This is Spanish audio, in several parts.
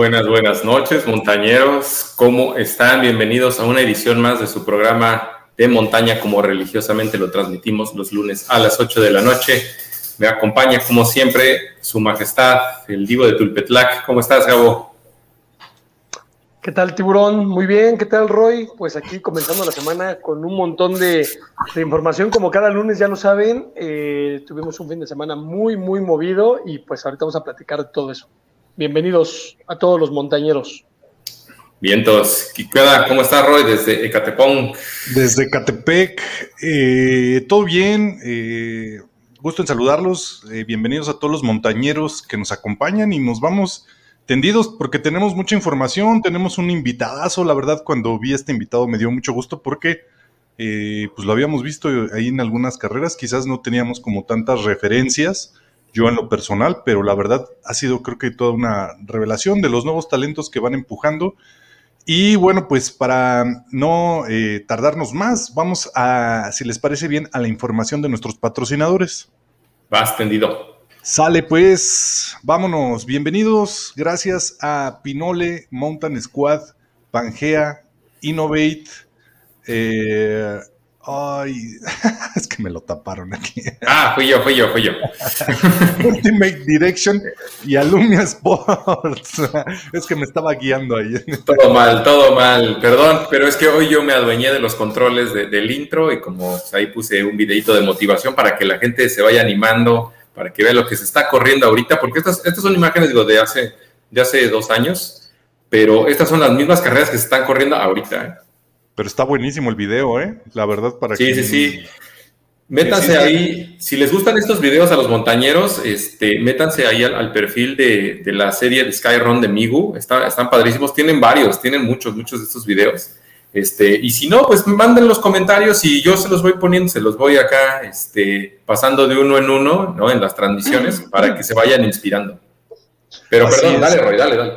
Buenas, buenas noches, montañeros. ¿Cómo están? Bienvenidos a una edición más de su programa de montaña, como religiosamente lo transmitimos los lunes a las 8 de la noche. Me acompaña, como siempre, Su Majestad, el Divo de Tulpetlac. ¿Cómo estás, Gabo? ¿Qué tal, tiburón? Muy bien, ¿qué tal, Roy? Pues aquí comenzando la semana con un montón de, información, como cada lunes ya lo saben. Eh, tuvimos un fin de semana muy, muy movido y pues ahorita vamos a platicar de todo eso. Bienvenidos a todos los montañeros. Vientos. ¿Cómo está Roy desde Ecatepón? Desde Ecatepec, eh, todo bien. Eh, gusto en saludarlos. Eh, bienvenidos a todos los montañeros que nos acompañan y nos vamos tendidos porque tenemos mucha información, tenemos un invitadazo. La verdad, cuando vi a este invitado me dio mucho gusto porque pues lo habíamos visto ahí en algunas carreras, quizás no teníamos como tantas referencias yo en lo personal, pero la verdad ha sido creo que toda una revelación de los nuevos talentos que van empujando. Y bueno, pues para no eh, tardarnos más, vamos a, si les parece bien, a la información de nuestros patrocinadores. Va tendido. Sale pues, vámonos, bienvenidos, gracias a Pinole, Mountain Squad, Pangea, Innovate, eh, Ay, es que me lo taparon aquí. Ah, fui yo, fui yo, fui yo. Ultimate Direction y Alumnia Sports. Es que me estaba guiando ahí. Todo mal, todo mal. Perdón, pero es que hoy yo me adueñé de los controles del intro y como ahí puse un videito de motivación para que la gente se vaya animando, para que vea lo que se está corriendo ahorita, porque estas, estas son imágenes digo, de, hace, de hace dos años, pero estas son las mismas carreras que se están corriendo ahorita. ¿eh? Pero está buenísimo el video, ¿eh? La verdad, para sí, que... Sí, sí, sí. Métanse ahí, si les gustan estos videos a los montañeros, este, métanse ahí al, perfil de, la serie de Skyrun de Migu, están padrísimos, tienen varios, tienen muchos, muchos de estos videos. Este, y si no, pues manden los comentarios y yo se los voy poniendo, se los voy acá este, pasando de uno en uno, ¿no? En las transmisiones para que se vayan inspirando. Pero perdón, dale, Roy, dale, dale.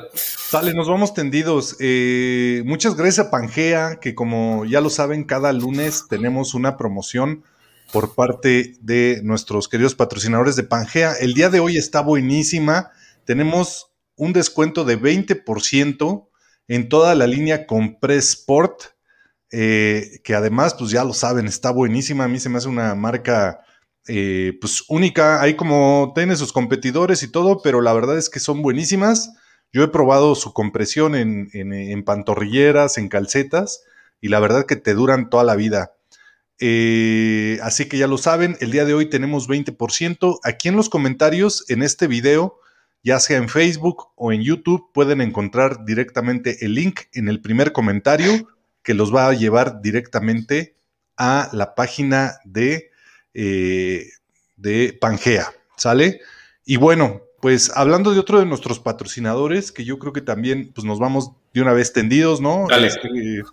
Dale, nos vamos tendidos. Eh, muchas gracias a Pangea, que como ya lo saben, cada lunes tenemos una promoción por parte de nuestros queridos patrocinadores de Pangea. El día de hoy está buenísima. Tenemos un descuento de 20% en toda la línea Compress Sport, eh, que además, pues ya lo saben, está buenísima. A mí se me hace una marca eh, pues única. Hay como tiene sus competidores y todo, pero la verdad es que son buenísimas. Yo he probado su compresión en, pantorrilleras, en calcetas, y la verdad que te duran toda la vida. Eh, así que ya lo saben, el día de hoy tenemos 20%. Aquí en los comentarios, en este video, ya sea en Facebook o en YouTube, pueden encontrar directamente el link en el primer comentario que los va a llevar directamente a la página de eh, de Pangea, ¿sale? Y bueno, pues hablando de otro de nuestros patrocinadores, que yo creo que también pues nos vamos de una vez tendidos, ¿no? Este,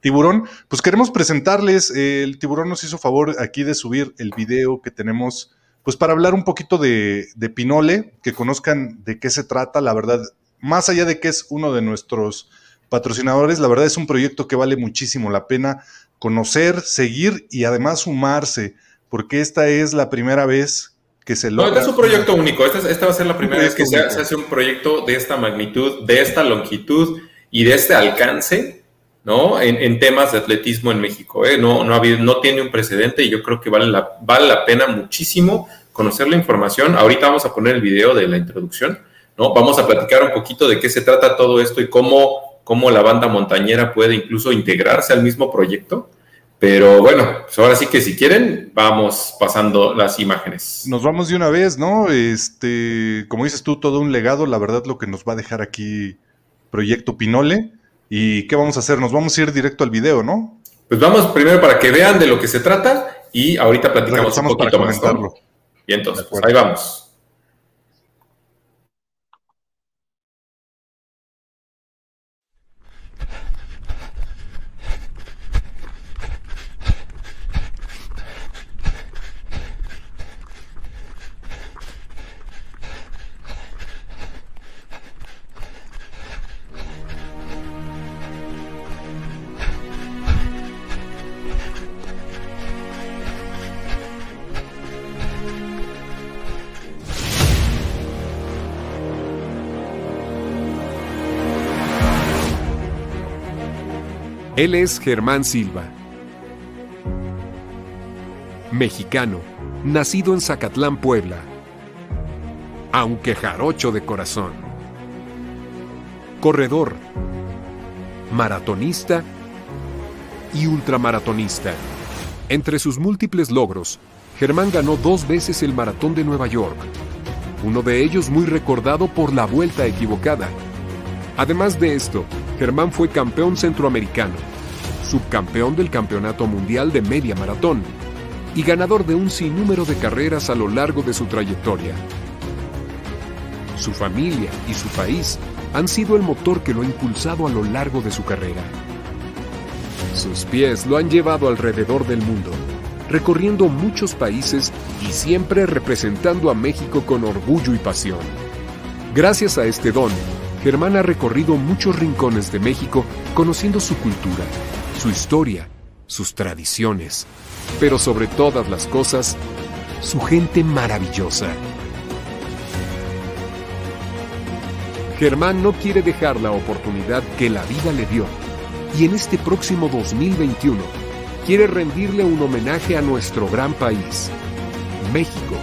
tiburón, pues queremos presentarles, el tiburón nos hizo favor aquí de subir el video que tenemos, pues para hablar un poquito de, de Pinole, que conozcan de qué se trata, la verdad, más allá de que es uno de nuestros patrocinadores, la verdad es un proyecto que vale muchísimo la pena conocer, seguir y además sumarse porque esta es la primera vez que se logra. No, este es un proyecto único. Esta, va a ser la primera vez que se, hace un proyecto de esta magnitud, de esta longitud y de este alcance, ¿no? En, temas de atletismo en México. ¿eh? No, no, ha habido, no tiene un precedente y yo creo que vale la, vale la pena muchísimo conocer la información. Ahorita vamos a poner el video de la introducción, ¿no? Vamos a platicar un poquito de qué se trata todo esto y cómo, cómo la banda montañera puede incluso integrarse al mismo proyecto. Pero bueno, pues ahora sí que si quieren, vamos pasando las imágenes. Nos vamos de una vez, ¿no? Este, como dices tú, todo un legado, la verdad, lo que nos va a dejar aquí Proyecto Pinole. ¿Y qué vamos a hacer? Nos vamos a ir directo al video, ¿no? Pues vamos primero para que vean de lo que se trata y ahorita platicamos un poquito más. Y entonces, pues ahí vamos. Él es Germán Silva. Mexicano, nacido en Zacatlán, Puebla. Aunque jarocho de corazón. Corredor. Maratonista y ultramaratonista. Entre sus múltiples logros, Germán ganó dos veces el Maratón de Nueva York, uno de ellos muy recordado por la vuelta equivocada. Además de esto, Germán fue campeón centroamericano, subcampeón del Campeonato Mundial de Media Maratón y ganador de un sinnúmero de carreras a lo largo de su trayectoria. Su familia y su país han sido el motor que lo ha impulsado a lo largo de su carrera. Sus pies lo han llevado alrededor del mundo, recorriendo muchos países y siempre representando a México con orgullo y pasión. Gracias a este don, Germán ha recorrido muchos rincones de México conociendo su cultura, su historia, sus tradiciones, pero sobre todas las cosas, su gente maravillosa. Germán no quiere dejar la oportunidad que la vida le dio y en este próximo 2021 quiere rendirle un homenaje a nuestro gran país, México,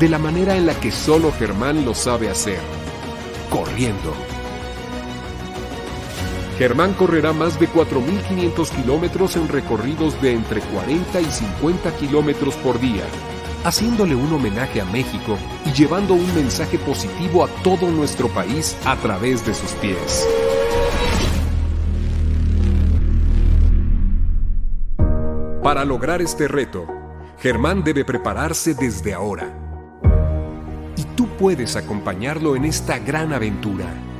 de la manera en la que solo Germán lo sabe hacer, corriendo. Germán correrá más de 4.500 kilómetros en recorridos de entre 40 y 50 kilómetros por día, haciéndole un homenaje a México y llevando un mensaje positivo a todo nuestro país a través de sus pies. Para lograr este reto, Germán debe prepararse desde ahora. Y tú puedes acompañarlo en esta gran aventura.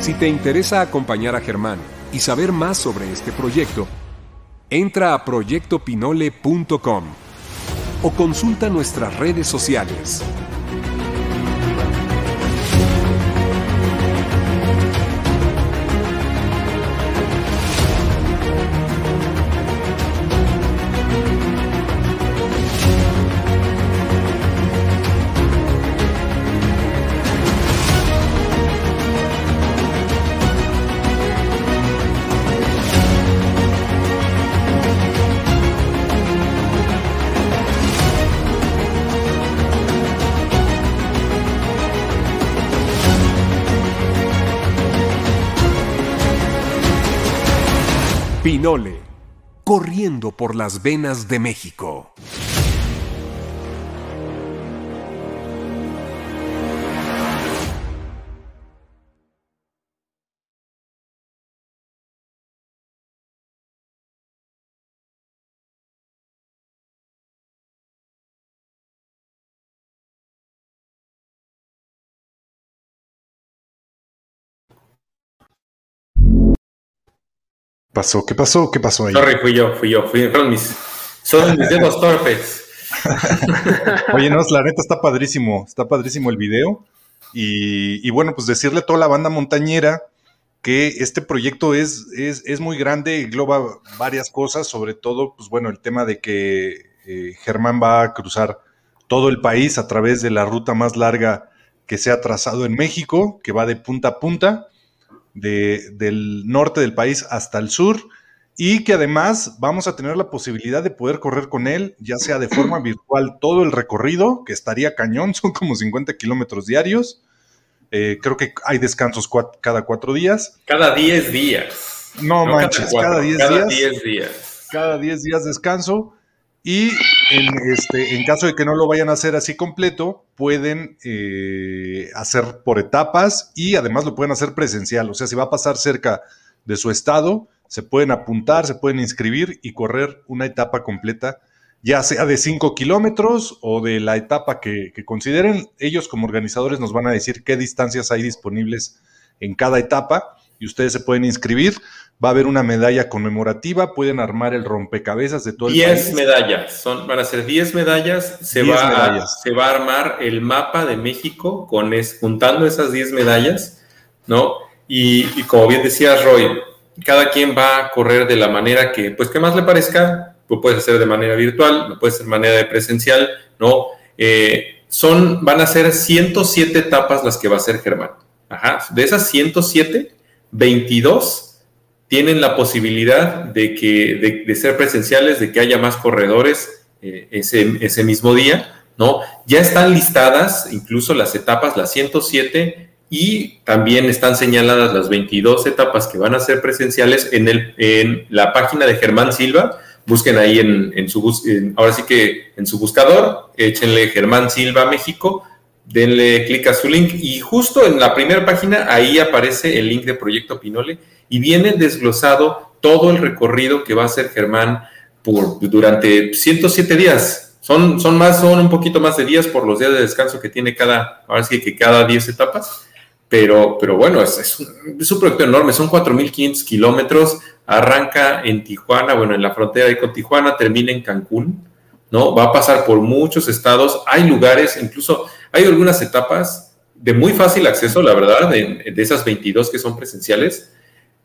Si te interesa acompañar a Germán y saber más sobre este proyecto, entra a proyectopinole.com o consulta nuestras redes sociales. Corriendo por las venas de México. Pasó? ¿Qué pasó? ¿Qué pasó ahí? Sorry, fui yo, fui yo. Fui, fueron mis, son mis dedos torpes. Oye, no, la neta está padrísimo. Está padrísimo el video. Y, bueno, pues decirle a toda la banda montañera que este proyecto es, es, muy grande, engloba varias cosas, sobre todo, pues bueno, el tema de que eh, Germán va a cruzar todo el país a través de la ruta más larga que se ha trazado en México, que va de punta a punta del norte del país hasta el sur y que además vamos a tener la posibilidad de poder correr con él, ya sea de forma virtual todo el recorrido, que estaría cañón, son como 50 kilómetros diarios. Eh, creo que hay descansos cada cuatro días. Cada 10 días. No, manches, cada 10 días. 10 días. Cada 10 días descanso. Y en, este, en caso de que no lo vayan a hacer así completo, pueden eh, hacer por etapas y además lo pueden hacer presencial. O sea, si va a pasar cerca de su estado, se pueden apuntar, se pueden inscribir y correr una etapa completa, ya sea de 5 kilómetros o de la etapa que consideren. Ellos como organizadores nos van a decir qué distancias hay disponibles en cada etapa y ustedes se pueden inscribir va a haber una medalla conmemorativa, pueden armar el rompecabezas de todo el país. 10 medallas, son, van a ser 10 medallas, se, va A, se va a armar el mapa de México con juntando esas 10 medallas, ¿no? Y, como bien decías, Roy, cada quien va a correr de la manera que, pues, que más le parezca, lo puedes hacer de manera virtual, lo puedes hacer de manera de presencial, ¿no? Eh, son, van a ser 107 etapas las que va a hacer Germán. Ajá, de esas 107 22 tienen la posibilidad de, que, de, ser presenciales, de que haya más corredores eh, ese, ese mismo día, ¿no? Ya están listadas incluso las etapas, las 107 y también están señaladas las 22 etapas que van a ser presenciales en, el, en la página de Germán Silva. Busquen ahí en, en su ahora sí que en su buscador, échenle Germán Silva México, denle clic a su link y justo en la primera página ahí aparece el link de Proyecto Pinole y viene desglosado todo el recorrido que va a hacer Germán por, durante 107 días. Son, son más, son un poquito más de días por los días de descanso que tiene cada, ahora sí que cada 10 etapas, pero, pero bueno, es, un, es un proyecto enorme, son 4.500 kilómetros, arranca en Tijuana, bueno, en la frontera ahí con Tijuana, termina en Cancún, ¿no? Va a pasar por muchos estados, hay lugares, incluso hay algunas etapas de muy fácil acceso, la verdad, de, de esas 22 que son presenciales,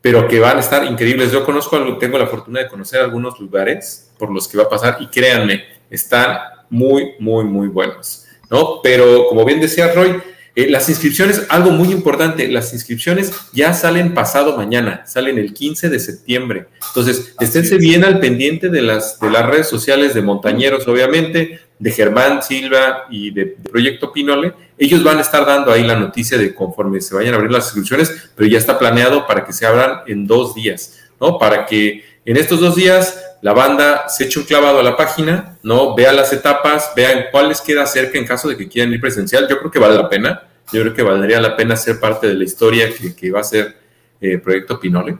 pero que van a estar increíbles. Yo conozco, tengo la fortuna de conocer algunos lugares por los que va a pasar y créanme, están muy, muy, muy buenos, ¿no? Pero como bien decía Roy, eh, las inscripciones, algo muy importante, las inscripciones ya salen pasado mañana, salen el 15 de septiembre. Entonces, esténse bien al pendiente de las, de las redes sociales de Montañeros, obviamente, de Germán Silva y de, Proyecto Pinole. Ellos van a estar dando ahí la noticia de conforme se vayan a abrir las inscripciones, pero ya está planeado para que se abran en dos días, ¿no? Para que en estos dos días la banda se eche un clavado a la página, ¿no? Vea las etapas, vean cuál les queda cerca en caso de que quieran ir presencial. Yo creo que vale la pena. Yo creo que valdría la pena ser parte de la historia que, va a ser eh, Proyecto Pinole,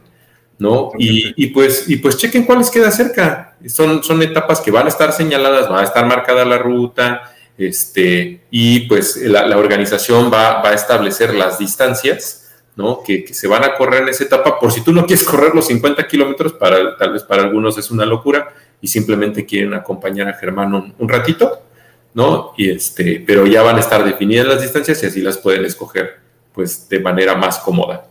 ¿no? Y, pues, y pues chequen cuál les queda cerca. Son, son etapas que van a estar señaladas, va a estar marcada la ruta, este, y pues la, organización va, va, a establecer las distancias ¿no? Que, se van a correr en esa etapa. Por si tú no quieres correr los 50 kilómetros, para, tal vez para algunos es una locura y simplemente quieren acompañar a Germán un, ratito, ¿no? Y este, pero ya van a estar definidas las distancias y así las pueden escoger, pues, de manera más cómoda.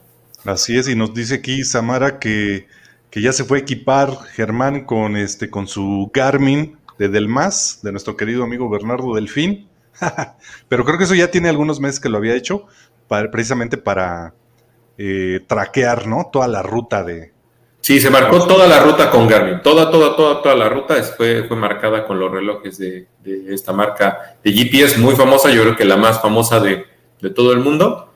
Así es, y nos dice aquí Samara que, que ya se fue a equipar Germán con, este, con su Garmin de Delmas, de nuestro querido amigo Bernardo Delfín. pero creo que eso ya tiene algunos meses que lo había hecho, precisamente para, eh, traquear, ¿no? Toda la ruta de... Sí, se marcó toda la ruta con Garmin, toda, toda, toda, toda la ruta fue, fue marcada con los relojes de, esta marca de GPS muy famosa, yo creo que la más famosa de, todo el mundo,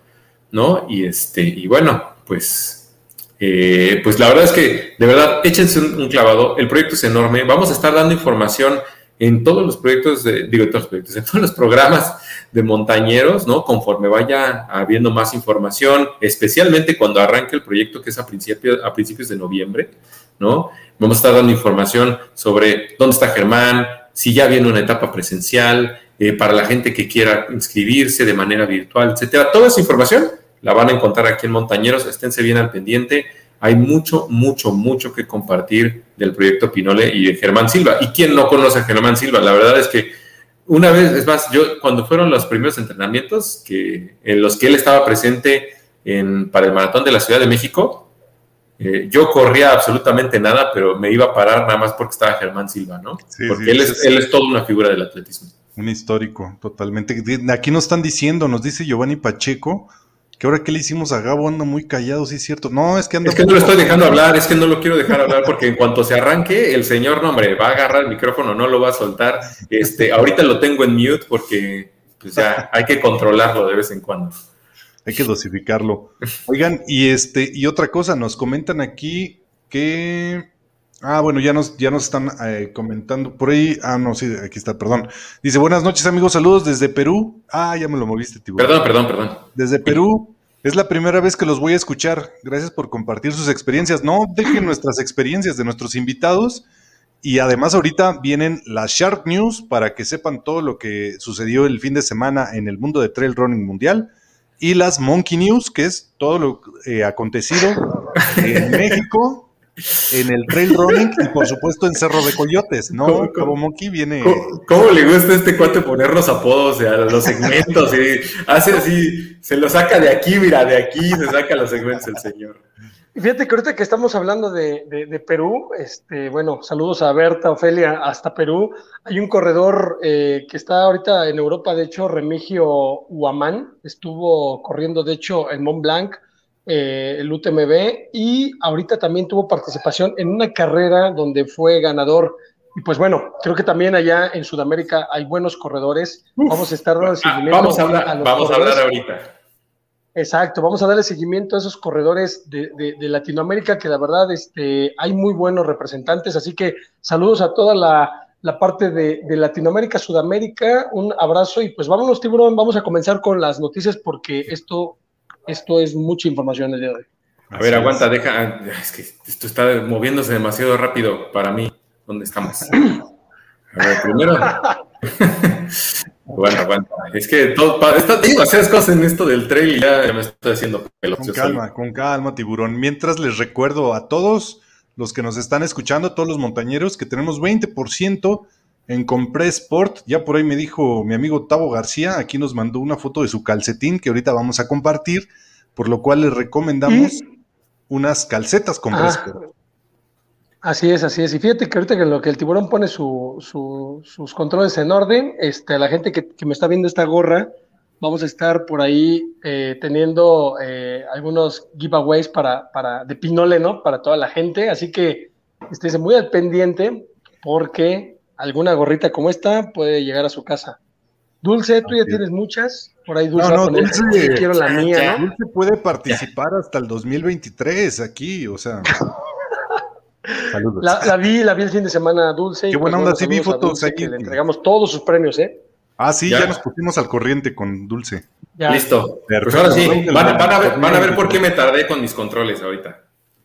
¿no? Y este, y bueno, pues, eh, pues la verdad es que de verdad échense un, clavado, el proyecto es enorme, vamos a estar dando información en todos los proyectos, de, digo, en todos los proyectos, en todos los programas de montañeros, ¿no? Conforme vaya habiendo más información, especialmente cuando arranque el proyecto, que es a, principio, a principios de noviembre, ¿no? Vamos a estar dando información sobre dónde está Germán, si ya viene una etapa presencial, eh, para la gente que quiera inscribirse de manera virtual, etcétera. Toda esa información la van a encontrar aquí en Montañeros, esténse bien al pendiente. Hay mucho, mucho, mucho que compartir del proyecto Pinole y de Germán Silva. ¿Y quién no conoce a Germán Silva? La verdad es que una vez, es más, yo cuando fueron los primeros entrenamientos que, en los que él estaba presente en, para el maratón de la Ciudad de México, eh, yo corría absolutamente nada, pero me iba a parar nada más porque estaba Germán Silva, ¿no? porque él, es, él es toda una figura del atletismo. Un histórico, totalmente. Aquí nos están diciendo, nos dice Giovanni Pacheco, que ahora que le hicimos a Gabo anda muy callado, sí es cierto. No, es que anda. Es que no lo estoy dejando hablar, es que no lo quiero dejar hablar porque en cuanto se arranque, el señor, no, hombre, va a agarrar el micrófono, no lo va a soltar. Este, ahorita lo tengo en mute porque pues ya hay que controlarlo de vez en cuando. Hay que dosificarlo. Oigan, y este, y otra cosa, nos comentan aquí que. Ah, bueno, ya nos, ya nos están eh, comentando por ahí. Ah, no, sí, aquí está, perdón. Dice, buenas noches, amigos, saludos desde Perú. Ah, ya me lo moviste, tiburón. Perdón, perdón, perdón. Desde Perú, es la primera vez que los voy a escuchar. Gracias por compartir sus experiencias. No dejen nuestras experiencias de nuestros invitados. Y además ahorita vienen las Shark News para que sepan todo lo que sucedió el fin de semana en el mundo de trail running mundial. Y las Monkey News, que es todo lo eh, acontecido en México en el trail running y por supuesto en Cerro de Coyotes, ¿no? Como Monkey viene. ¿Cómo, le gusta a este cuate poner los apodos a los segmentos? y hace así, se lo saca de aquí, mira, de aquí se saca los segmentos el señor. Fíjate que ahorita que estamos hablando de, Perú, este, bueno, saludos a Berta, Ofelia, hasta Perú. Hay un corredor eh, que está ahorita en Europa, de hecho, Remigio Huamán, estuvo corriendo, de hecho, en Mont Blanc eh, el UTMB, y ahorita también tuvo participación en una carrera donde fue ganador. Y pues bueno, creo que también allá en Sudamérica hay buenos corredores. vamos a estar dando ah, seguimiento. vamos a hablar, vamos a hablar ahorita. Exacto, vamos a darle seguimiento a esos corredores de, Latinoamérica, que la verdad este, hay muy buenos representantes, así que saludos a toda la, parte de, Latinoamérica, Sudamérica, un abrazo y pues vámonos tiburón, vamos a comenzar con las noticias porque esto, esto es mucha información el día de hoy. A ver, aguanta, deja, es que esto está moviéndose demasiado rápido para mí, ¿dónde estamos? A ver, primero... Bueno, aguanta. Es que todo, está, digo, hacer cosas en esto del trail y ya me estoy haciendo pelotas. Con calma, con calma, tiburón. Mientras les recuerdo a todos los que nos están escuchando, a todos los montañeros, que tenemos 20% en Compré Sport. Ya por ahí me dijo mi amigo Tavo García, aquí nos mandó una foto de su calcetín que ahorita vamos a compartir, por lo cual les recomendamos ¿Mm? unas calcetas Compré ah. Sport. Así es, así es. Y fíjate que ahorita que lo que el tiburón pone sus controles en orden, este, la gente que, me está viendo esta gorra, vamos a estar por ahí eh, teniendo eh, algunos giveaways para, para, de Pinole, ¿no? Para toda la gente. Así que estése muy al pendiente porque alguna gorrita como esta puede llegar a su casa. Dulce, tú ya tienes muchas. Por ahí Dulce, no, no, Dulce quiero la mía, ¿no? Dulce puede participar hasta el 2023 aquí, o sea. La, vi, la vi el fin de semana dulce. Qué buena onda, sí vi fotos aquí. Le entregamos todos sus premios, ¿eh? Ah, sí, ya, nos pusimos al corriente con Dulce. Listo. Pues ahora sí, van, a ver, por qué me tardé con mis controles ahorita.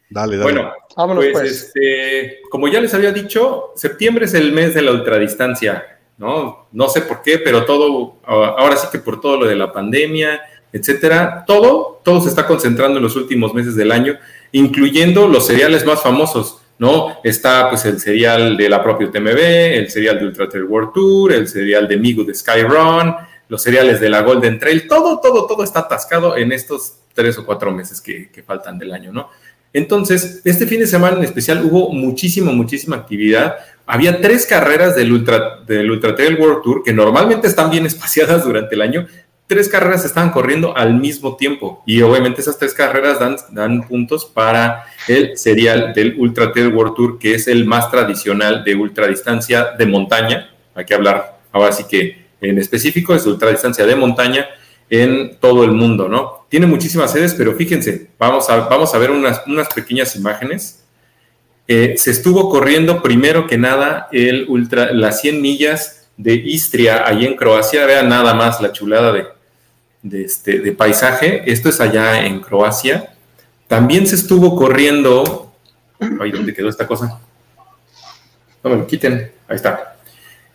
Dale, dale. Bueno, Vámonos, pues, pues. Este, como ya les había dicho, septiembre es el mes de la ultradistancia, ¿no? No sé por qué, pero todo, ahora sí que por todo lo de la pandemia, etcétera, todo, todo se está concentrando en los últimos meses del año, incluyendo los seriales más famosos. ¿no? Está pues el serial de la propia UTMB, el serial de Ultra Trail World Tour, el serial de Migu de Skyrun, los seriales de la Golden Trail, todo, todo, todo está atascado en estos tres o cuatro meses que, faltan del año, ¿no? Entonces, este fin de semana en especial hubo muchísima, muchísima actividad. Había tres carreras del Ultra, del Ultra Trail World Tour que normalmente están bien espaciadas durante el año, tres carreras estaban corriendo al mismo tiempo y obviamente esas tres carreras dan, puntos para el serial del Ultra Trail World Tour, que es el más tradicional de ultradistancia de montaña. Hay que hablar ahora sí que en específico es ultradistancia de montaña en todo el mundo, ¿no? Tiene muchísimas sedes, pero fíjense, vamos a, vamos a ver unas, unas pequeñas imágenes. Eh, se estuvo corriendo primero que nada el ultra, las 100 millas de Istria, ahí en Croacia. Vean nada más la chulada de, de, este, de paisaje. Esto es allá en Croacia. También se estuvo corriendo. Ay, ¿dónde quedó esta cosa? No me lo quiten. Ahí está.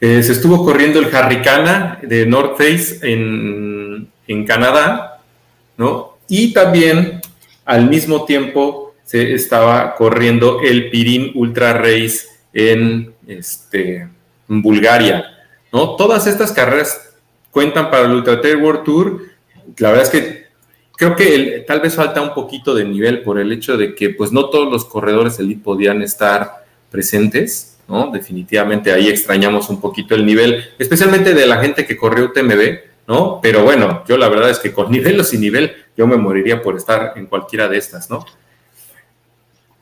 Eh, se estuvo corriendo el Harricana de North Face en, en Canadá, ¿no? Y también al mismo tiempo se estaba corriendo el Pirin Ultra Race en, este, Bulgaria, ¿no? Todas estas carreras cuentan para el Ultra Trail World Tour la verdad es que creo que tal vez falta un poquito de nivel por el hecho de que pues no todos los corredores elite podían estar presentes, ¿no? Definitivamente ahí extrañamos un poquito el nivel, especialmente de la gente que corrió UTMB, ¿no? Pero bueno, yo la verdad es que con nivel o sin nivel, yo me moriría por estar en cualquiera de estas, ¿no?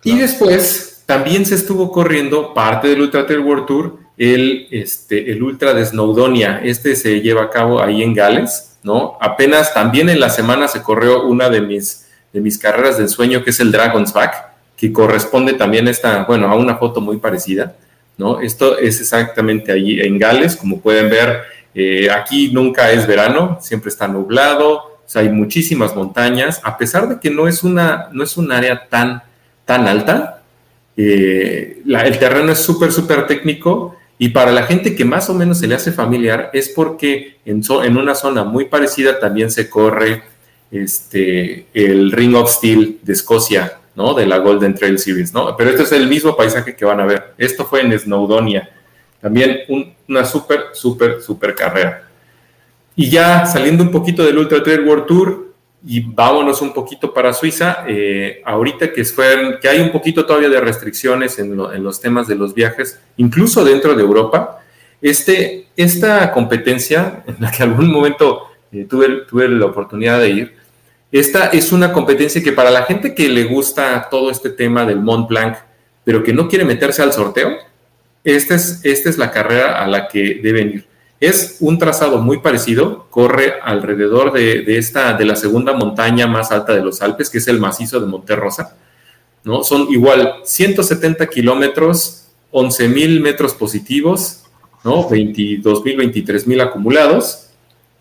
Y después también se estuvo corriendo parte del Ultra Trail World Tour, el, este, el Ultra de Snowdonia. Este se lleva a cabo ahí en Gales, ¿no? Apenas también en la semana se corrió una de mis, de mis carreras del sueño, que es el Dragon's Back, que corresponde también a esta, bueno, a una foto muy parecida, ¿no? Esto es exactamente allí en Gales, como pueden ver, eh, aquí nunca es verano, siempre está nublado, o sea, hay muchísimas montañas, a pesar de que no es, una, no es un área tan, tan alta, eh, el terreno es súper, súper técnico, y para la gente que más o menos se le hace familiar es porque en, en una zona muy parecida también se corre este, el Ring of Steel de Escocia, ¿no? De la Golden Trail Series, ¿no? Pero este es el mismo paisaje que van a ver. Esto fue en Snowdonia. También una súper, súper, súper carrera. Y ya saliendo un poquito del Ultra Trail World Tour, y vámonos un poquito para Suiza. Eh, ahorita que, fueron, que hay un poquito todavía de restricciones en, los temas de los viajes, incluso dentro de Europa, este, esta competencia en la que algún momento eh, tuve, tuve la oportunidad de ir, esta es una competencia que para la gente que le gusta todo este tema del Mont Blanc, pero que no quiere meterse al sorteo, esta es, la carrera a la que deben ir. Es un trazado muy parecido, corre alrededor de, esta, de la segunda montaña más alta de los Alpes, que es el macizo de Monterrosa. ¿no? Son igual 170 kilómetros, 11 mil metros positivos, ¿no? 22 mil, 23 mil acumulados,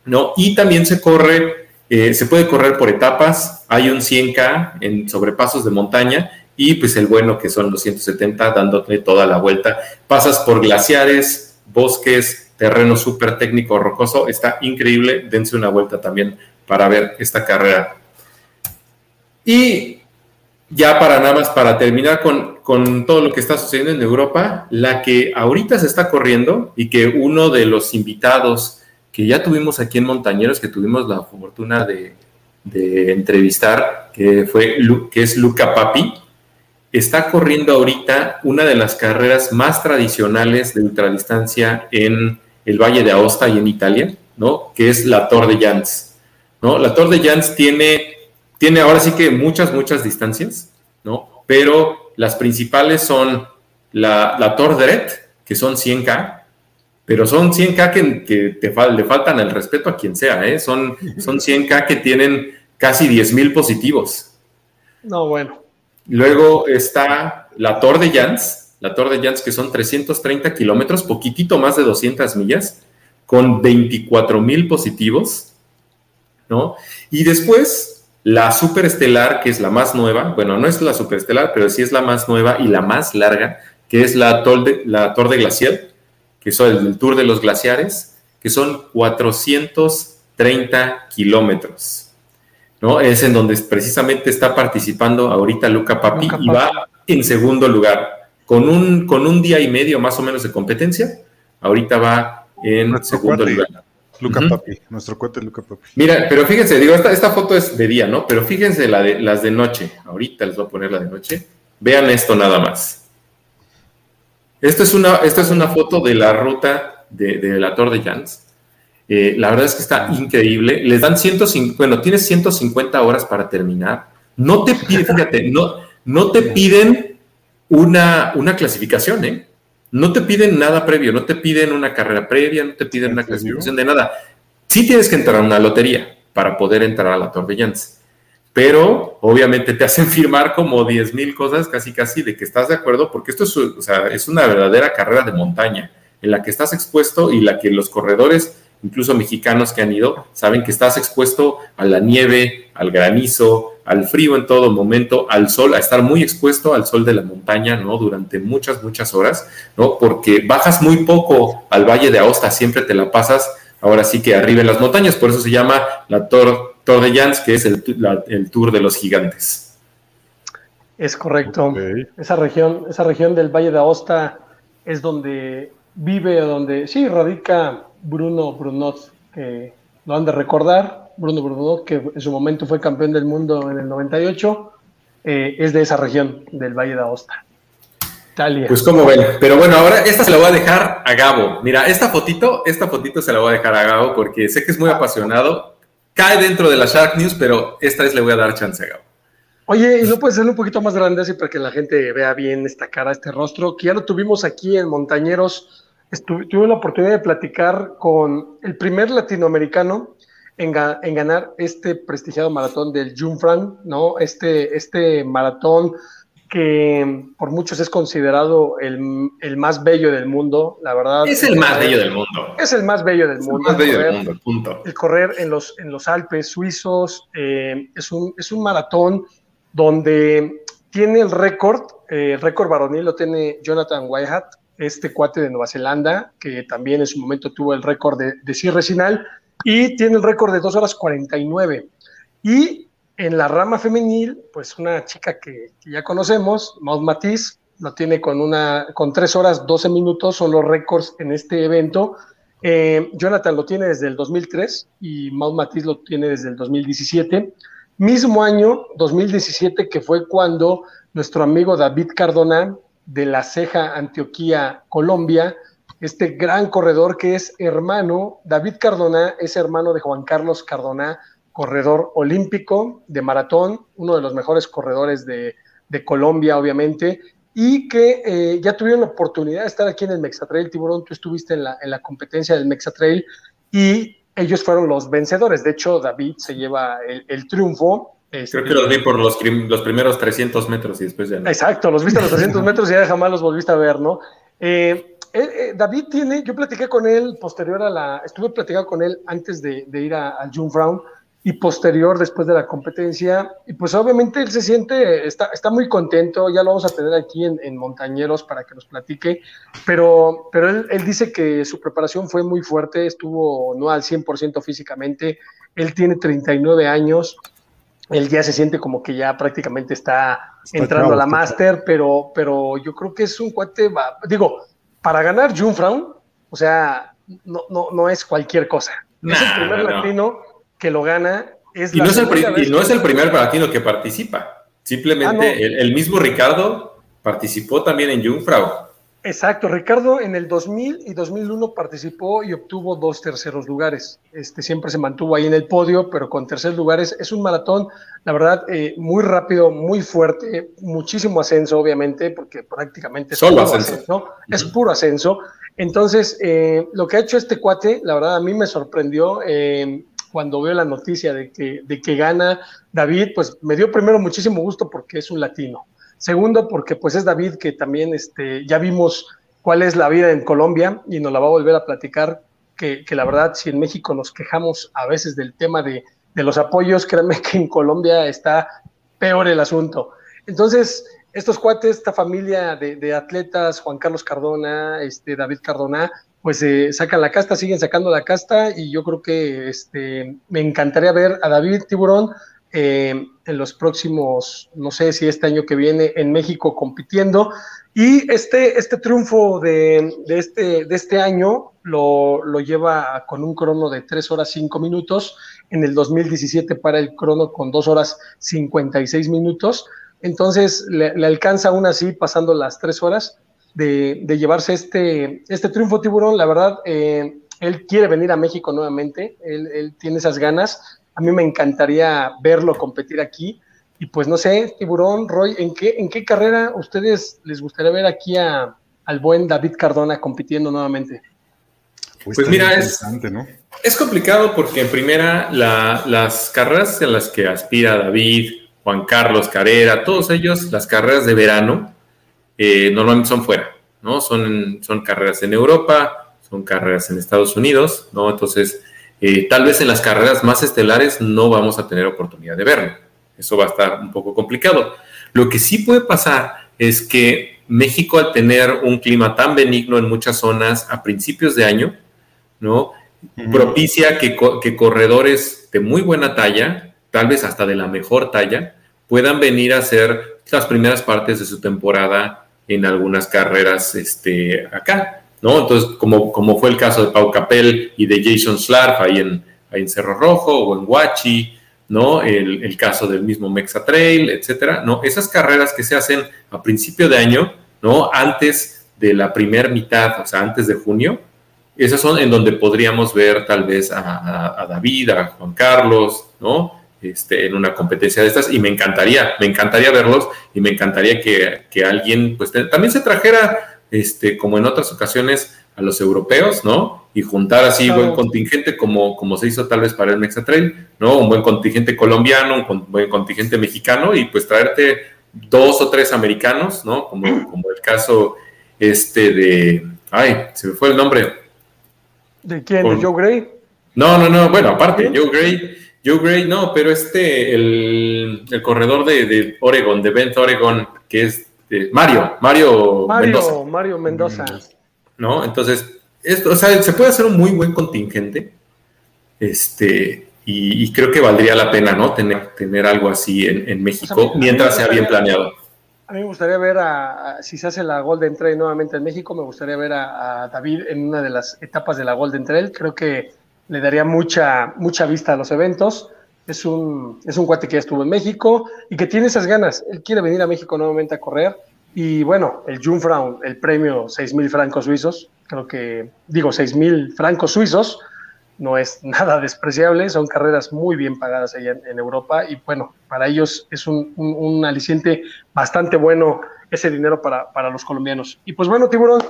¿no? Y también se corre, eh, se puede correr por etapas, hay un 100K en sobrepasos de montaña y pues el bueno que son los 170 dándote toda la vuelta. Pasas por glaciares, bosques, terreno súper técnico, rocoso, está increíble, dense una vuelta también para ver esta carrera. Y ya para nada más, para terminar con, con, todo lo que está sucediendo en Europa, la que ahorita se está corriendo y que uno de los invitados que ya tuvimos aquí en Montañeros, que tuvimos la fortuna de, de entrevistar, que, fue, que es Luca Papi, está corriendo ahorita una de las carreras más tradicionales de ultradistancia en el Valle de Aosta y en Italia, ¿no? Que es la Tor de Jans, ¿no? La Tor de Jans tiene, tiene ahora sí que muchas, muchas distancias, ¿no? Pero las principales son la, la Tor Red, que son 100K, pero son 100K que, que te le faltan el respeto a quien sea, ¿eh? Son, son 100K que tienen casi 10.000 positivos. No, bueno. Luego está la Tor de Jans, la Torre de Jans, que son 330 kilómetros, poquitito más de 200 millas, con 24 mil positivos, ¿no? Y después la superestelar, que es la más nueva, bueno, no es la superestelar, pero sí es la más nueva y la más larga, que es la Torre la de Glacial, que es el, Tour de los Glaciares, que son 430 kilómetros. ¿No? Es en donde precisamente está participando ahorita Luca Papi, Luca y va en segundo lugar con un, con un día y medio más o menos de competencia. Ahorita va en segundo lugar. Luca Papi, nuestro cuate Luca Papi. Mira, pero fíjense, digo, esta, esta foto es de día, ¿no? Pero fíjense la de, las de noche. Ahorita les voy a poner la de noche. Vean esto nada más. Esto es una, esta es una foto de la ruta de, la Torre de Jans. Eh, la verdad es que está increíble. Les dan 150, bueno, tienes 150 horas para terminar. No te piden, fíjate, no, no te piden una, una clasificación, ¿eh? No te piden nada previo, no te piden una carrera previa, no te piden una clasificación de nada. Sí tienes que entrar a una lotería para poder entrar a la Tour de pero obviamente te hacen firmar como 10 mil cosas casi casi de que estás de acuerdo, porque esto es, o sea, es una verdadera carrera de montaña en la que estás expuesto y la que los corredores, incluso mexicanos que han ido, saben que estás expuesto a la nieve, al granizo, al frío en todo momento, al sol, a estar muy expuesto al sol de la montaña, ¿no? Durante muchas, muchas horas, ¿no? Porque bajas muy poco al Valle de Aosta, siempre te la pasas ahora sí que arriba en las montañas, por eso se llama la Tor, de Jans, que es el, Tour de los Gigantes. Es correcto. Esa región, esa región del Valle de Aosta es donde vive, donde sí radica Bruno Brunot, que lo han de recordar, Bruno Bruno, que en su momento fue campeón del mundo en el 98, eh, es de esa región, del Valle de Aosta. Italia. Pues como ven, pero bueno, ahora esta se la voy a dejar a Gabo. Mira, esta fotito, esta fotito se la voy a dejar a Gabo porque sé que es muy apasionado. Cae dentro de la Shark News, pero esta vez le voy a dar chance a Gabo. Oye, ¿y no puede ser un poquito más grande así para que la gente vea bien esta cara, este rostro? Que ya lo tuvimos aquí en Montañeros. Tuve la oportunidad de platicar con el primer latinoamericano en, ganar este prestigiado maratón del Jungfrau, ¿no? Este, este maratón que por muchos es considerado el, más bello del mundo, la verdad. Es el más bello del mundo. Es el más bello del mundo. El más bello del mundo, punto. El correr en los, en los Alpes suizos eh, es, un, es un maratón donde tiene el récord, eh, el récord varonil lo tiene Jonathan Whitehat, este cuate de Nueva Zelanda, que también en su momento tuvo el récord de, de cierre y tiene el récord de 2 horas 49. Y en la rama femenil, pues una chica que, ya conocemos, Maud Matiz, lo tiene con, una, con 3 horas 12 minutos, son los récords en este evento. Eh, Jonathan lo tiene desde el 2003 y Maud Matiz lo tiene desde el 2017. Mismo año, 2017, que fue cuando nuestro amigo David Cardona de La Ceja, Antioquía, Colombia, este gran corredor que es hermano, David Cardona es hermano de Juan Carlos Cardona, corredor olímpico de maratón, uno de los mejores corredores de, Colombia, obviamente, y que eh, ya tuvieron la oportunidad de estar aquí en el Mexatrail. Tiburón, tú estuviste en la, en la competencia del Mexatrail y ellos fueron los vencedores. De hecho, David se lleva el, triunfo. Creo que los vi por los, los, primeros 300 metros y después ya no. Exacto, los viste a los 300 metros y ya jamás los volviste a ver, ¿no? Eh, eh, David tiene, yo platiqué con él posterior a la, estuve platicando con él antes de, ir a, a June Brown y posterior después de la competencia. Y pues obviamente él se siente, está, está muy contento, ya lo vamos a tener aquí en, Montañeros para que nos platique, pero, pero él, él, dice que su preparación fue muy fuerte, estuvo no al 100% físicamente, él tiene 39 años, él ya se siente como que ya prácticamente está, entrando a la máster, pero, pero yo creo que es un cuate, digo, para ganar Jungfrau, o sea, no, no, no es cualquier cosa. es el primer latino que lo gana. Es y, no es, el, no es el primer latino que participa. Simplemente ah, el, mismo Ricardo participó también en Jungfrau. Exacto, Ricardo en el 2000 y 2001 participó y obtuvo dos terceros lugares. Este siempre se mantuvo ahí en el podio, pero con terceros lugares. Es un maratón, la verdad, eh, muy rápido, muy fuerte, muchísimo ascenso, obviamente, porque prácticamente es Solo puro ascenso. Es puro ascenso. Entonces, eh, lo que ha hecho este cuate, la verdad, a mí me sorprendió. Eh, cuando veo la noticia de que, de que gana David, pues me dio primero muchísimo gusto porque es un latino Segundo, porque pues es David que también este, ya vimos cuál es la vida en Colombia y nos la va a volver a platicar, que, la verdad si en México nos quejamos a veces del tema de, los apoyos, créanme que en Colombia está peor el asunto. Entonces, estos cuates, esta familia de, atletas, Juan Carlos Cardona, este, David Cardona, pues eh, sacan la casta, siguen sacando la casta y yo creo que este, me encantaría ver a David Tiburón eh, en los próximos, no sé si este año que viene en México compitiendo. Y este, este triunfo de, este, de este año lo, lo, lleva con un crono de 3 horas 5 minutos. En el 2017 para el crono con 2 horas 56 minutos. Entonces le, alcanza aún así pasando las 3 horas de, llevarse este, este triunfo tiburón. La verdad, eh, él quiere venir a México nuevamente, él tiene esas ganas a mí me encantaría verlo competir aquí. Y pues no sé, Tiburón, Roy, ¿en qué, en qué carrera ustedes les gustaría ver aquí a, al buen David Cardona compitiendo nuevamente? Pues, pues mira, es, es complicado porque en primera las carreras en las que aspira David, Juan Carlos, Carrera, todos ellos, las carreras de verano, eh, normalmente son fuera, ¿no? Son, son carreras en Europa, son carreras en Estados Unidos, ¿no? Entonces, eh, tal vez en las carreras más estelares no vamos a tener oportunidad de verlo. Eso va a estar un poco complicado. Lo que sí puede pasar es que México, al tener un clima tan benigno en muchas zonas a principios de año, ¿no? Propicia que, que corredores de muy buena talla, tal vez hasta de la mejor talla, puedan venir a hacer las primeras partes de su temporada en algunas carreras este, acá. ¿No? Entonces, como, como fue el caso de Pau Capel y de Jason Slarf ahí en, en Cerro Rojo o en Huachi, ¿no? El, caso del mismo Mexa Trail, etcétera, ¿no? Esas carreras que se hacen a principio de año, ¿no? Antes de la primera mitad, o sea, antes de junio, esas son en donde podríamos ver tal vez a, David, a Juan Carlos, ¿no? Este, en una competencia de estas y me encantaría, me encantaría verlos y me encantaría que, que alguien pues también se trajera este, como en otras ocasiones, a los europeos, ¿no? Y juntar así buen contingente como, como se hizo tal vez para el Mexatrail, ¿no? Un buen contingente colombiano, un buen contingente mexicano y pues traerte dos o tres americanos, ¿no? Como, como el caso este de... Ay, se me fue el nombre. ¿De quién? ¿De Joe Gray? No, no, no, bueno, aparte, Joe Gray, Joe Gray, no, pero este, el, el corredor de, de Oregon, de Bend Oregon, que es este, Mario, Mario, Mendoza. Mario Mendoza. ¿No? Entonces, esto, o sea, se puede hacer un muy buen contingente. Este, y, creo que valdría la pena, ¿no? Tener, tener algo así en, México mientras sea bien planeado. A mí me gustaría ver a, si se hace la Golden Trail nuevamente en México, me gustaría ver a, David en una de las etapas de la Golden Trail. Creo que le daría mucha, mucha vista a los eventos es un, es un cuate que ya estuvo en México y que tiene esas ganas. Él quiere venir a México nuevamente a correr. Y bueno, el Jungfrau, el premio 6 mil francos suizos, creo que, digo, 6 mil francos suizos, no es nada despreciable, son carreras muy bien pagadas allá en, Europa y bueno, para ellos es un, aliciente bastante bueno ese dinero para, para, los colombianos. Y pues bueno, tiburón.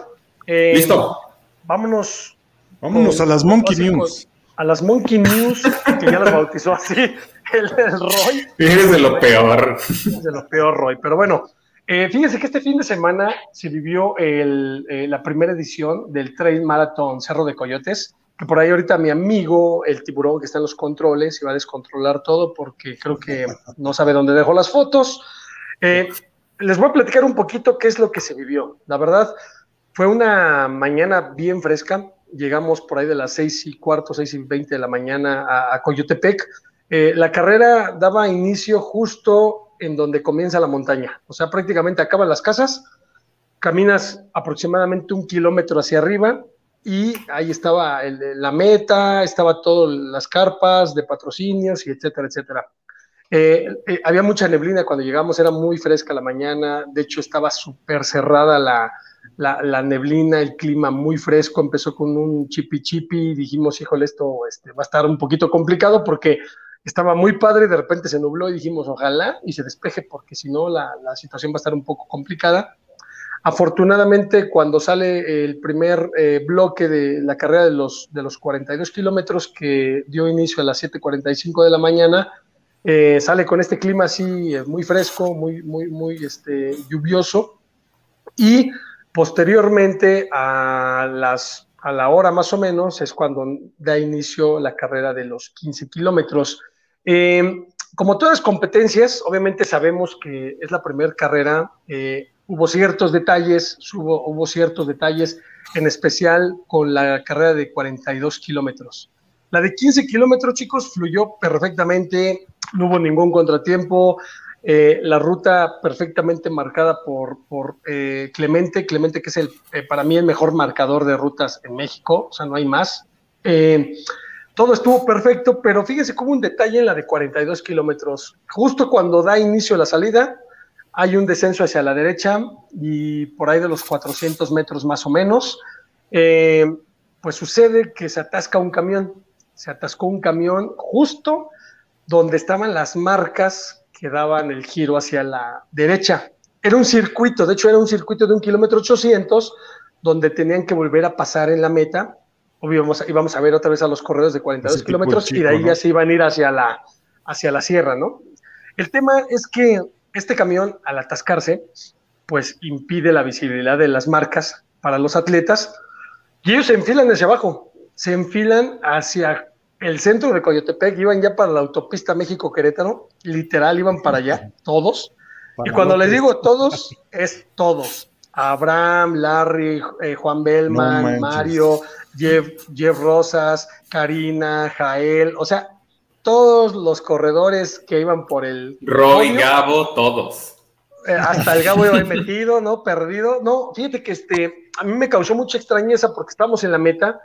Eh, Listo. Vámonos. Vámonos a las Monkey News. A las Monkey News, que ya las bautizó así el, Roy. Es de lo peor. Es de lo peor, Roy. Pero bueno, eh, fíjense que este fin de semana se vivió el, eh, la primera edición del Trail Marathon Cerro de Coyotes que por ahí ahorita mi amigo, el tiburón que está en los controles, iba a descontrolar todo porque creo que no sabe dónde dejó las fotos. Eh, les voy a platicar un poquito qué es lo que se vivió. La verdad, fue una mañana bien fresca. Llegamos por ahí de las seis y cuarto, seis y veinte de la mañana a, Coyotepec. Eh, la carrera daba inicio justo en donde comienza la montaña. O sea, prácticamente acaban las casas, caminas aproximadamente un kilómetro hacia arriba y ahí estaba la meta, estaba todas las carpas de patrocinios y etcétera, etcétera. Eh, eh, había mucha neblina cuando llegamos, era muy fresca la mañana, de hecho estaba súper cerrada la, la, neblina, el clima muy fresco, empezó con un chipi chipi, dijimos, híjole, esto este, va a estar un poquito complicado porque estaba muy padre, de repente se nubló y dijimos, ojalá y se despeje porque si no la, la situación va a estar un poco complicada. Afortunadamente, cuando sale el primer eh, bloque de la carrera de los, de los 42 kilómetros que dio inicio a las 7.45 de la mañana, eh, sale con este clima así eh, muy fresco, muy, muy, muy este, lluvioso. Y posteriormente, a, las, a la hora más o menos, es cuando da inicio la carrera de los 15 kilómetros. como todas las competencias, obviamente sabemos que es la primera carrera hubo ciertos detalles, hubo, hubo ciertos detalles, en especial con la carrera de 42 kilómetros. La de 15 kilómetros, chicos, fluyó perfectamente, no hubo ningún contratiempo, eh, la ruta perfectamente marcada por, por eh, Clemente, Clemente que es el, eh, para mí el mejor marcador de rutas en México, o sea, no hay más. todo estuvo perfecto, pero fíjense como un detalle en la de 42 kilómetros. Justo cuando da inicio la salida, hay un descenso hacia la derecha y por ahí de los 400 metros más o menos, pues sucede que se atasca un camión, se atascó un camión justo donde estaban las marcas que daban el giro hacia la derecha. Era un circuito, de hecho era un circuito de un kilómetro 800, donde tenían que volver a pasar en la meta. Obvio, íbamos a ver otra vez a los corredores de 42 kilómetros y de ahí ya se iban a ir hacia la, hacia la sierra, ¿no? El tema es que este camión, al atascarse, pues impide la visibilidad de las marcas para los atletas y ellos se enfilan hacia abajo, se enfilan hacia el centro de Coyotepec, iban ya para la autopista México-Querétaro, literal iban para allá, todos. y cuando les digo todos, es todos. Abraham, Larry, eh, Juan Bellman, Mario, Jeff, Jeff Rosas, Karina, Jael, o sea, todos los corredores que iban por el. Roy, Gabo, todos. Eh, hasta el Gabo iba ahí metido, ¿no? Perdido. No, fíjate que este, a mí me causó mucha extrañeza porque estábamos en la meta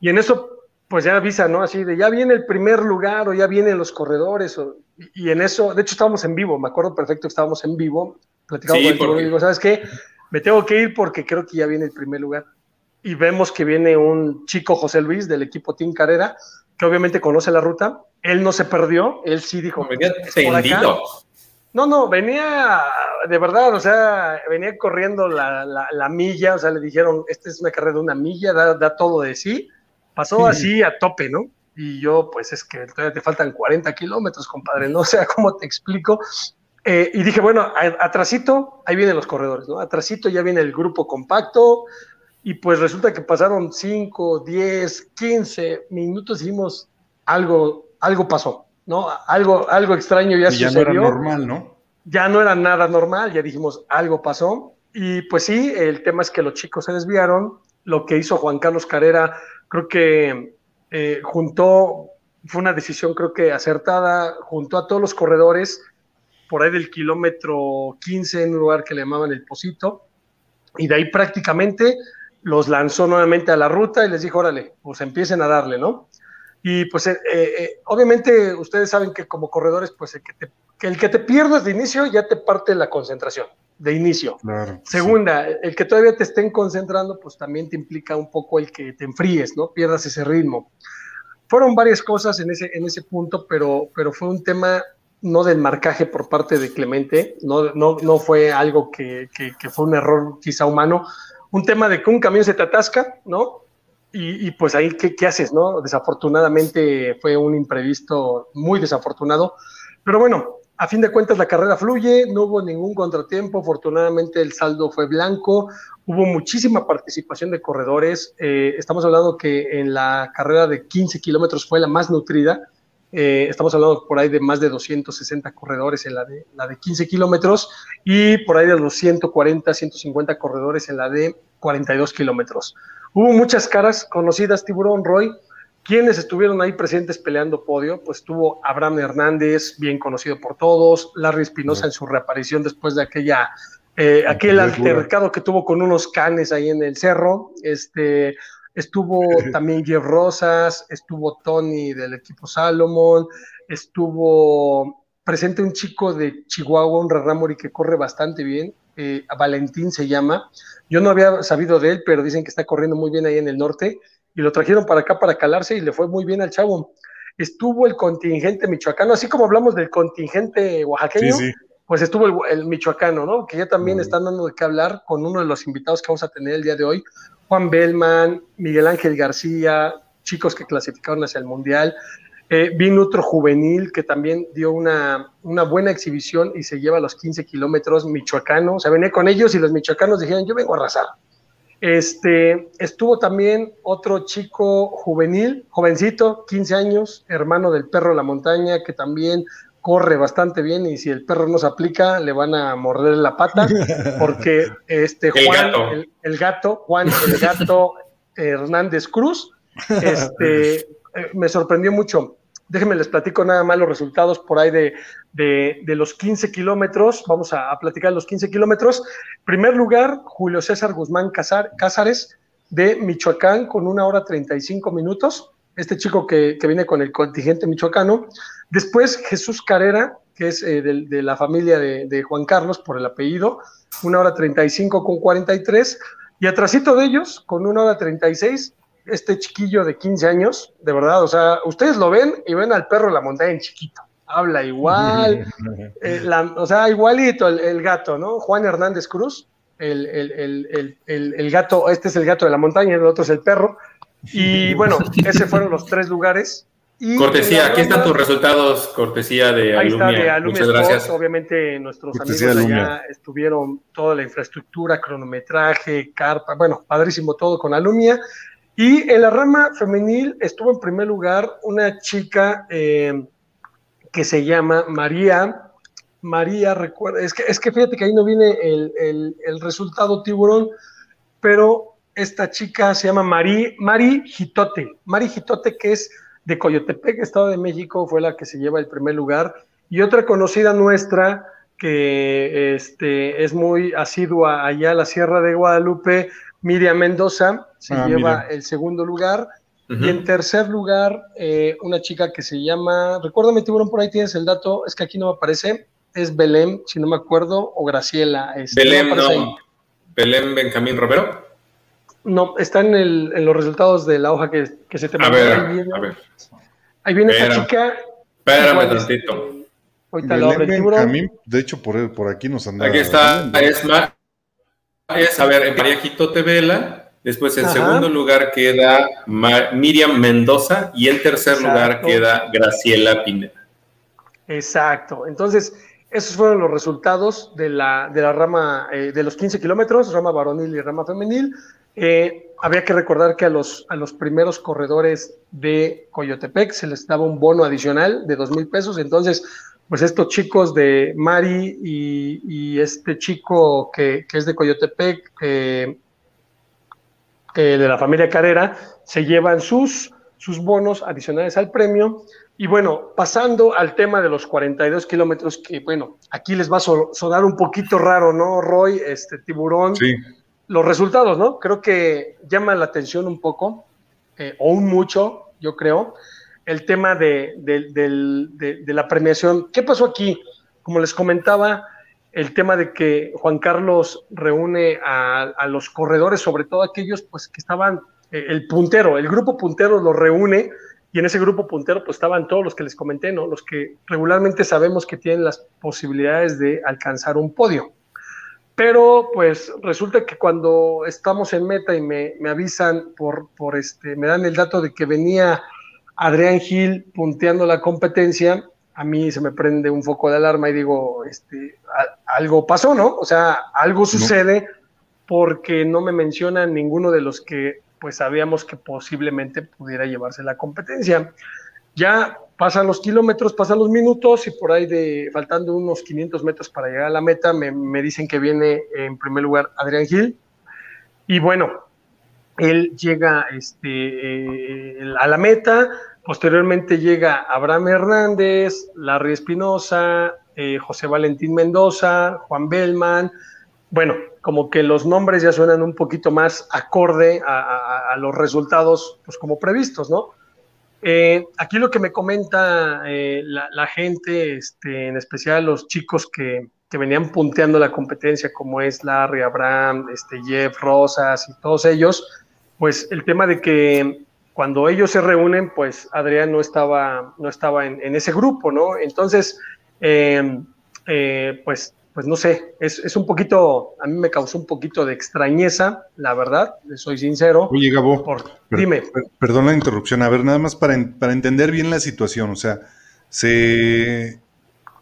y en eso, pues ya avisa, ¿no? Así de ya viene el primer lugar o ya vienen los corredores. y, en eso, de hecho, estábamos en vivo, me acuerdo perfecto que estábamos en vivo. Platicamos con el y digo, ¿sabes qué? Me tengo que ir porque creo que ya viene el primer lugar. Y vemos que viene un chico José Luis del equipo Team Carrera, que obviamente conoce la ruta él no se perdió, él sí dijo. Venía tendido. No, no, venía de verdad, o sea, venía corriendo la, la, milla, o sea, le dijeron, esta es una carrera de una milla, da, todo de sí. Pasó así a tope, ¿no? Y yo, pues es que todavía te faltan 40 kilómetros, compadre, no o sea cómo te explico. Eh, y dije, bueno, atrasito, ahí vienen los corredores, ¿no? Atrasito ya viene el grupo compacto, y pues resulta que pasaron 5, 10, 15 minutos y dijimos, algo, algo pasó, ¿no? Algo, algo extraño ya, y ya no era normal, ¿no? Ya no era nada normal, ya dijimos, algo pasó. Y pues sí, el tema es que los chicos se desviaron. Lo que hizo Juan Carlos Carrera, creo que eh, juntó, fue una decisión creo que acertada, juntó a todos los corredores por ahí del kilómetro 15 en un lugar que le llamaban el Posito, y de ahí prácticamente los lanzó nuevamente a la ruta y les dijo, órale, pues empiecen a darle, ¿no? Y pues eh, eh, obviamente ustedes saben que como corredores, pues el que, te, que el que te pierdas de inicio ya te parte la concentración, de inicio. Segunda, el que todavía te estén concentrando, pues también te implica un poco el que te enfríes, ¿no? Pierdas ese ritmo. fueron varias cosas en ese, en ese punto, pero, pero fue un tema no del marcaje por parte de Clemente, no, no, no fue algo que, que, fue un error quizá humano, un tema de que un camión se te atasca, ¿no? Y, y pues ahí, ¿qué, ¿qué, haces, no? Desafortunadamente fue un imprevisto muy desafortunado, pero bueno, a fin de cuentas la carrera fluye, no hubo ningún contratiempo, afortunadamente el saldo fue blanco, hubo muchísima participación de corredores, eh, estamos hablando que en la carrera de 15 kilómetros fue la más nutrida, eh, estamos hablando por ahí de más de 260 corredores en la de, la de 15 kilómetros y por ahí de los 140, 150 corredores en la de 42 kilómetros. Hubo muchas caras conocidas, Tiburón Roy, ¿Quiénes estuvieron ahí presentes peleando podio? Pues tuvo Abraham Hernández, bien conocido por todos, Larry Espinosa en su reaparición después de aquella, eh, aquel altercado que tuvo con unos canes ahí en el cerro. Este, estuvo también Jeff Rosas, estuvo Tony del equipo Salomon, estuvo presente un chico de Chihuahua, un Raramori que corre bastante bien, eh, Valentín se llama. Yo no había sabido de él, pero dicen que está corriendo muy bien ahí en el norte y lo trajeron para acá para calarse y le fue muy bien al chavo. Estuvo el contingente michoacano, así como hablamos del contingente oaxaqueño, pues estuvo el, michoacano, ¿no? Que ya también están dando de qué hablar con uno de los invitados que vamos a tener el día de hoy, Juan Bellman, Miguel Ángel García, chicos que clasificaron hacia el Mundial. Eh, vino otro juvenil que también dio una, una, buena exhibición y se lleva los 15 kilómetros michoacano. O sea, venía con ellos y los michoacanos dijeron, yo vengo a arrasar. Este, estuvo también otro chico juvenil, jovencito, 15 años, hermano del perro de la montaña, que también corre bastante bien y si el perro no se aplica le van a morder la pata porque este Juan el gato, Juan el gato Hernández Cruz este eh, me sorprendió mucho déjenme les platico nada más los resultados por ahí de, los 15 kilómetros. Vamos a, platicar los 15 kilómetros. Primer lugar, Julio César Guzmán Cázares de Michoacán con una hora 35 minutos. Este chico que, viene con el contingente michoacano. Después, Jesús Carrera, que es eh, de, la familia de, de, Juan Carlos por el apellido, una hora 35 con 43. Y atrásito de ellos, con una hora 36, este chiquillo de 15 años, de verdad, o sea, ustedes lo ven y ven al perro de la montaña en chiquito, habla igual, eh, o sea, igualito el, gato, ¿no? Juan Hernández Cruz, el, el, gato, este es el gato de la montaña, el otro es el perro, y bueno, ese fueron los tres lugares. cortesía, aquí están tus resultados, cortesía de Ahí está, de Alumia Muchas gracias. Obviamente nuestros amigos allá estuvieron toda la infraestructura, cronometraje, carpa, bueno, padrísimo todo con Alumia. Y en la rama femenil estuvo en primer lugar una chica eh, que se llama María. María, recuerda, es que, es que fíjate que ahí no viene el, resultado tiburón, pero esta chica se llama Mari, Mari Jitote. Mari Jitote, que es de Coyotepec, Estado de México, fue la que se lleva el primer lugar. Y otra conocida nuestra, que este, es muy asidua allá a la Sierra de Guadalupe, Miriam Mendoza se ah, lleva el segundo lugar. Y en tercer lugar, eh, una chica que se llama, recuérdame, Tiburón, por ahí tienes el dato, es que aquí no me aparece, es Belén, si no me acuerdo, o Graciela. Este, Belén, no. Belén Benjamín Romero. No, está en, el, en, los resultados de la hoja que, se te mandó. A ver, a ver. Ahí viene esta chica. Espérame tantito. Ahorita lo abre el tiburón. De hecho, por, por aquí nos anda. Aquí está, es, es, a ver, María Jitote Vela, después en segundo lugar queda Miriam Mendoza y en tercer lugar queda Graciela Pineda. Exacto, entonces esos fueron los resultados de la, de la rama eh, de los 15 kilómetros, rama varonil y rama femenil. Eh, había que recordar que a los, a los primeros corredores de Coyotepec se les daba un bono adicional de dos mil pesos, entonces pues estos chicos de Mari y, este chico que, es de Coyotepec, eh, de la familia Carrera, se llevan sus, sus bonos adicionales al premio. Y bueno, pasando al tema de los 42 kilómetros, que bueno, aquí les va a sonar un poquito raro, ¿no, Roy? Este tiburón. Sí. Los resultados, ¿no? Creo que llama la atención un poco, eh, o un mucho, yo creo el tema de, la premiación. ¿Qué pasó aquí? Como les comentaba, el tema de que Juan Carlos reúne a, los corredores, sobre todo aquellos pues, que estaban, eh, el puntero, el grupo puntero los reúne y en ese grupo puntero pues estaban todos los que les comenté, ¿no? Los que regularmente sabemos que tienen las posibilidades de alcanzar un podio. Pero pues resulta que cuando estamos en meta y me, me avisan por, por este, me dan el dato de que venía Adrián Gil punteando la competencia, a mí se me prende un foco de alarma y digo, este, algo pasó, ¿no? O sea, algo sucede porque no me mencionan ninguno de los que pues sabíamos que posiblemente pudiera llevarse la competencia. Ya pasan los kilómetros, pasan los minutos y por ahí de faltando unos 500 metros para llegar a la meta, me, dicen que viene en primer lugar Adrián Gil. Y bueno, él llega este, eh, a la meta, posteriormente llega Abraham Hernández, Larry Espinosa, eh, José Valentín Mendoza, Juan Bellman, bueno, como que los nombres ya suenan un poquito más acorde a, los resultados, pues como previstos, ¿no? Eh, aquí lo que me comenta eh, la, gente, este, en especial los chicos que, venían punteando la competencia, como es Larry, Abraham, este, Jeff, Rosas y todos ellos, pues el tema de que cuando ellos se reúnen, pues Adrián no estaba, no estaba en, ese grupo, ¿no? Entonces, eh, pues pues no sé, es, un poquito, a mí me causó un poquito de extrañeza, la verdad, soy sincero. Oye, Gabo, dime. perdón la interrupción, a ver, nada más para, para entender bien la situación, o sea, se,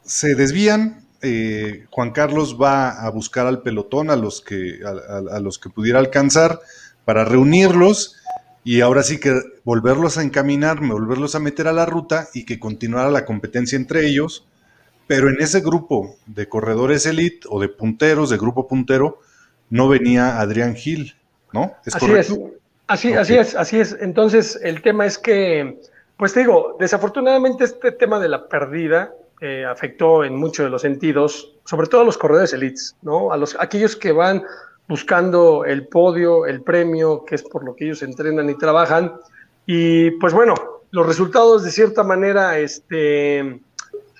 se desvían, eh, Juan Carlos va a buscar al pelotón, a los que, a los que pudiera alcanzar, para reunirlos y ahora sí que volverlos a encaminar, volverlos a meter a la ruta y que continuara la competencia entre ellos pero en ese grupo de corredores elite o de punteros, de grupo puntero, no venía Adrián Gil, ¿no? así es, así, así es, así es. Entonces, el tema es que, pues te digo, desafortunadamente este tema de la pérdida eh, afectó en muchos de los sentidos, sobre todo a los corredores elites, ¿no? A los, aquellos que van buscando el podio, el premio, que es por lo que ellos entrenan y trabajan. Y pues bueno, los resultados de cierta manera, este,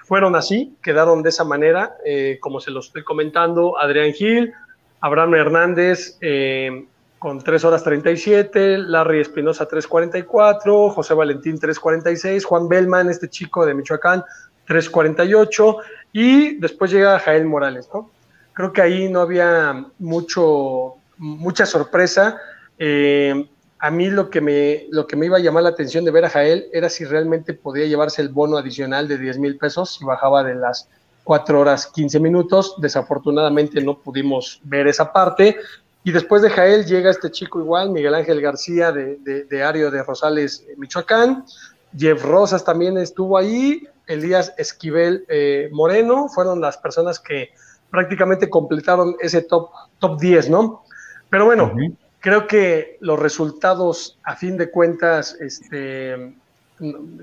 fueron así, quedaron de esa manera, eh, como se los estoy comentando, Adrián Gil, Abraham Hernández eh, con 3 horas 37, Larry Espinosa 3.44, José Valentín 3.46, Juan Bellman, este chico de Michoacán, 3.48, y después llega Jael Morales, ¿no? Creo que ahí no había mucho, mucha sorpresa. Eh, a mí lo que, me, lo que me iba a llamar la atención de ver a Jael era si realmente podía llevarse el bono adicional de 10 mil pesos si bajaba de las 4 horas 15 minutos. Desafortunadamente no pudimos ver esa parte. Y después de Jael llega este chico igual, Miguel Ángel García de, de, de Ario de Rosales, Michoacán. Jeff Rosas también estuvo ahí. Elías Esquivel eh, Moreno fueron las personas que prácticamente completaron ese top, top 10, ¿no? Pero bueno, creo que los resultados, a fin de cuentas, este,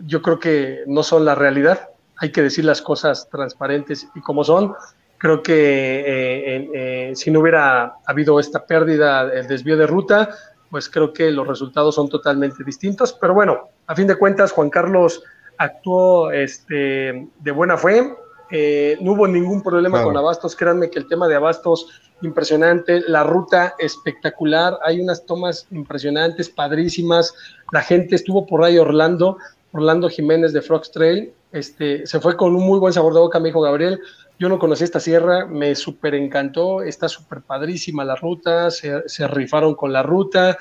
yo creo que no son la realidad. Hay que decir las cosas transparentes y como son. Creo que eh, eh, si no hubiera habido esta pérdida, el desvío de ruta, pues creo que los resultados son totalmente distintos. Pero bueno, a fin de cuentas, Juan Carlos actuó este, de buena fe. Eh, no hubo ningún problema con Abastos. Créanme que el tema de Abastos impresionante, la ruta espectacular, hay unas tomas impresionantes, padrísimas, la gente estuvo por ahí Orlando, Orlando Jiménez de Frogs Trail, este, se fue con un muy buen sabor de boca, me dijo Gabriel, yo no conocí esta sierra, me súper encantó, está súper padrísima la ruta, se, rifaron con la ruta,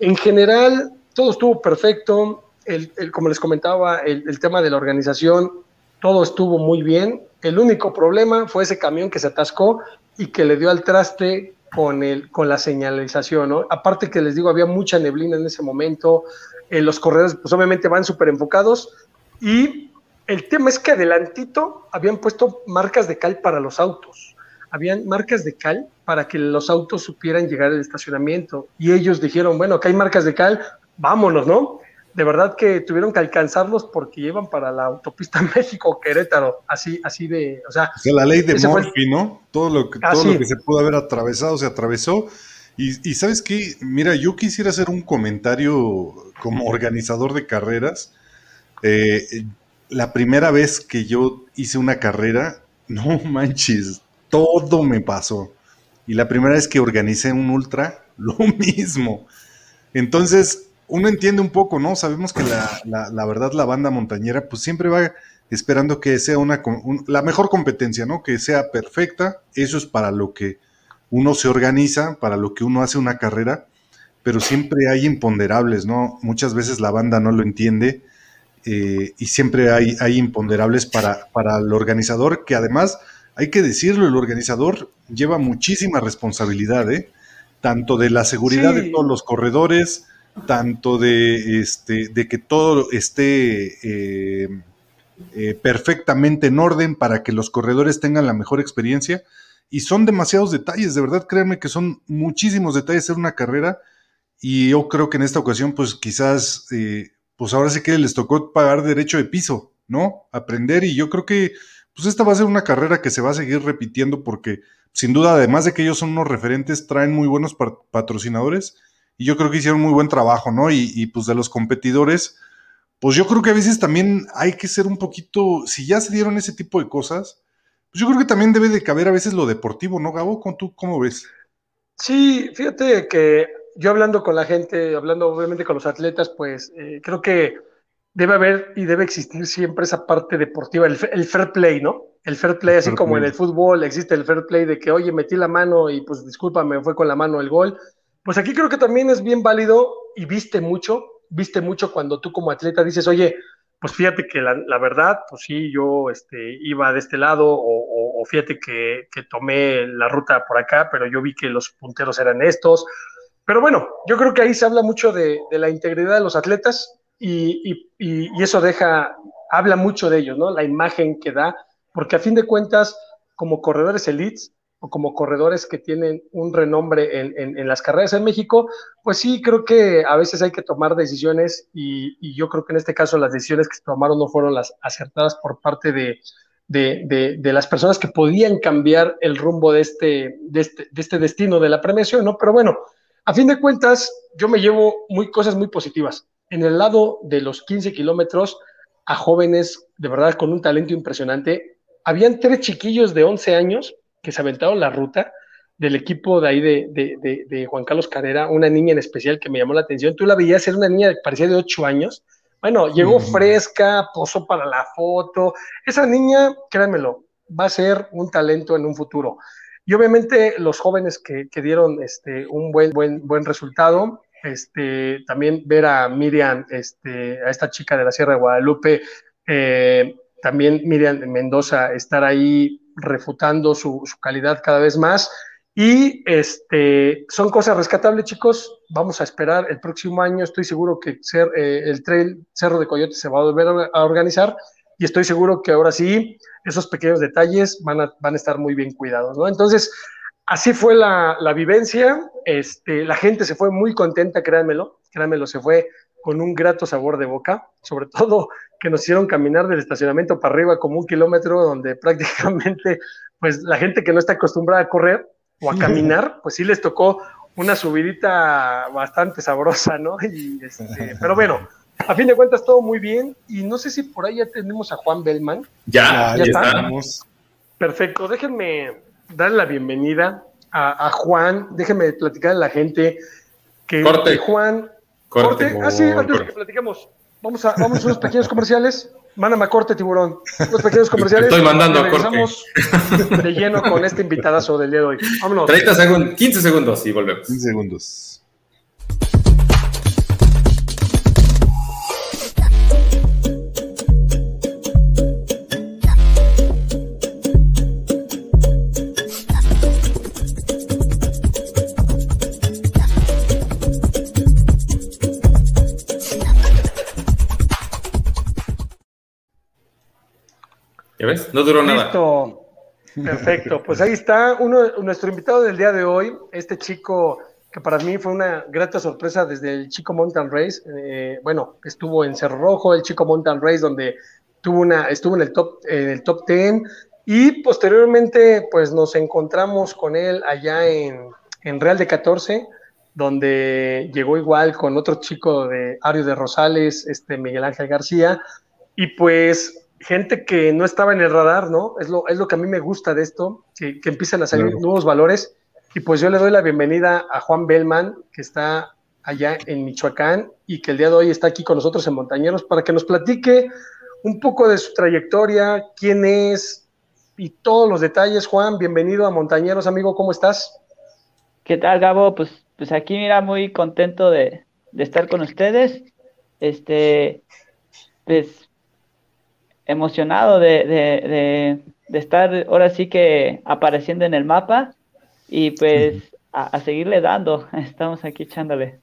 en general todo estuvo perfecto, el, como les comentaba, el, el tema de la organización, todo estuvo muy bien. El único problema fue ese camión que se atascó y que le dio al traste con, el, con la señalización. Aparte que les digo, había mucha neblina en ese momento, eh, los corredores pues obviamente van súper enfocados y el tema es que adelantito habían puesto marcas de cal para los autos, habían marcas de cal para que los autos supieran llegar al estacionamiento y ellos dijeron, bueno, acá hay marcas de cal, vámonos, ¿no? De verdad que tuvieron que alcanzarlos porque llevan para la autopista México-Querétaro, así, así de, o sea... la ley de Murphy, ¿no? Todo lo, que, todo lo que se pudo haber atravesado se atravesó. Y, y, sabes qué, mira, yo quisiera hacer un comentario como organizador de carreras. Eh, la primera vez que yo hice una carrera, no manches, todo me pasó. Y la primera vez que organicé un ultra, lo mismo. Entonces, uno entiende un poco, ¿no? Sabemos que la, verdad la banda montañera pues siempre va esperando que sea una, la mejor competencia, ¿no? Que sea perfecta. Eso es para lo que uno se organiza, para lo que uno hace una carrera, pero siempre hay imponderables, ¿no? Muchas veces la banda no lo entiende eh, y siempre hay, hay imponderables para, para el organizador, que además, hay que decirlo, el organizador lleva muchísima responsabilidad, ¿eh? Tanto de la seguridad de todos los corredores, tanto de, este, de que todo esté eh, eh, perfectamente en orden para que los corredores tengan la mejor experiencia. Y son demasiados detalles, de verdad, créanme que son muchísimos detalles en una carrera. Y yo creo que en esta ocasión, pues quizás, eh, pues ahora sí que les tocó pagar derecho de piso, ¿no? Aprender. Y yo creo que, pues esta va a ser una carrera que se va a seguir repitiendo porque, sin duda, además de que ellos son unos referentes, traen muy buenos patrocinadores y yo creo que hicieron muy buen trabajo, ¿no? Y, pues de los competidores, pues yo creo que a veces también hay que ser un poquito, si ya se dieron ese tipo de cosas, pues yo creo que también debe de caber a veces lo deportivo, ¿no, Gabo? ¿Tú cómo ves? Sí, fíjate que yo hablando con la gente, hablando obviamente con los atletas, pues eh, creo que debe haber y debe existir siempre esa parte deportiva, el, fair play, ¿no? El fair play, así como en el fútbol existe el fair play de que, oye, metí la mano y pues discúlpame, fue con la mano el gol. Pues aquí creo que también es bien válido y viste mucho, viste mucho cuando tú como atleta dices, oye, pues fíjate que la, verdad, pues sí, yo este, iba de este lado o, fíjate que, tomé la ruta por acá, pero yo vi que los punteros eran estos. Pero bueno, yo creo que ahí se habla mucho de, la integridad de los atletas y, y, eso deja, habla mucho de ellos, ¿no? La imagen que da, porque a fin de cuentas, como corredores elites, como corredores que tienen un renombre en, las carreras en México, pues sí, creo que a veces hay que tomar decisiones y, yo creo que en este caso las decisiones que se tomaron no fueron las acertadas por parte de, de, las personas que podían cambiar el rumbo de este, de este, de este destino de la premiación, ¿no? Pero bueno, a fin de cuentas, yo me llevo muy, cosas muy positivas. En el lado de los 15 kilómetros, a jóvenes de verdad con un talento impresionante, habían tres chiquillos de 11 años que se aventaron la ruta del equipo de ahí de, Juan Carlos Carrera, una niña en especial que me llamó la atención. Tú la veías, era una niña que parecía de 8 años. Bueno, llegó fresca, posó para la foto. Esa niña, créanmelo, va a ser un talento en un futuro. Y obviamente los jóvenes que, dieron este, un buen, buen, buen resultado, este, también ver a Miriam, este, a esta chica de la Sierra de Guadalupe, eh, también Miriam Mendoza estar ahí refutando su, calidad cada vez más. Y este, son cosas rescatables, chicos. Vamos a esperar el próximo año. Estoy seguro que eh, el trail Cerro de Coyote se va a volver a organizar y estoy seguro que ahora sí, esos pequeños detalles van a, van a estar muy bien cuidados. ¿no? Entonces, así fue la, la, vivencia. Este, la gente se fue muy contenta, créanmelo. Créanmelo, se fue con un grato sabor de boca, sobre todo que nos hicieron caminar del estacionamiento para arriba como un kilómetro, donde prácticamente, pues la gente que no está acostumbrada a correr o a caminar, pues sí les tocó una subidita bastante sabrosa, ¿no? Este, pero bueno, a fin de cuentas todo muy bien y no sé si por ahí ya tenemos a Juan Bellman. Ya, ya, estamos. Perfecto, déjenme darle la bienvenida a, Juan, déjenme platicar a la gente que, que Juan Corte. Ah, sí, antes de que platiquemos. Vamos a, vamos a unos pequeños comerciales. Mándame a corte, tiburón. Unos pequeños comerciales. Estoy mandando a corte. de lleno con este invitadazo del día de hoy. Vámonos. 30 segundos, 15 segundos y volvemos. 15 segundos. No duró nada. Listo. Perfecto. Pues ahí está uno, nuestro invitado del día de hoy, este chico que para mí fue una grata sorpresa desde el Chico Mountain Race. Eh, bueno, estuvo en Cerro Rojo, el Chico Mountain Race, donde tuvo una, estuvo en el top, en el top 10 y posteriormente pues nos encontramos con él allá en, en Real de 14 donde llegó igual con otro chico de Ario de Rosales, este Miguel Ángel García, y pues gente que no estaba en el radar, ¿no? Es lo, es lo que a mí me gusta de esto, que, que empiezan a salir nuevos valores. Y pues yo le doy la bienvenida a Juan Bellman, que está allá en Michoacán y que el día de hoy está aquí con nosotros en Montañeros para que nos platique un poco de su trayectoria, quién es y todos los detalles. Juan, bienvenido a Montañeros, amigo, ¿cómo estás? ¿Qué tal, Gabo? Pues, pues aquí, mira, muy contento de, estar con ustedes. Este, pues, emocionado de, estar ahora sí que apareciendo en el mapa y pues a seguirle dando. Estamos aquí echándole.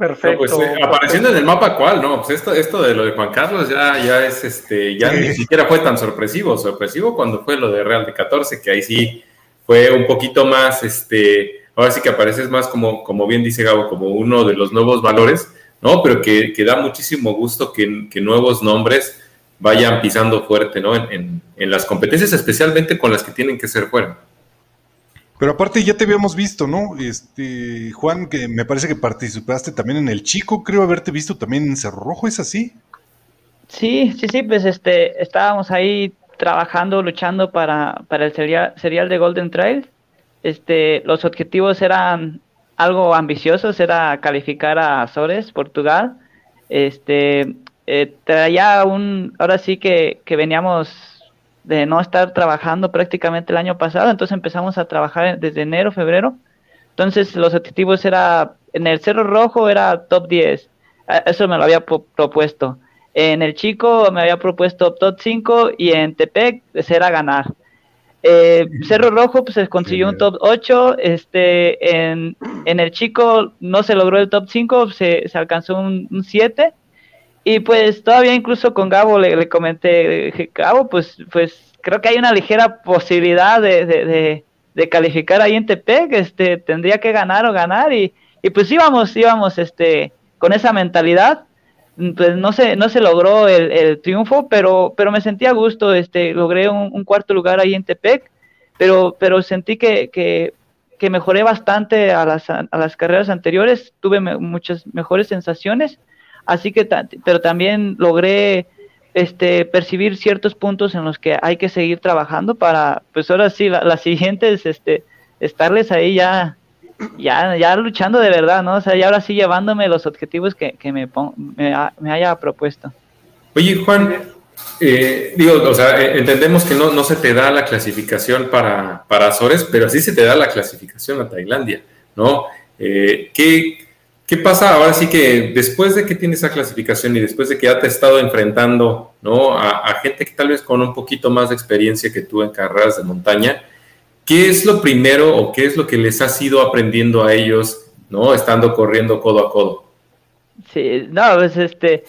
Perfecto. Pues, eh, apareciendo en el mapa, ¿cuál? No, pues esto, esto de lo de Juan Carlos ya, ya es este, ya ni siquiera fue tan sorpresivo. Sorpresivo cuando fue lo de Real de 14, que ahí sí fue un poquito más, este, ahora sí que apareces más como, como bien dice Gabo, como uno de los nuevos valores, ¿no? Pero que, da muchísimo gusto que, que, nuevos nombres vayan pisando fuerte, ¿no? En, en las competencias, especialmente con las que tienen que ser fuera. Pero aparte ya te habíamos visto, ¿no? Este, Juan, que me parece que participaste también en el Chico, creo haberte visto también en Cerro Rojo, ¿es así? Sí, sí, sí, pues este, estábamos ahí trabajando, luchando para, para el serial, serial de Golden Trail. Este, los objetivos eran algo ambiciosos, era calificar a Azores, Portugal. Este, eh, traía un, ahora sí que, que veníamos de no estar trabajando prácticamente el año pasado, entonces empezamos a trabajar desde enero, febrero. Entonces los objetivos era, en el Cerro Rojo era top 10, eso me lo había propuesto. En el Chico me había propuesto top 5 y en Tepec pues, era ganar. Eh, Cerro Rojo pues se consiguió un top 8, este, en, en, el Chico no se logró el top 5, se, se alcanzó un, un 7 y pues todavía incluso con Gabo le, comenté, Gabo, pues, pues creo que hay una ligera posibilidad de, calificar ahí en Tepec, este, tendría que ganar o ganar y, y pues íbamos, íbamos este, con esa mentalidad, pues no se, no se logró el, triunfo, pero, pero me sentí a gusto, este, logré un, cuarto lugar ahí en Tepec, pero, pero sentí que, que, que mejoré bastante a las, a las carreras anteriores, tuve muchas mejores sensaciones así que, pero también logré este, percibir ciertos puntos en los que hay que seguir trabajando para, pues ahora sí, las la siguientes, este, estarles ahí ya, ya, ya luchando de verdad, ¿no? O sea, ya ahora sí llevándome los objetivos que, me, me, haya propuesto. Oye, Juan, eh, digo, o sea, eh, entendemos que no, no se te da la clasificación para, para Azores, pero sí se te da la clasificación a Tailandia, ¿no? Eh, ¿qué, ¿Qué pasa ahora sí que después de que tienes esa clasificación y después de que ya te has estado enfrentando ¿no? a, gente que tal vez con un poquito más de experiencia que tú en carreras de montaña, ¿qué es lo primero o qué es lo que les has ido aprendiendo a ellos, ¿no? estando corriendo codo a codo? Sí, no, pues este,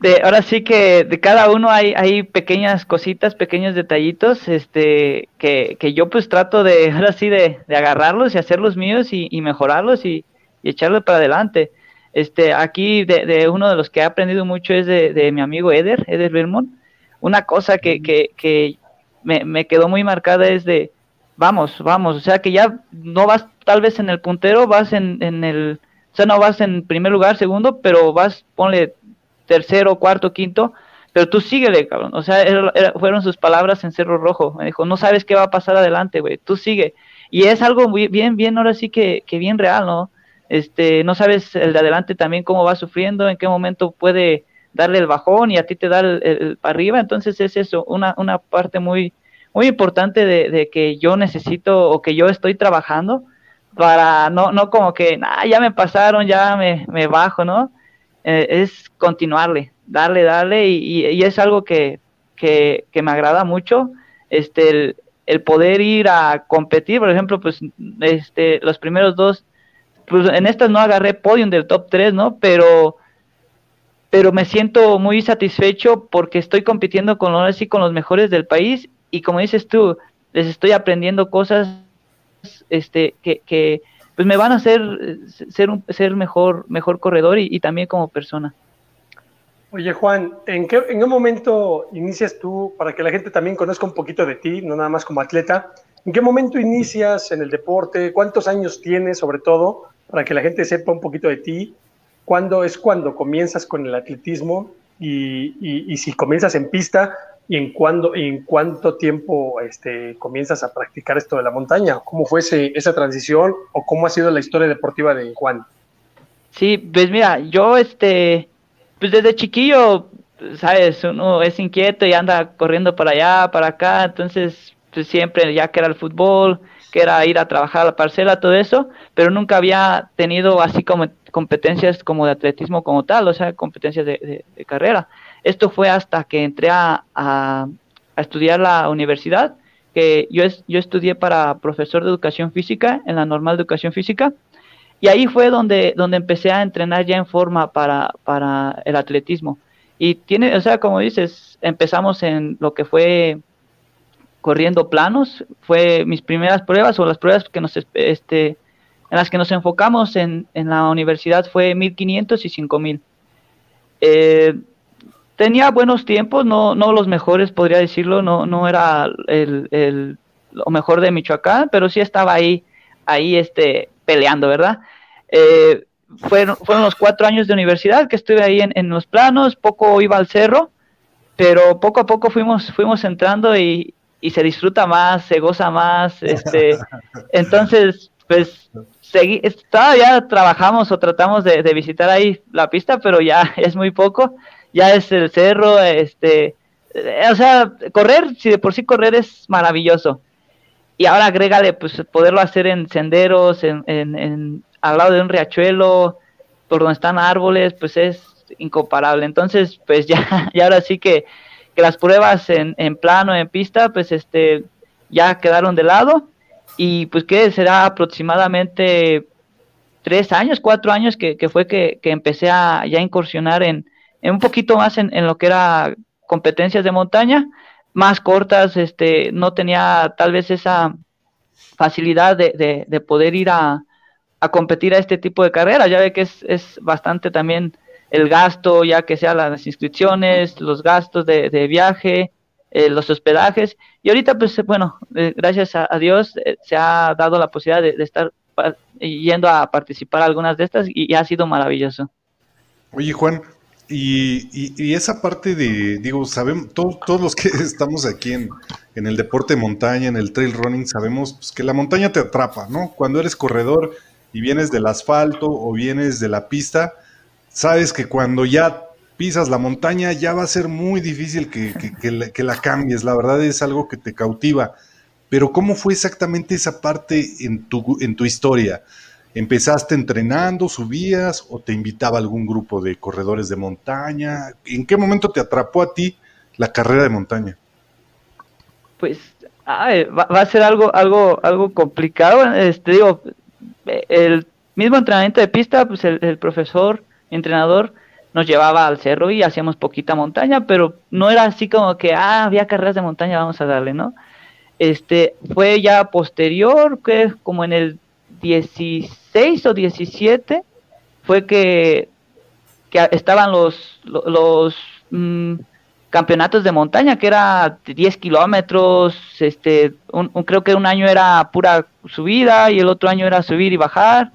de, ahora sí que de cada uno hay, hay pequeñas cositas, pequeños detallitos, este, que, que yo pues trato de, ahora sí, de, de agarrarlos y hacerlos míos y, y mejorarlos y y echarle para adelante. Este, aquí de, uno de los que he aprendido mucho es de, mi amigo Eder, Eder Vermont. Una cosa que, que, me, quedó muy marcada es de, vamos, vamos, o sea que ya no vas tal vez en el puntero, vas en, en el, o sea, no vas en primer lugar, segundo, pero vas, ponle tercero, cuarto, quinto, pero tú síguele, cabrón. O sea, fueron sus palabras en Cerro Rojo. Me dijo, no sabes qué va a pasar adelante, güey, tú sigue. Y es algo muy, bien, bien, ahora sí que, que bien real, ¿no? este, no sabes el de adelante también cómo va sufriendo, en qué momento puede darle el bajón y a ti te da el, para arriba, entonces es eso, una, una parte muy, muy importante de, que yo necesito o que yo estoy trabajando para no, no como que, ah, ya me pasaron, ya me, me bajo, ¿no? Eh, es continuarle, darle, darle y, y, es algo que, que, me agrada mucho, este, el, el poder ir a competir, por ejemplo, pues este, los primeros dos pues en estas no agarré podium del top 3, ¿no? Pero, pero me siento muy satisfecho porque estoy compitiendo con, así, con los mejores del país y como dices tú, les estoy aprendiendo cosas este, que, que pues me van a hacer ser, un, ser mejor, mejor corredor y, también como persona. Oye Juan, ¿en qué, ¿en qué momento inicias tú para que la gente también conozca un poquito de ti, no nada más como atleta? ¿En qué momento inicias en el deporte? ¿Cuántos años tienes sobre todo? para que la gente sepa un poquito de ti, cuándo es cuando comienzas con el atletismo y, si comienzas en pista, y en cuándo en cuánto tiempo este, comienzas a practicar esto de la montaña. ¿Cómo fue ese, esa transición o cómo ha sido la historia deportiva de Juan? Sí, pues mira, yo este, pues desde chiquillo, sabes, uno es inquieto y anda corriendo para allá, para acá, entonces pues siempre ya que era el fútbol, que era ir a trabajar a la parcela, todo eso, pero nunca había tenido así como competencias como de atletismo como tal, o sea, competencias de, carrera. Esto fue hasta que entré a, a, estudiar la universidad, que yo, yo estudié para profesor de educación física en la normal educación física, y ahí fue donde, donde empecé a entrenar ya en forma para, para el atletismo. Y tiene, o sea, como dices, empezamos en lo que fue corriendo planos, fue mis primeras pruebas o las pruebas que nos, este, en las que nos enfocamos en, en la universidad fue 1500 y 5000. Eh, tenía buenos tiempos, no, no los mejores, podría decirlo, no, no era el, el, lo mejor de Michoacán, pero sí estaba ahí, ahí este, peleando, ¿verdad? Eh, fueron, fueron los cuatro años de universidad que estuve ahí en, en, los planos, poco iba al cerro, pero poco a poco fuimos, fuimos entrando y, y se disfruta más, se goza más, este, entonces, pues, seguí, todavía trabajamos o tratamos de, visitar ahí la pista, pero ya es muy poco, ya es el cerro, este, eh, o sea, correr, si de por sí correr es maravilloso, y ahora agrégale, pues, poderlo hacer en senderos, en, en, en al lado de un riachuelo, por donde están árboles, pues es incomparable, entonces, pues ya, y ahora sí que que las pruebas en, en plano, en pista, pues este ya quedaron de lado. Y pues que será aproximadamente tres años, cuatro años que, fue que, empecé a ya incursionar en, un poquito más en, lo que era competencias de montaña, más cortas, este, no tenía tal vez esa facilidad de, de, poder ir a, a, competir a este tipo de carreras, ya ve que es, es bastante también el gasto, ya que sea las inscripciones, los gastos de, viaje, eh, los hospedajes. Y ahorita, pues bueno, eh, gracias a, Dios eh, se ha dado la posibilidad de, estar yendo a participar a algunas de estas y, ha sido maravilloso. Oye, Juan, y, esa parte de, digo, sabemos, todos los que estamos aquí en, en, el deporte de montaña, en el trail running, sabemos pues, que la montaña te atrapa, ¿no? Cuando eres corredor y vienes del asfalto o vienes de la pista, sabes que cuando ya pisas la montaña ya va a ser muy difícil que, la, cambies, la verdad es algo que te cautiva. Pero ¿cómo fue exactamente esa parte en tu, en tu historia? ¿Empezaste entrenando, subías o te invitaba algún grupo de corredores de montaña? ¿En qué momento te atrapó a ti la carrera de montaña? Pues va, a ser algo, algo, algo complicado. Este, digo, el mismo entrenamiento de pista, pues el profesor entrenador nos llevaba al cerro y hacíamos poquita montaña, pero no era así como que, ah, había carreras de montaña, vamos a darle, ¿no? Este, fue ya posterior, que como en el 16 o 17, fue que, que estaban los, los, mm, campeonatos de montaña, que era 10 kilómetros, este, creo que un año era pura subida y el otro año era subir y bajar,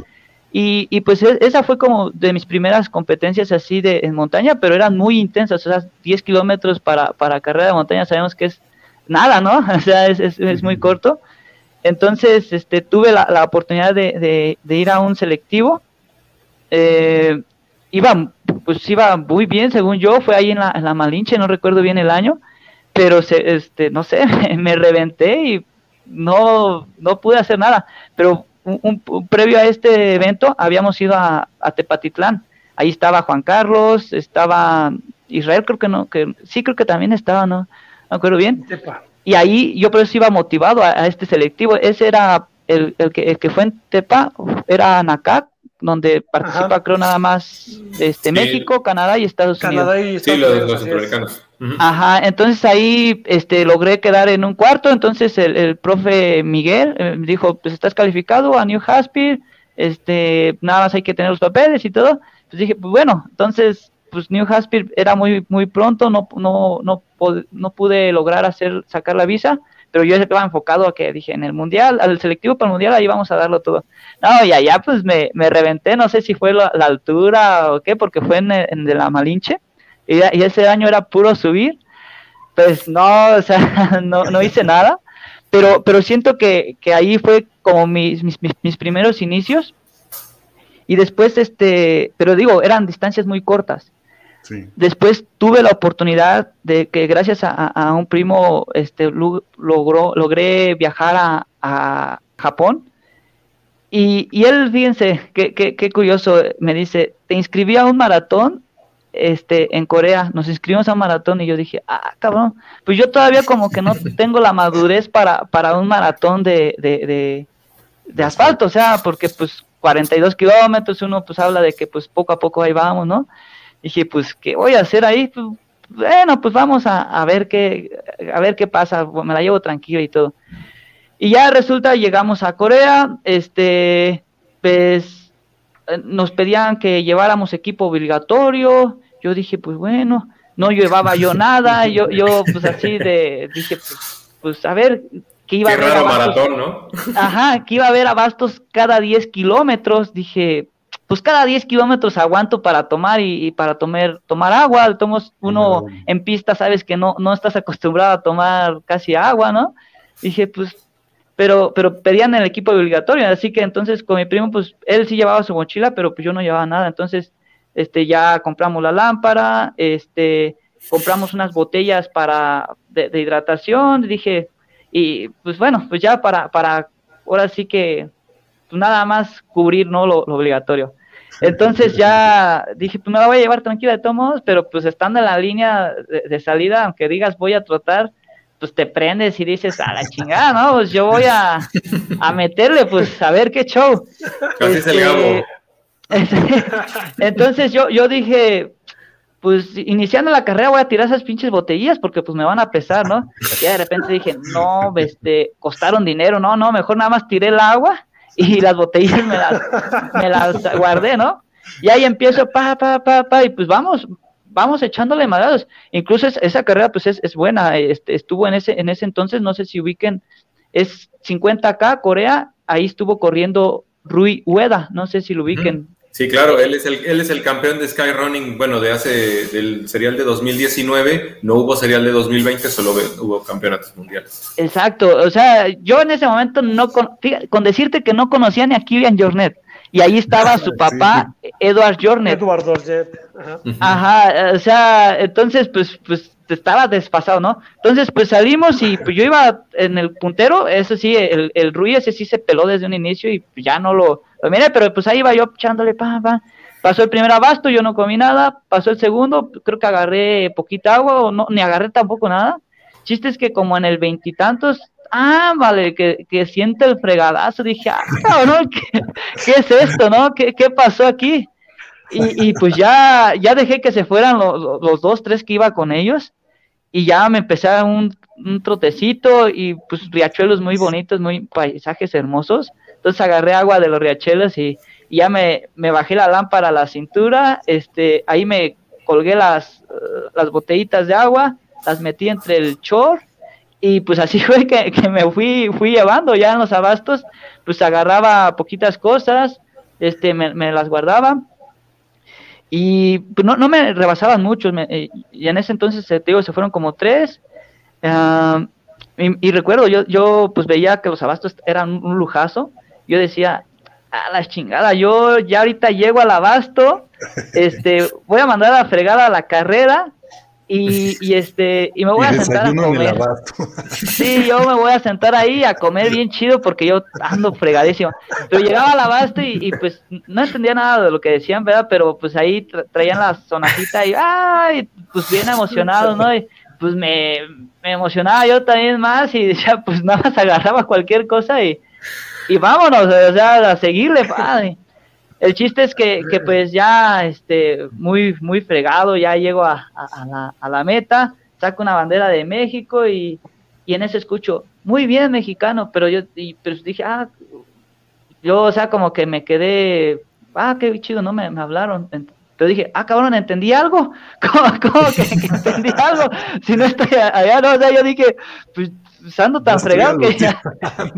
y, y, pues e, esa fue como de mis primeras competencias así de en montaña, pero eran muy intensas, o sea, 10 kilómetros para, para carrera de montaña sabemos que es nada, ¿no? O sea, es, es, muy corto. Entonces, este, tuve la, la oportunidad de, de, ir a un selectivo. Eh, iba, pues iba muy bien, según yo, fue ahí en la, la Malinche, no recuerdo bien el año, pero se, este, no sé, me reventé y no, no pude hacer nada. Pero un, previo a este evento habíamos ido a, Tepatitlán. Ahí estaba Juan Carlos, estaba Israel, creo que no, que sí creo que también estaba, no, no bien. Y ahí yo por eso iba motivado a, este selectivo. Ese era el, el, que, el que fue en Tepa, era Nacac, donde participa creo nada más este México, Canadá y Estados Unidos. sí, los, centroamericanos. Ajá, entonces ahí este logré quedar en un cuarto, entonces el, profe Miguel eh, dijo, pues estás calificado a New Hampshire, este, nada más hay que tener los papeles y todo. Pues dije, pues bueno, entonces pues New Hampshire era muy muy pronto, no no no, no pude lograr hacer sacar la visa pero yo estaba enfocado a que dije, en el mundial, al selectivo para el mundial, ahí vamos a darlo todo. No, y allá pues me, me reventé, no sé si fue la, altura o qué, porque fue en, de la Malinche, y, ese año era puro subir, pues no, o sea, no, no hice nada, pero, pero siento que, que ahí fue como mis, mis, mis, primeros inicios. Y después, este, pero digo, eran distancias muy cortas. Después tuve la oportunidad de que gracias a, un primo este, logró, logré viajar a, a Japón. Y, y, él, fíjense, qué, qué, qué curioso, me dice, te inscribí a un maratón este, en Corea, nos inscribimos a un maratón y yo dije, ah, cabrón, pues yo todavía como que no tengo la madurez para, para un maratón de, de, de, asfalto, o sea, porque pues 42 kilómetros, uno pues habla de que pues poco a poco ahí vamos, ¿no? Dije, pues, ¿qué voy a hacer ahí? Pues, bueno, pues vamos a, a, ver qué, a ver qué pasa, me la llevo tranquilo y todo. Y ya resulta, llegamos a Corea, este, pues nos pedían que lleváramos equipo obligatorio, yo dije, pues bueno, no llevaba yo nada, yo, yo pues así de, dije, pues, pues a ver, que iba a haber abastos, ¿no? Ajá, que iba a haber abastos cada 10 kilómetros, dije, pues cada 10 kilómetros aguanto para tomar y, para tomar, tomar agua, tomos uno en pista sabes que no, no estás acostumbrado a tomar casi agua, ¿no? Dije, pues pero, pero pedían el equipo obligatorio, así que entonces con mi primo, pues él sí llevaba su mochila, pero pues yo no llevaba nada, entonces este ya compramos la lámpara, este compramos unas botellas para de, hidratación, dije, y pues bueno, pues ya para, para ahora sí que pues nada más cubrir no lo, obligatorio. Entonces ya dije, pues me la voy a llevar tranquila de todos modos, pero pues estando en la línea de salida, aunque digas voy a trotar, pues te prendes y dices, a la chingada, ¿no? Pues yo voy a, a meterle, pues a ver qué show. Casi este, Entonces yo, yo dije, pues iniciando la carrera voy a tirar esas pinches botellas porque pues me van a pesar, ¿no? Y de repente dije, no, este, costaron dinero, no, no, mejor nada más tiré el agua y las botellas me las, me las guardé, ¿no? Y ahí empiezo, pa, pa, pa, pa, y pues vamos, vamos echándole madrazos. Incluso esa carrera pues es, es buena, este, estuvo en ese, en ese entonces, no sé si ubiquen, es 50K Corea, ahí estuvo corriendo Rui Ueda, no sé si lo ubiquen. Sí, claro, él es el, él es el campeón de Skyrunning, bueno, de hace, del serial de 2019, no hubo serial de 2020, solo hubo campeonatos mundiales. Exacto, o sea, yo en ese momento no, con, con decirte que no conocía ni a Kilian Jornet, y ahí estaba su papá, Edward Jornet. Edward Jornet. Ajá. o sea, entonces, pues, pues estaba desfasado, ¿no? Entonces, pues salimos y pues yo iba en el puntero, eso sí, el, el Rui ese sí se peló desde un inicio y ya no lo, lo miré, pero pues ahí iba yo echándole pa, pa. Pasó el primer abasto, yo no comí nada, pasó el segundo, creo que agarré poquita agua o no, ni agarré tampoco nada. Chiste es que como en el veintitantos ah, vale, que, que siente el fregadazo. Dije, ah, cabrón, ¿qué, ¿qué, es esto, no? ¿Qué, qué pasó aquí? Y, y, pues ya, ya dejé que se fueran los, los dos, tres que iba con ellos. Y ya me empecé a un, un trotecito y pues riachuelos muy bonitos, muy paisajes hermosos. Entonces agarré agua de los riachuelos y, ya me, me, bajé la lámpara a la cintura. Este, ahí me colgué las, las botellitas de agua, las metí entre el chor y pues así fue que, me fui, fui llevando ya en los abastos, pues agarraba poquitas cosas, este, me, las guardaba y pues no, no me rebasaban mucho, eh, y en ese entonces, eh, te digo, se fueron como tres, ah, y, recuerdo, yo, yo pues veía que los abastos eran un lujazo, yo decía, a la chingada, yo ya ahorita llego al abasto, este, voy a mandar a fregar a la carrera, y, y, este y me voy a sentar a comer. Sí, yo me voy a sentar ahí a comer bien chido porque yo ando fregadísimo. Pero llegaba al abasto y, y pues no entendía nada de lo que decían, ¿verdad? Pero pues ahí traían la sonajita y ay, pues bien emocionado, ¿no? Y pues me, me emocionaba yo también más y ya pues nada más agarraba cualquier cosa y, y vámonos, o sea, a seguirle, padre. El chiste es que, que, pues ya este muy muy fregado, ya llego a, la, a, la, meta, saco una bandera de México y, y, en ese escucho, muy bien mexicano, pero yo y, pero dije, ah, yo, o sea, como que me quedé, ah, qué chido, no me, me hablaron. Pero dije, ah, cabrón, ¿entendí algo? ¿Cómo, cómo que, que, entendí algo? Si no estoy allá, no, o sea, yo dije, pues usando tan fregado que ya,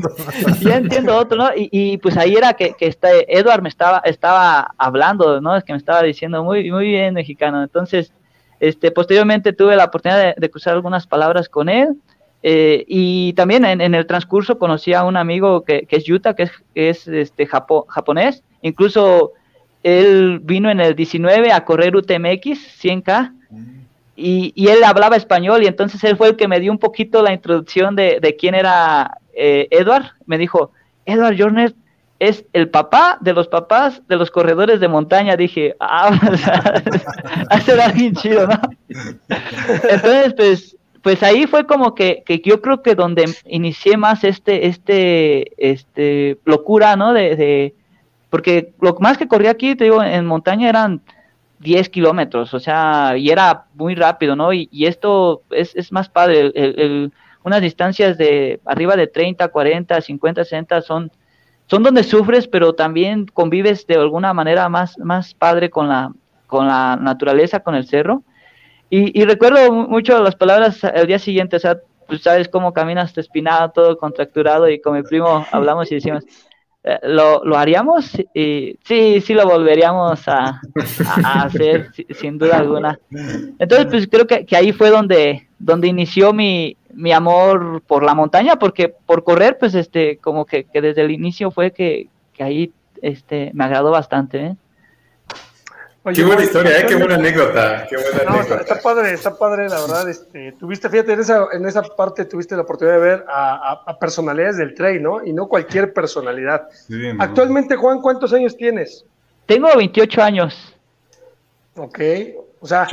ya, entiendo otro, ¿no? Y, y, pues ahí era que, que este Edward me estaba, estaba hablando, ¿no? Es que me estaba diciendo muy, muy bien mexicano. Entonces, Este, posteriormente tuve la oportunidad de, cruzar algunas palabras con él. Eh, y también en, el transcurso conocí a un amigo que, es Yuta, que es, este, japonés. Incluso él vino en el 19 a correr UTMX 100K y, él hablaba español y entonces él fue el que me dio un poquito la introducción de, quién era eh, Edward. Me dijo, Edward Jornet es el papá de los papás de los corredores de montaña. Dije, ah, hace alguien chido, ¿no? Entonces, pues, pues ahí fue como que, que, yo creo que donde inicié más este, este, este, locura, ¿no? De, de, porque lo más que corría aquí, te digo, en montaña eran 10 kilómetros, o sea, y era muy rápido, ¿no? Y, esto es, es, más padre, el, unas distancias de arriba de 30, 40, 50, 60 son, son donde sufres, pero también convives de alguna manera más, más padre con la, con la naturaleza, con el cerro. Y, recuerdo mucho las palabras el día siguiente, o sea, pues sabes cómo caminas espinado, todo contracturado, y con mi primo hablamos y decimos, ¿Lo, ¿Lo, haríamos? Y, sí, sí lo volveríamos a, hacer, sin duda alguna. Entonces, pues creo que, que, ahí fue donde, donde inició mi, mi amor por la montaña, porque por correr, pues este, como que, que desde el inicio fue que, que ahí este, me agradó bastante. ¿eh? Qué buena historia, ¿eh? qué buena anécdota. Qué buena anécdota. Está, padre, está padre, la verdad. Este, tuviste, fíjate, en esa, en esa parte tuviste la oportunidad de ver a, personalidades del trail, ¿no? Y no cualquier personalidad. Actualmente, Juan, ¿cuántos años tienes? Tengo 28 años. Ok, o sea,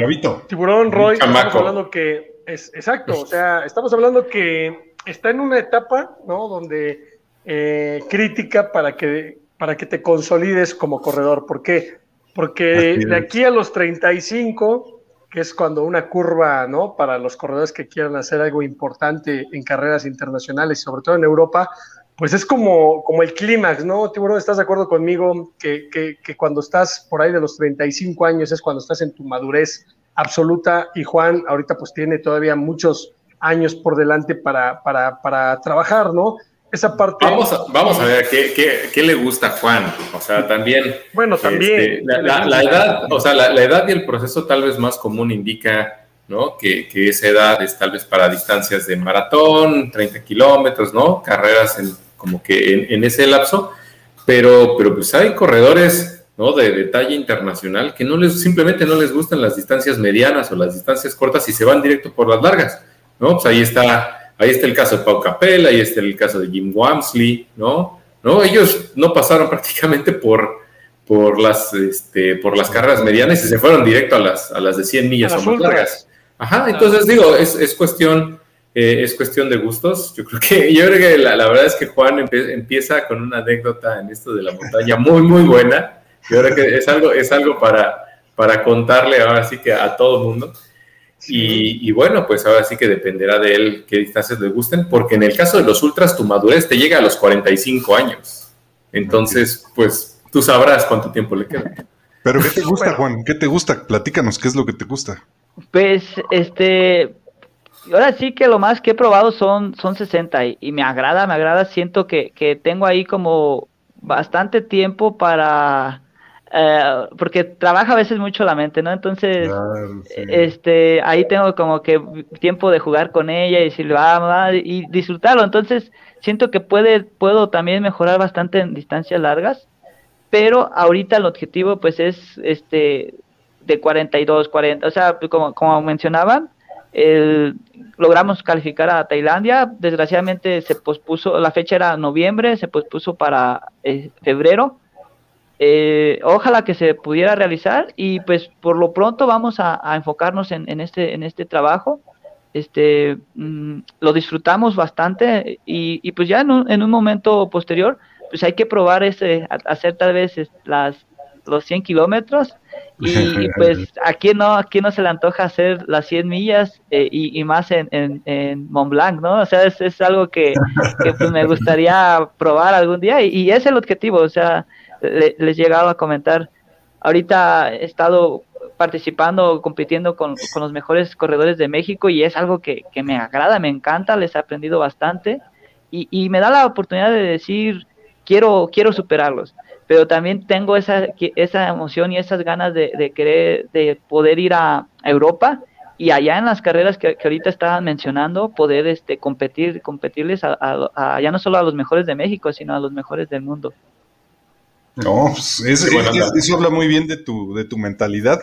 Tiburón Roy, estamos hablando que es exacto, o sea, estamos hablando que está en una etapa, ¿no? Donde eh, crítica para que para que te consolides como corredor. ¿Por qué? Porque de aquí a los 35, que es cuando una curva, ¿no? Para los corredores que quieran hacer algo importante en carreras internacionales, sobre todo en Europa, pues es como, como el clímax, ¿no? Tiburón, ¿estás de acuerdo conmigo que, que, cuando estás por ahí de los 35 años es cuando estás en tu madurez absoluta y Juan ahorita pues tiene todavía muchos años por delante para, para, para trabajar, ¿no? Esa parte. Vamos a, vamos a ver ¿qué, qué, qué, le gusta a Juan. O sea, también. Bueno, también. Este, la, edad, o sea, la, edad y el proceso tal vez más común indica, ¿no? Que, que, esa edad es tal vez para distancias de maratón, 30 kilómetros, ¿no? Carreras en, como que en, ese lapso. Pero, pero pues hay corredores, ¿no? De, de talla internacional que no les, simplemente no les gustan las distancias medianas o las distancias cortas y se van directo por las largas, ¿no? Pues ahí está Ahí está el caso de Pau Capella, ahí está el caso de Jim Wamsley, ¿no? ¿no? Ellos no pasaron prácticamente por, por, las, este, por las carreras medianas y se fueron directo a las, a las de 100 millas o más largas. Ajá, entonces digo, es, es cuestión, eh, es cuestión de gustos. Yo creo que, yo creo que la, la verdad es que Juan empieza con una anécdota en esto de la montaña muy, muy buena. Yo creo que es algo, es algo para, para contarle ahora sí que a todo mundo. Y, bueno, pues ahora sí que dependerá de él qué distancias le gusten, porque en el caso de los ultras, tu madurez te llega a los 45 años. Entonces, pues tú sabrás cuánto tiempo le queda. Pero ¿qué te gusta, Juan? ¿Qué te gusta? Platícanos, ¿qué es lo que te gusta? Pues, este, ahora sí que lo más que he probado son, son 60 y, me agrada, me agrada, siento que, que tengo ahí como bastante tiempo para eh, porque trabaja a veces mucho la mente, ¿no? Entonces, este, ahí tengo como que tiempo de jugar con ella y decirle, va, y disfrutarlo. Entonces, siento que puede, puedo también mejorar bastante en distancias largas, pero ahorita el objetivo, pues, es, este, de 42, 40, o sea, como, como mencionaban, el, logramos calificar a Tailandia, desgraciadamente se pospuso, la fecha era noviembre, se pospuso para eh, febrero, eh, ojalá que se pudiera realizar y pues por lo pronto vamos a, enfocarnos en, este, en este trabajo. Este, mm, lo disfrutamos bastante y, pues ya en un, en un, momento posterior pues hay que probar ese, hacer tal vez las, los 100 kilómetros y, pues a quién no, a quién no se le antoja hacer las 100 millas eh, y, más en, en, Mont Blanc, ¿no? O sea, es, es algo que, que pues me gustaría probar algún día y, y es el objetivo, o sea, les he llegado a comentar. Ahorita he estado participando, compitiendo con, los mejores corredores de México y es algo que, me agrada, me encanta, les he aprendido bastante y, me da la oportunidad de decir, quiero, quiero superarlos, pero también tengo esa, esa emoción y esas ganas de, querer, de poder ir a Europa y allá en las carreras que, ahorita estaban mencionando, poder este, competir, competirles a, ya no solo a los mejores de México, sino a los mejores del mundo. No, pues eso habla muy bien de tu, de tu mentalidad.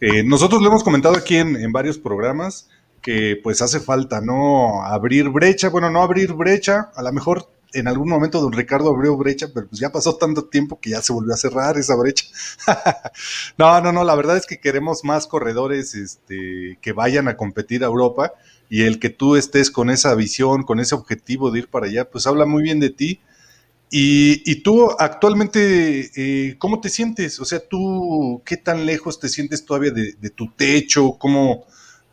Eh, nosotros lo hemos comentado aquí en, en, varios programas que pues hace falta, ¿no? Abrir brecha, bueno, no abrir brecha, a lo mejor en algún momento don Ricardo abrió brecha, pero pues ya pasó tanto tiempo que ya se volvió a cerrar esa brecha. no, no, no, la verdad es que queremos más corredores este, que vayan a competir a Europa y el que tú estés con esa visión, con ese objetivo de ir para allá, pues habla muy bien de ti. Y, tú actualmente, eh, ¿cómo te sientes? O sea, tú, ¿qué tan lejos te sientes todavía de, de tu techo? ¿Cómo,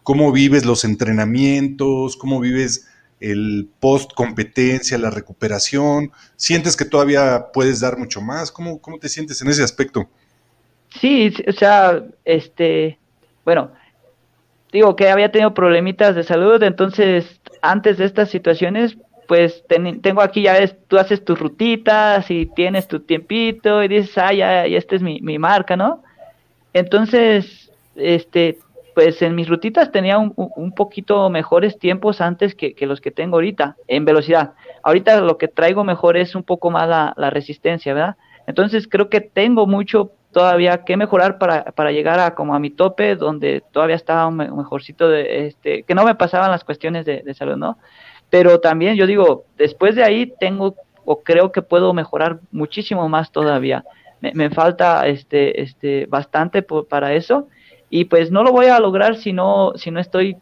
¿Cómo vives los entrenamientos? ¿Cómo vives el post competencia, la recuperación? ¿Sientes que todavía puedes dar mucho más? ¿Cómo, cómo te sientes en ese aspecto? Sí, o sea, este, bueno, digo que había tenido problemitas de salud, entonces antes de estas situaciones, pues tengo aquí, ya ves, tú haces tus rutitas y tienes tu tiempito y dices, ah, ya, ya esta es mi, mi marca, ¿no? Entonces, este, pues en mis rutitas tenía un, un poquito mejores tiempos antes que, los que tengo ahorita en velocidad. Ahorita lo que traigo mejor es un poco más la, resistencia, ¿verdad? Entonces creo que tengo mucho todavía que mejorar para, para llegar a como a mi tope, donde todavía estaba mejorcito de este, que no me pasaban las cuestiones de, de salud, ¿no? Pero también yo digo, después de ahí tengo o creo que puedo mejorar muchísimo más todavía. Me, falta este, este, bastante para eso y pues no lo voy a lograr si no, si no estoy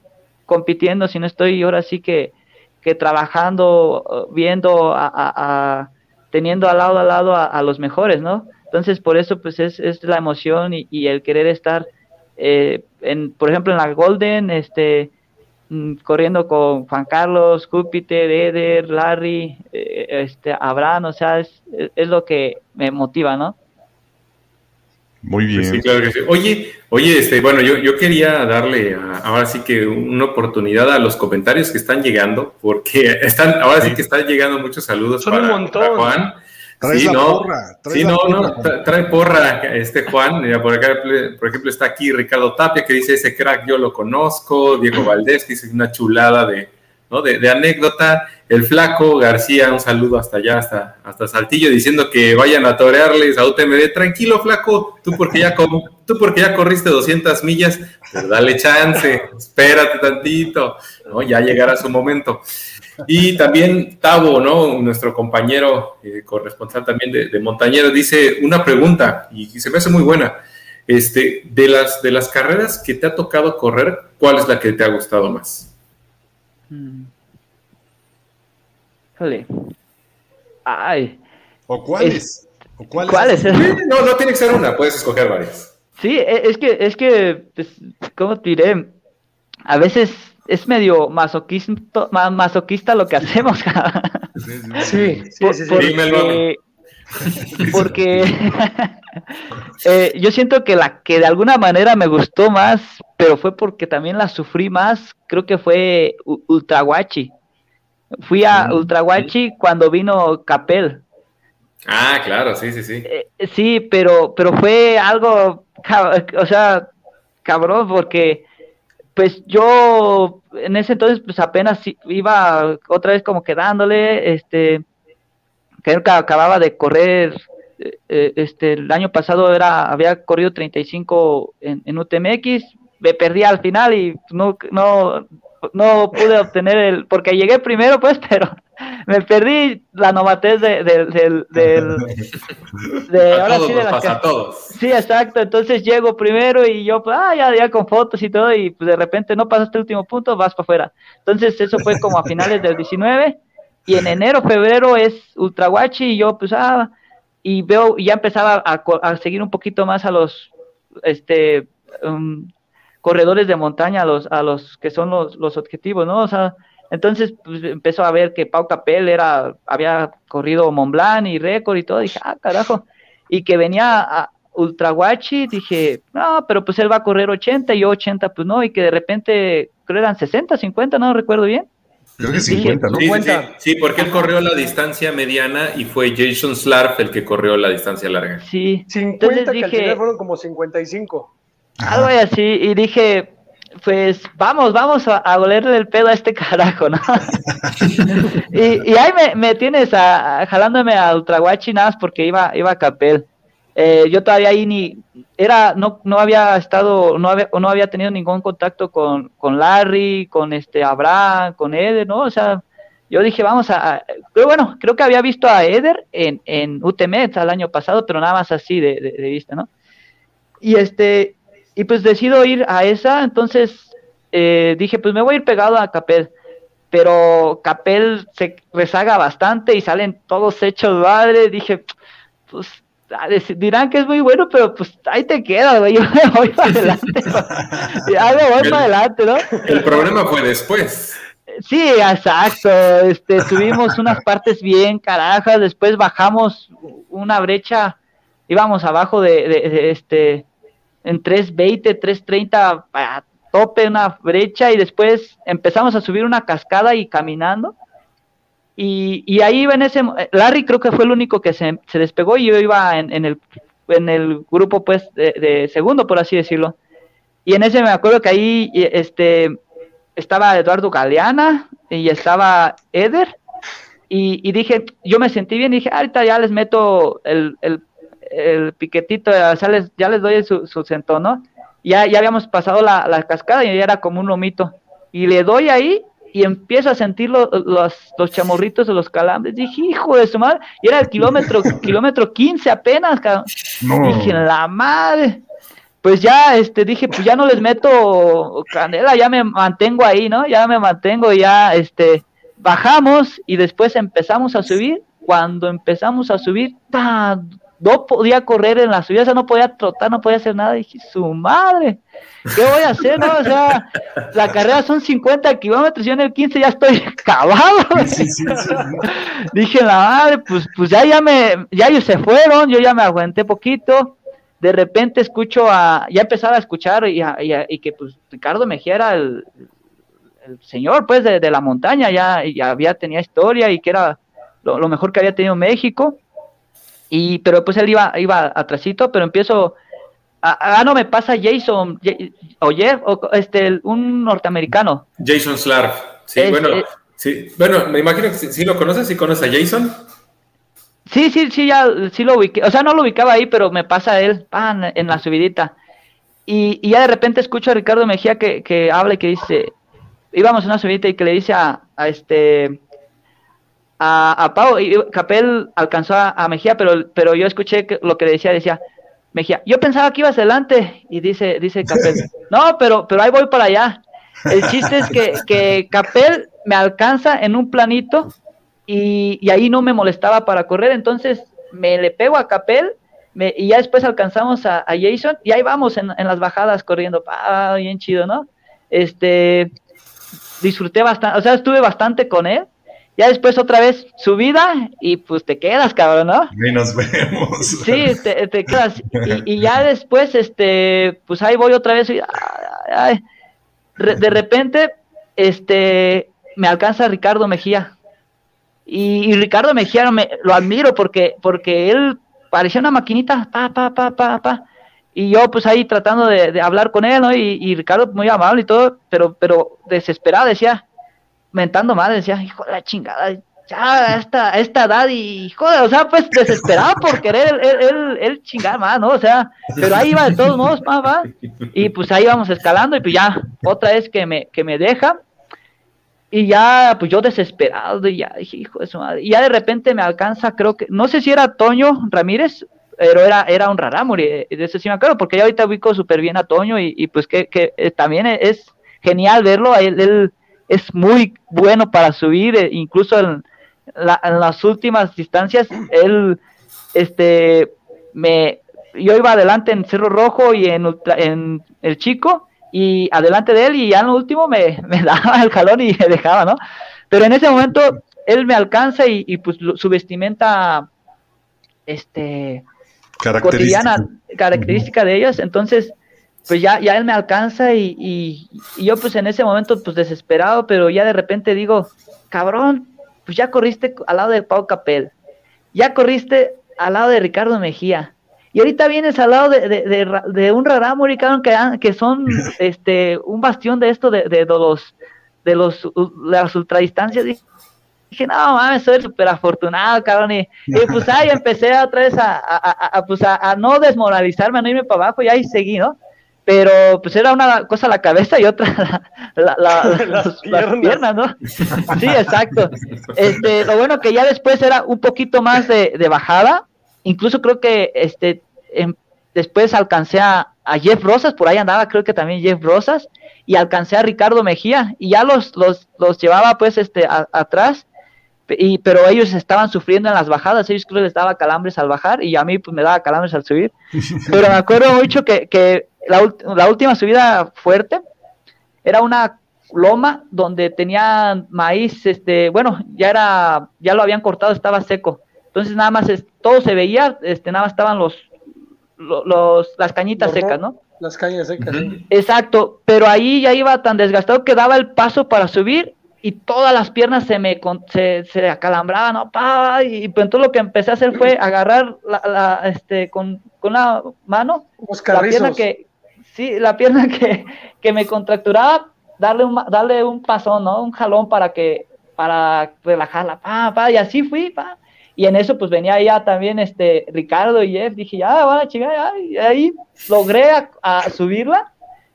compitiendo, si no estoy ahora sí que, que trabajando, viendo, a, teniendo al lado a lado a, los mejores, ¿no? Entonces por eso pues es, es la emoción y, el querer estar, eh, en, por ejemplo en la Golden, este, corriendo con Juan Carlos, Júpiter, Eder, Larry, eh, este, Abraham, o sea, es, es lo que me motiva, ¿no? Muy bien. sí, claro que sí. Oye, oye, este, bueno, yo, yo quería darle ahora sí que una oportunidad a los comentarios que están llegando, porque están, ahora sí, que están llegando muchos saludos para, Juan. Sí, no, sí, no, no, trae porra este Juan. Mira, por acá, por ejemplo, está aquí Ricardo Tapia que dice ese crack yo lo conozco, Diego Valdés que dice una chulada de, ¿no? de, de anécdota. El flaco García, un saludo hasta allá, hasta, hasta Saltillo, diciendo que vayan a torearles a UTMD. Tranquilo, flaco, tú porque ya, tú porque ya corriste 200 millas, pero dale chance, espérate tantito, ¿no? ya llegará su momento. Y también Tavo, ¿no? nuestro compañero eh, corresponsal también de, de, Montañero, dice una pregunta y, se me hace muy buena. Este, de, las, de las carreras que te ha tocado correr, ¿cuál es la que te ha gustado más? Mm. Ay. ¿O cuáles? ¿O cuáles? no, no tiene que ser una, puedes escoger varias. Sí, e, es que, es que, pues, ¿cómo te diré? A veces es medio masoquista, masoquista lo que hacemos. sí, sí, sí, Porque, porque eh, yo siento que la que de alguna manera me gustó más, pero fue porque también la sufrí más, creo que fue Ultraguachi. Fui a mm, Ultraguachi cuando vino Capel. Ah, claro, sí, sí, sí. Eh, sí, pero, pero fue algo, o sea, cabrón, porque pues yo en ese entonces pues apenas iba otra vez como quedándole, este, creo que acababa de correr, eh, eh, este, el año pasado era, había corrido 35 en, en UTMX, me perdí al final y no, no, no pude obtener el, porque llegué primero, pues, pero me perdí la novatez de, del, de, ahora sí de pasa a todos. Sí, exacto, entonces llego primero y yo, pues, ah, ya, ya con fotos y todo, y pues de repente no pasaste el último punto, vas para afuera. Entonces eso fue como a finales del 19, y en enero, febrero es Ultraguachi, y yo, pues, ah, y veo, ya empezaba a, a seguir un poquito más a los, este, um, corredores de montaña a los, a los que son los, los objetivos, ¿no? O sea, entonces pues, empezó a ver que Pau Capel era, había corrido Mont Blanc y récord y todo, dije, ah, carajo, y que venía a Ultraguachi, dije, no, pero pues él va a correr 80 y yo 80, pues no, y que de repente, creo eran 60, 50, no recuerdo bien. Creo que 50, ¿no? Sí, sí, porque él corrió la distancia mediana y fue Jason Slarf el que corrió la distancia larga. Sí, 50 Entonces, dije, que al final fueron como 55. Algo así, y dije, pues vamos, vamos a, a olerle el pedo a este carajo, ¿no? y, ahí me, tienes a, jalándome a Ultraguachi nada más porque iba, iba a Capel. Eh, yo todavía ahí ni era no no había estado no había no había tenido ningún contacto con, con Larry con este Abraham con Eder no o sea yo dije vamos a, pero bueno creo que había visto a Eder en en UTMET al año pasado pero nada más así de, de, vista no y este y pues decido ir a esa entonces eh, dije pues me voy a ir pegado a Capel pero Capel se rezaga bastante y salen todos hechos madre dije pues dirán que es muy bueno, pero pues ahí te quedas, güey. Yo me voy para adelante. ya me voy para adelante, ¿no? El problema fue después. Sí, exacto. Este, tuvimos unas partes bien carajas, después bajamos una brecha, íbamos abajo de, de, este, en 320, 330 a tope una brecha y después empezamos a subir una cascada y caminando y, y ahí en ese, Larry creo que fue el único que se, se despegó y yo iba en, en, el, en el grupo pues de, segundo, por así decirlo. Y en ese me acuerdo que ahí este, estaba Eduardo Galeana y estaba Eder. Y, y, dije, yo me sentí bien y dije, ahorita ya les meto el, el, el piquetito, ya les, ya les doy su, su centón, ¿no? Ya, ya habíamos pasado la, la cascada y ya era como un lomito. Y le doy ahí y empiezo a sentir los, los chamorritos de los calambres. Dije, hijo de su madre, y era el kilómetro, kilómetro 15 apenas, cabrón. Dije, la madre. Pues ya, este, dije, pues ya no les meto canela, ya me mantengo ahí, ¿no? Ya me mantengo, ya, este, bajamos y después empezamos a subir. Cuando empezamos a subir, no podía correr en la subida, o sea, no podía trotar, no podía hacer nada. Dije, su madre. ¿qué voy a hacer? No? O sea, la carrera son 50 kilómetros, yo en el 15 ya estoy acabado. Dije, la madre, pues, pues ya, ya me, ya ellos se fueron, yo ya me aguanté poquito. De repente escucho a, ya empezaba a escuchar y, y, que pues Ricardo Mejía era el, señor pues de, la montaña, ya, ya había, tenía historia y que era lo, lo mejor que había tenido México. Y, pero pues él iba, iba atrasito, pero empiezo Ah, no, me pasa Jason, oye, o, este, un norteamericano. Jason Slarf. Sí, bueno, sí, bueno, me imagino que si, lo conoces, si conoces a Jason. Sí, sí, sí, ya, sí lo ubiqué, o sea, no lo ubicaba ahí, pero me pasa él, pan, en la subidita. Y, y, ya de repente escucho a Ricardo Mejía que, que habla y que dice, íbamos en una subidita y que le dice a, a este, a, a Pau, y Capel alcanzó a, a, Mejía, pero, pero yo escuché lo que le decía, decía, Mejía, yo pensaba que ibas adelante, y dice, dice Capel, no, pero, pero ahí voy para allá. El chiste es que, que Capel me alcanza en un planito y, y, ahí no me molestaba para correr, entonces me le pego a Capel me, y ya después alcanzamos a, a, Jason y ahí vamos en, en las bajadas corriendo, ah, bien chido, ¿no? Este, disfruté bastante, o sea, estuve bastante con él ya después otra vez subida y pues te quedas, cabrón, ¿no? Y nos vemos. Sí, te, quedas. Y, ya después, este, pues ahí voy otra vez. Y, de repente, este, me alcanza Ricardo Mejía. Y, Ricardo Mejía me, lo admiro porque, porque él parecía una maquinita, pa, pa, pa, pa, pa. Y yo pues ahí tratando de, hablar con él, ¿no? Y, y, Ricardo muy amable y todo, pero, pero desesperado decía, mentando madre, decía, hijo de la chingada, ya esta, esta edad y, joder, o sea, pues desesperado por querer él, él, chingar más, ¿no? O sea, pero ahí iba de todos modos, pa, va, y pues ahí vamos escalando y pues ya, otra vez que me, que me deja, y ya, pues yo desesperado, y ya dije, hijo de su madre, y ya de repente me alcanza, creo que, no sé si era Toño Ramírez, pero era, era un rarámuri, de eso sí me acuerdo, porque ya ahorita ubico súper bien a Toño y, y pues que, que eh, también es genial verlo, él, él es muy bueno para subir, eh, incluso en, las últimas distancias, él, este, me, yo iba adelante en Cerro Rojo y en, en el Chico, y adelante de él, y ya en lo último me, daba el jalón y me dejaba, ¿no? Pero en ese momento él me alcanza y, pues su vestimenta, este, cotidiana, característica de ellos, entonces pues ya, ya él me alcanza y, y, yo pues en ese momento pues desesperado, pero ya de repente digo, cabrón, pues ya corriste al lado de Pau Capel, ya corriste al lado de Ricardo Mejía, Y ahorita vienes al lado de, de, de, un Rarámuri, que, que son este, un bastión de esto de, de, los de los las ultradistancias. Dije, no mames, soy súper afortunado, cabrón. Y, pues ahí empecé otra vez a, a, a, pues a, no desmoralizarme, a no irme para abajo, y ahí seguí, ¿no? Pero pues era una cosa la cabeza y otra la, las, piernas. ¿no? Sí, exacto. Este, lo bueno que ya después era un poquito más de, de bajada, incluso creo que este em, después alcancé a, Jeff Rosas, por ahí andaba, creo que también Jeff Rosas, y alcancé a Ricardo Mejía, y ya los, los, los llevaba pues este atrás, y, pero ellos estaban sufriendo en las bajadas, ellos creo que les daba calambres al bajar, y a mí pues me daba calambres al subir. Pero me acuerdo mucho que, que la, la última subida fuerte era una loma donde tenían maíz, este, bueno, ya era, ya lo habían cortado, estaba seco entonces nada más todo se veía, este, nada más estaban los, los, las cañitas secas, ¿no? Las cañas secas. Exacto, pero ahí ya iba tan desgastado que daba el paso para subir y todas las piernas se me se, se acalambraban, ¿no? y pues entonces lo que empecé a hacer fue agarrar la, este con, con la mano la pierna que sí, la pierna que, que me contracturaba, darle un darle un pasón, ¿no? Un jalón para que para relajarla, pa, pa, y así fui, pa, y en eso pues venía ya también este Ricardo y Jeff, dije, ya, van a chingar, y ahí logré a, subirla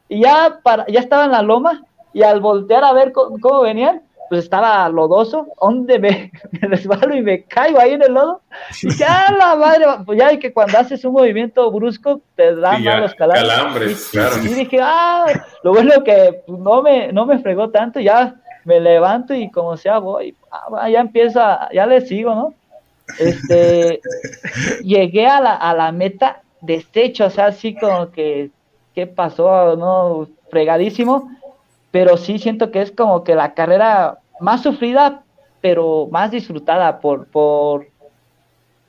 y ya, para, ya estaba en la loma y al voltear a ver cómo, venían, pues estaba lodoso, donde me, me, resbalo y me caigo ahí en el lodo. Y ya la madre, pues ya que cuando haces un movimiento brusco te dan los calambres. calambres y, claro. y, dije, ah, lo bueno que pues, no me, no me fregó tanto, ya me levanto y como sea voy, ah, ya empieza, ya le sigo, ¿no? este, llegué a la, a la meta deshecho, o sea, así como que, ¿qué pasó? ¿No? Fregadísimo, pero sí siento que es como que la carrera más sufrida, pero más disfrutada por, por,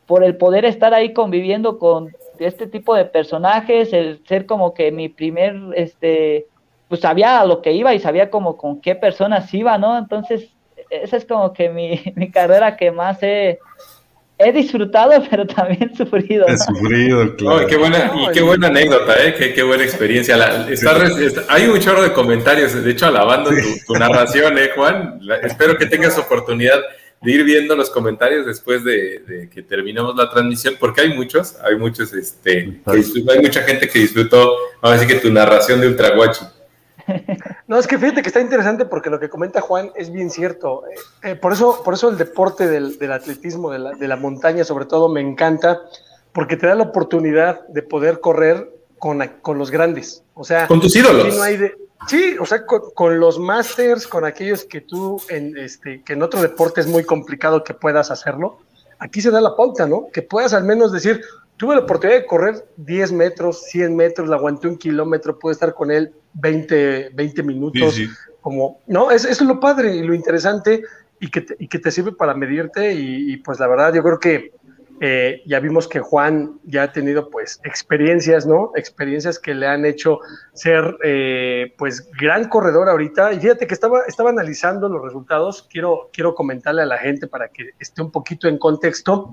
por el poder estar ahí conviviendo con este tipo de personajes, el ser como que mi primer, este, pues sabía a lo que iba y sabía como con qué personas iba, ¿no? Entonces, esa es como que mi, mi carrera que más he, he disfrutado, pero también sufrido. He sufrido, claro. qué buena, y qué buena anécdota, ¿eh? qué, qué buena experiencia. La, hay un chorro de comentarios, de hecho, alabando tu, narración, ¿eh, Juan? espero que tengas oportunidad de ir viendo los comentarios después de, que terminemos la transmisión, porque hay muchos, hay muchos, este, hay mucha gente que disfrutó, vamos a decir que tu narración de Ultraguachi. No, es que fíjate que está interesante porque lo que comenta Juan es bien cierto. Eh, por, eso, por eso el deporte del, atletismo, de la, montaña sobre todo, me encanta, porque te da la oportunidad de poder correr con, con los grandes. O sea, con tus ídolos. sí, o sea, con, los masters, con aquellos que tú, en, este, que en otro deporte es muy complicado que puedas hacerlo. Aquí se da la pauta, ¿no? Que puedas al menos decir, tuve la oportunidad de correr 10 metros, 100 metros, la aguanté un kilómetro, puedo estar con él 20, 20 minutos. Como, no, es, es lo padre y lo interesante y que te, y que te sirve para medirte. Y, pues la verdad, yo creo que eh, ya vimos que Juan ya ha tenido pues experiencias, ¿no? Experiencias que le han hecho ser eh, pues gran corredor ahorita. Y fíjate que estaba, estaba analizando los resultados. Quiero, quiero comentarle a la gente para que esté un poquito en contexto.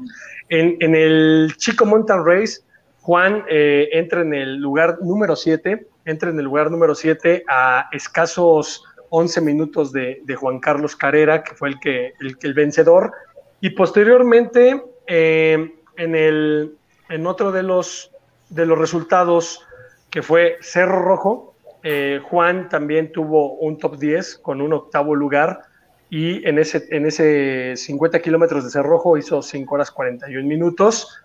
En, el Chico Mountain Race, Juan eh, entra en el lugar número 7 entra en el lugar número 7 a escasos 11 minutos de, Juan Carlos Carrera, que fue el, que, el, vencedor. Y posteriormente, eh, en, el, en otro de los, de los resultados, que fue Cerro Rojo, eh, Juan también tuvo un top 10 con un octavo lugar y en ese, en ese 50 kilómetros de Cerro Rojo hizo 5 horas 41 minutos.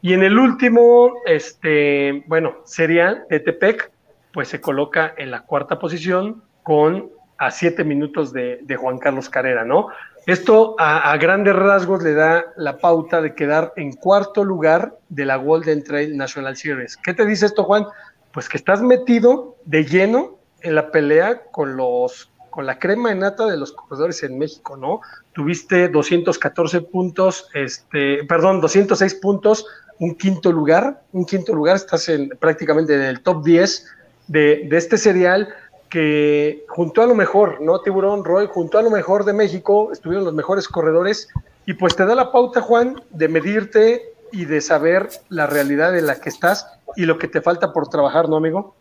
Y en el último, este, bueno, sería de Tepec, pues se coloca en la cuarta posición con a siete minutos de, Juan Carlos Carrera, ¿no? Esto a, grandes rasgos le da la pauta de quedar en cuarto lugar de la Golden Trail National Series. ¿Qué te dice esto, Juan? Pues que estás metido de lleno en la pelea con los con la crema en nata de los corredores en México, ¿no? Tuviste 214 puntos, este, perdón, 206 puntos, un quinto lugar, un quinto lugar, estás en, prácticamente en el top 10 de, este serial que junto a lo mejor, ¿no? Tiburón, Roy, junto a lo mejor de México, estuvieron los mejores corredores y pues te da la pauta, Juan, de medirte y de saber la realidad en la que estás y lo que te falta por trabajar, ¿no, amigo?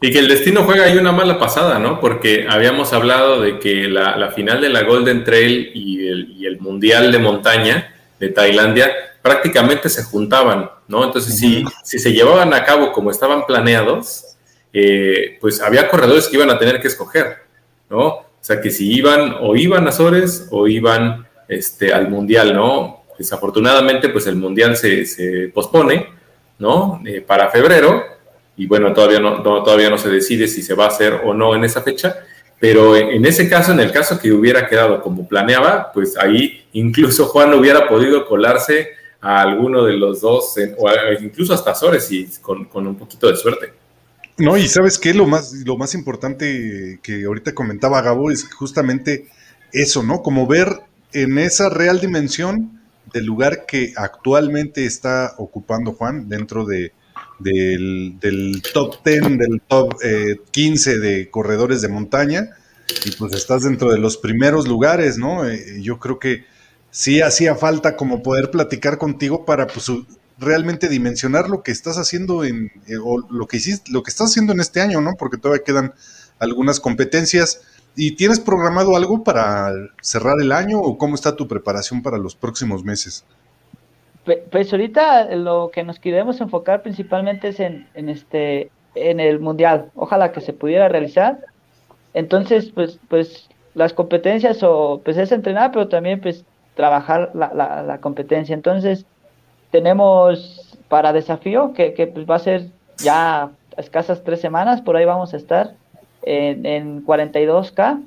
Y que el destino juega ahí una mala pasada, ¿no? Porque habíamos hablado de que la, final de la Golden Trail y el, Mundial de Montaña de Tailandia prácticamente se juntaban, ¿no? Entonces, si, si se llevaban a cabo como estaban planeados, eh, pues había corredores que iban a tener que escoger, ¿no? O sea, que si iban o iban a Azores o iban este, al Mundial, ¿no? Desafortunadamente, pues el Mundial se, pospone, ¿no? Eh, para febrero, y bueno, todavía no, todavía no se decide si se va a hacer o no en esa fecha, pero en, ese caso, en el caso que hubiera quedado como planeaba, pues ahí incluso Juan hubiera podido colarse a alguno de los dos, o incluso hasta Azores y con un poquito de suerte. No, y sabes qué, lo más, lo más importante que ahorita comentaba Gabo es justamente eso, ¿no? Como ver en esa real dimensión del lugar que actualmente está ocupando Juan dentro de, del, top 10, del top 15 eh, de corredores de montaña, y pues estás dentro de los primeros lugares, ¿no? Eh, yo creo que sí hacía falta como poder platicar contigo para pues realmente dimensionar lo que estás haciendo en, eh, o lo que hiciste, lo que estás haciendo en este año, ¿no? Porque todavía quedan algunas competencias. ¿Y tienes programado algo para cerrar el año o cómo está tu preparación para los próximos meses? Pues ahorita lo que nos queremos enfocar principalmente es en, este en el mundial. Ojalá que se pudiera realizar. Entonces, pues, pues las competencias o pues es entrenar, pero también pues trabajar la, la, la competencia. Entonces, tenemos para desafío, que, pues, va a ser ya escasas tres semanas, por ahí vamos a estar en, en 42K.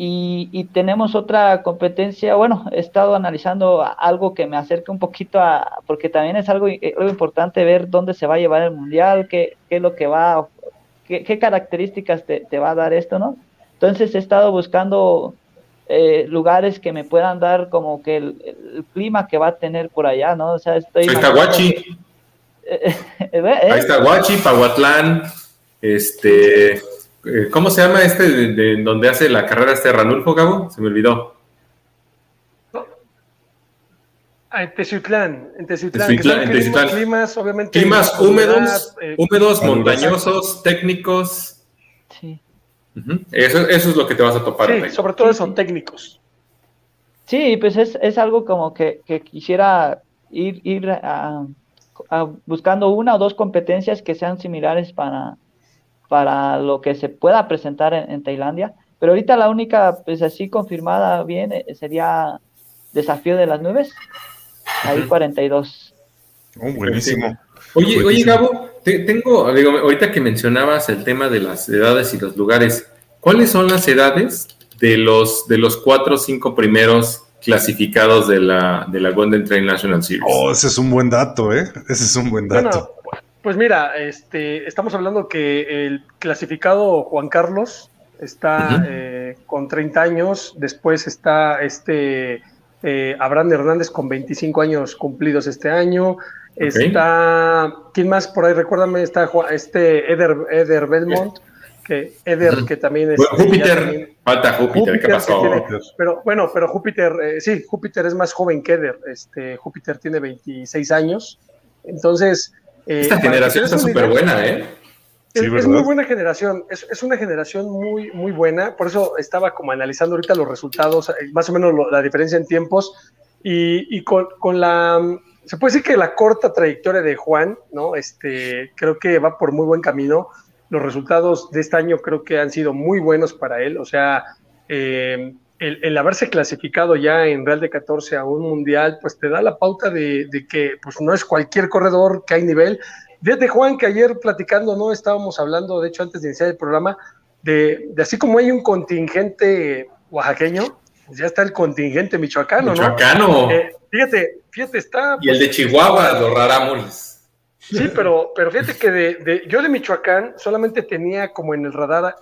Y, y, tenemos otra competencia, bueno, he estado analizando algo que me acerque un poquito a, porque también es algo, eh, importante ver dónde se va a llevar el mundial, qué, es lo que va, qué, características te, te, va a dar esto, ¿no? Entonces he estado buscando eh, lugares que me puedan dar como que el, clima que va a tener por allá, ¿no? O sea, estoy... Ahí está Huachi. Ahí está Huachi, Pahuatlán, este... Eh, ¿Cómo se llama este de, donde hace la carrera este Ranulfo, Gabo? Se me olvidó. Ah, en Teciutlán, en Climas, obviamente. Climas húmedos, eh, húmedos, montañosos, técnicos. Eso, es lo que te vas a topar. Sí, sobre todo son técnicos. Sí, pues es, algo como que, quisiera ir, ir buscando una o dos competencias que sean similares para, para lo que se pueda presentar en, Tailandia. Pero ahorita la única, pues así confirmada bien, eh, sería Desafío de las Nubes, ahí 42. Oh, buenísimo. Oye, oye, Gabo, tengo, digo, ahorita que mencionabas el tema de las edades y los lugares, ¿cuáles son las edades de los, de los cuatro o cinco primeros clasificados de la, de la Golden Train National Series? Oh, ese es un buen dato, ¿eh? Ese es un buen dato. pues mira, este, estamos hablando que el clasificado Juan Carlos está eh, con 30 años, después está este eh, Abraham Hernández con 25 años cumplidos este año, Está, ¿quién más por ahí? Recuérdame, está este Eder, Eder Belmont, que Eder, que también es... Júpiter, falta Júpiter, ¿qué pasó? pero bueno, pero Júpiter, eh, sí, Júpiter es más joven que Eder, este, Júpiter tiene 26 años, entonces... Eh, Esta generación está súper buena, ¿eh? Es, muy buena generación, es, una generación muy, muy buena, por eso estaba como analizando ahorita los resultados, eh, más o menos la diferencia en tiempos, y, y con, con, la se puede decir que la corta trayectoria de Juan, ¿no? Este, creo que va por muy buen camino. Los resultados de este año creo que han sido muy buenos para él. O sea, eh, el, haberse clasificado ya en Real de 14 a un mundial, pues te da la pauta de, que pues no es cualquier corredor que hay nivel. Desde Juan, que ayer platicando, ¿no? Estábamos hablando, de hecho, antes de iniciar el programa, de, así como hay un contingente oaxaqueño, pues ya está el contingente michoacano, michoacano. ¿no? Eh, fíjate, fíjate, está. Y el de pues, Chihuahua, los rarámules. Sí, pero, pero fíjate que de, yo de Michoacán solamente tenía como en el radar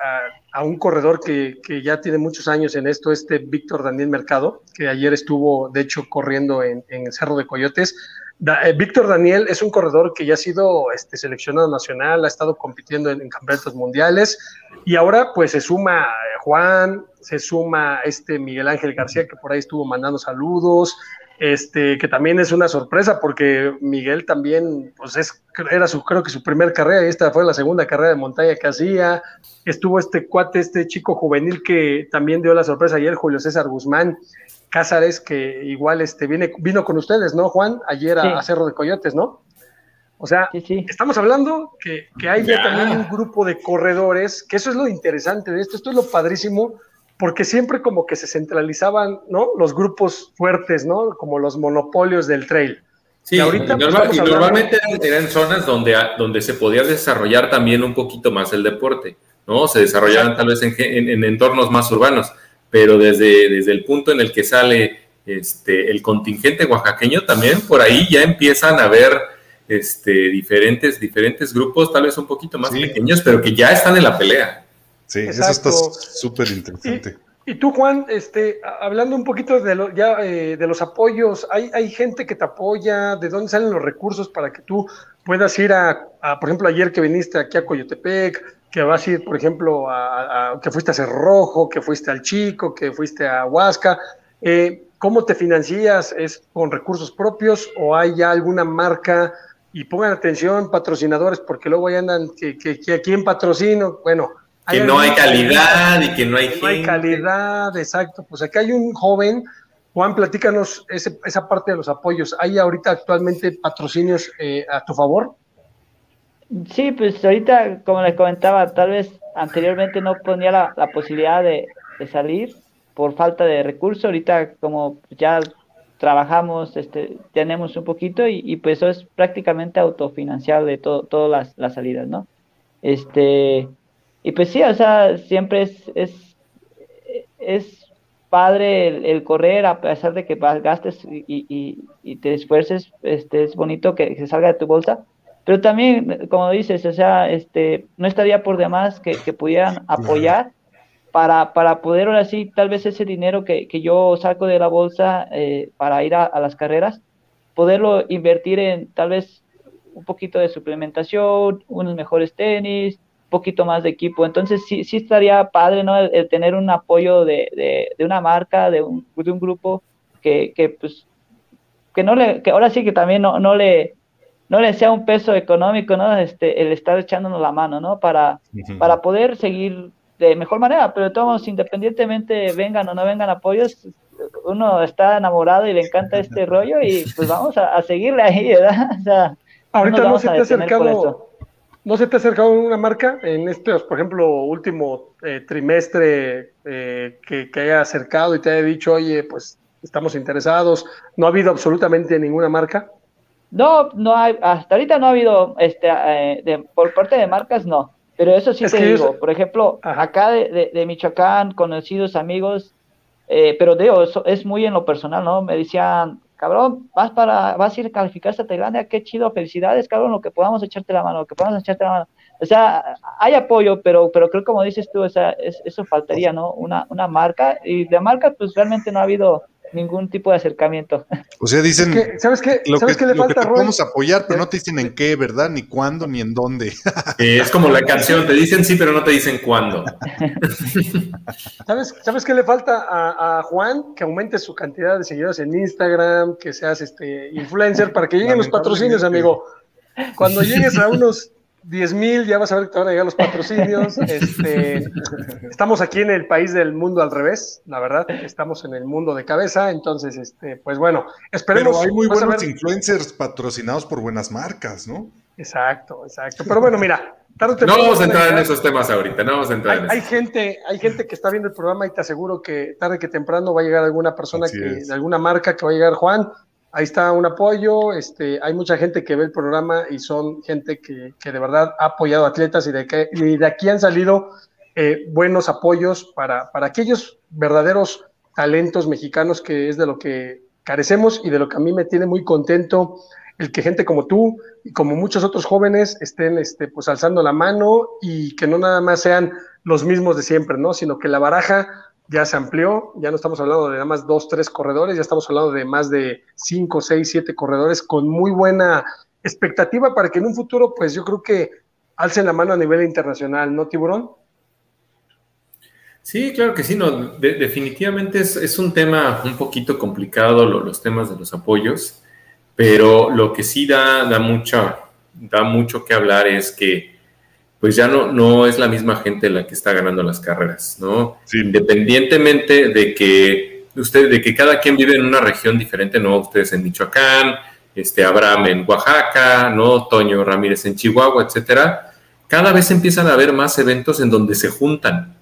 a, un corredor que, ya tiene muchos años en esto, este Víctor Daniel Mercado, que ayer estuvo, de hecho, corriendo en, el Cerro de Coyotes. Eh, Víctor Daniel es un corredor que ya ha sido este, seleccionado nacional, ha estado compitiendo en, campeonatos mundiales y ahora pues se suma Juan, se suma este Miguel Ángel García que por ahí estuvo mandando saludos, este, que también es una sorpresa porque Miguel también, pues es, era su, creo que su primer carrera y esta fue la segunda carrera de montaña que hacía. Estuvo este cuate, este chico juvenil que también dio la sorpresa ayer, Julio César Guzmán Cázares, que igual este, viene, vino con ustedes, ¿no, Juan? Ayer a, Cerro de Coyotes, ¿no? O sea, estamos hablando que, que hay ya también un grupo de corredores, que eso es lo interesante de esto, esto es lo padrísimo, porque siempre como que se centralizaban, ¿no? Los grupos fuertes, ¿no? Como los monopolios del trail. Sí, y, ahorita, pues, normalmente eran, zonas donde, donde se podía desarrollar también un poquito más el deporte, ¿no? Se desarrollaban tal vez en, entornos más urbanos, pero desde, desde el punto en el que sale este, el contingente oaxaqueño, también por ahí ya empiezan a haber este, diferentes, diferentes grupos, tal vez un poquito más pequeños, pero que ya están en la pelea. Sí, eso está súper interesante. Y, tú, Juan, este, hablando un poquito de, ya, eh, de los apoyos, ¿hay, ¿hay gente que te apoya? ¿De dónde salen los recursos para que tú puedas ir a, por ejemplo, ayer que viniste aquí a Coyotepec, que vas a ir, por ejemplo, a, que fuiste a Cerrojo, que fuiste al Chico, que fuiste a Huasca? Eh, ¿Cómo te financias? ¿Es con recursos propios o hay ya alguna marca? Y pongan atención, patrocinadores, porque luego ahí andan que, que, que aquí en patrocino, bueno, que no hay calidad y que no hay No hay calidad, exacto. Pues aquí hay un joven, Juan, platícanos esa parte de los apoyos. ¿Hay ahorita actualmente patrocinios eh, a tu favor? Sí, pues ahorita, como les comentaba, tal vez anteriormente no ponía la, posibilidad de, salir por falta de recursos. Ahorita, como ya trabajamos, este, tenemos un poquito y, pues eso es prácticamente autofinanciable todo, todas las, las salidas, ¿no? Este, y pues sí, o sea, siempre es, es, es padre el, correr, a pesar de que gastes y, y, te esfuerces, este, es bonito que, se salga de tu bolsa. Pero también, como dices, o sea, este, no estaría por demás que, que pudieran apoyar para, para poder ahora sí, tal vez ese dinero que, que yo saco de la bolsa eh, para ir a, a, las carreras, poderlo invertir en tal vez un poquito de suplementación, unos mejores tenis, poquito más de equipo. Entonces sí, sí estaría padre, ¿no? El, tener un apoyo de, de, una marca, de un, de un grupo que, que, pues, que no le, que ahora sí que también no, no le, no le sea un peso económico, ¿no? Este, el estar echándonos la mano, ¿no? Para, para poder seguir de mejor manera, pero todos, independientemente vengan o no vengan apoyos, uno está enamorado y le encanta este rollo y pues vamos a, seguirle ahí, ¿verdad? O sea, Ahorita no se te ha acercado ¿No se te ha acercado una marca en este, por ejemplo, último eh, trimestre eh, que, haya acercado y te haya dicho, oye, pues estamos interesados? ¿No ha habido absolutamente ninguna marca? No, no hay, hasta ahorita no ha habido, este, eh, por parte de marcas no, pero eso sí te digo, por ejemplo, acá de, de, Michoacán, conocidos, amigos, pero digo, eso es muy en lo personal, ¿no? Me decían, cabrón, vas para, vas a ir a calificar esta grande, qué chido, felicidades, cabrón, lo que podamos echarte la mano, lo que podamos echarte la mano. O sea, hay apoyo, pero, pero creo como dices tú, o sea, eso faltaría, ¿no? Una, una marca, y de marca, pues realmente no ha habido ningún tipo de acercamiento. O sea, dicen, ¿sabes qué? Lo ¿Sabes que, le falta, te podemos apoyar, pero no te dicen en qué, ¿verdad? Ni cuándo, ni en dónde. es como la canción, te dicen sí, pero no te dicen cuándo. ¿Sabes, ¿Sabes qué le falta a, Juan? Que aumente su cantidad de seguidores en Instagram, que seas este influencer, para que lleguen los patrocinios, amigo. Cuando llegues a unos 10 mil, ya vas a ver que te van a llegar los patrocinios. Este, estamos aquí en el país del mundo al revés, la verdad, estamos en el mundo de cabeza, entonces, este, pues bueno, esperemos. Pero hay muy buenos influencers patrocinados por buenas marcas, ¿no? Exacto, exacto. Pero bueno, mira, tarde No vamos a entrar en esos temas ahorita, no vamos a entrar hay, en hay gente, hay gente que está viendo el programa y te aseguro que tarde que temprano va a llegar alguna persona que, de alguna marca que va a llegar, Juan, ahí está un apoyo, este, hay mucha gente que ve el programa y son gente que, de verdad ha apoyado atletas y de, que, de aquí han salido eh, buenos apoyos para, para aquellos verdaderos talentos mexicanos que es de lo que carecemos y de lo que a mí me tiene muy contento el que gente como tú y como muchos otros jóvenes estén este, pues alzando la mano y que no nada más sean los mismos de siempre, ¿no? Sino que la baraja ya se amplió, ya no estamos hablando de nada más dos, tres corredores, ya estamos hablando de más de cinco, seis, siete corredores con muy buena expectativa para que en un futuro, pues yo creo que alcen la mano a nivel internacional, ¿no, Tiburón? Sí, claro que sí, no, definitivamente es, un tema un poquito complicado los temas de los apoyos, pero lo que sí da, da, mucha, da mucho que hablar es que pues ya no, no es la misma gente la que está ganando las carreras, ¿no? Independientemente de que usted, de que cada quien vive en una región diferente, ¿no? Ustedes en Michoacán, este Abraham en Oaxaca, ¿no? Toño Ramírez en Chihuahua, etcétera. Cada vez empiezan a haber más eventos en donde se juntan,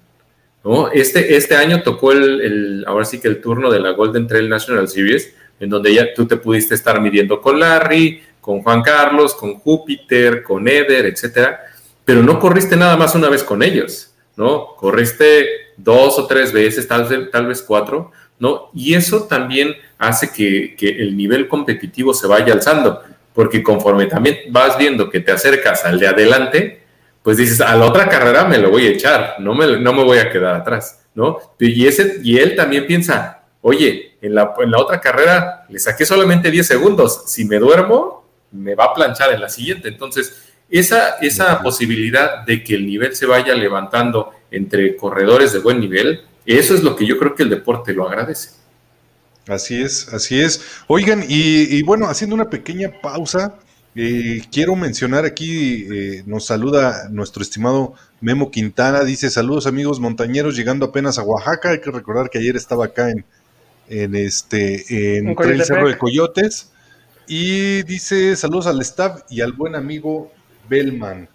este, este año tocó el, ahora sí que el turno de la Golden Trail National Series, en donde ya tú te pudiste estar midiendo con Larry, con Juan Carlos, con Júpiter, con Eder, etcétera, pero no corriste nada más una vez con ellos, ¿no? Corriste dos o tres veces, tal vez, tal vez cuatro, ¿no? Y eso también hace que, el nivel competitivo se vaya alzando, porque conforme también vas viendo que te acercas al de adelante, pues dices, a la otra carrera me lo voy a echar, no me, no me voy a quedar atrás, ¿no? Y, ese, y él también piensa, oye, en la, en la otra carrera le saqué solamente 10 segundos, si me duermo, me va a planchar en la siguiente. Entonces, esa, esa posibilidad de que el nivel se vaya levantando entre corredores de buen nivel, eso es lo que yo creo que el deporte lo agradece. Así es, así es. Oigan, y, y bueno, haciendo una pequeña pausa, eh, quiero mencionar aquí, eh, nos saluda nuestro estimado Memo Quintana, dice saludos amigos montañeros, llegando apenas a Oaxaca, hay que recordar que ayer estaba acá en, en este en el Cerro de Coyotes, y dice saludos al staff y al buen amigo Bellman.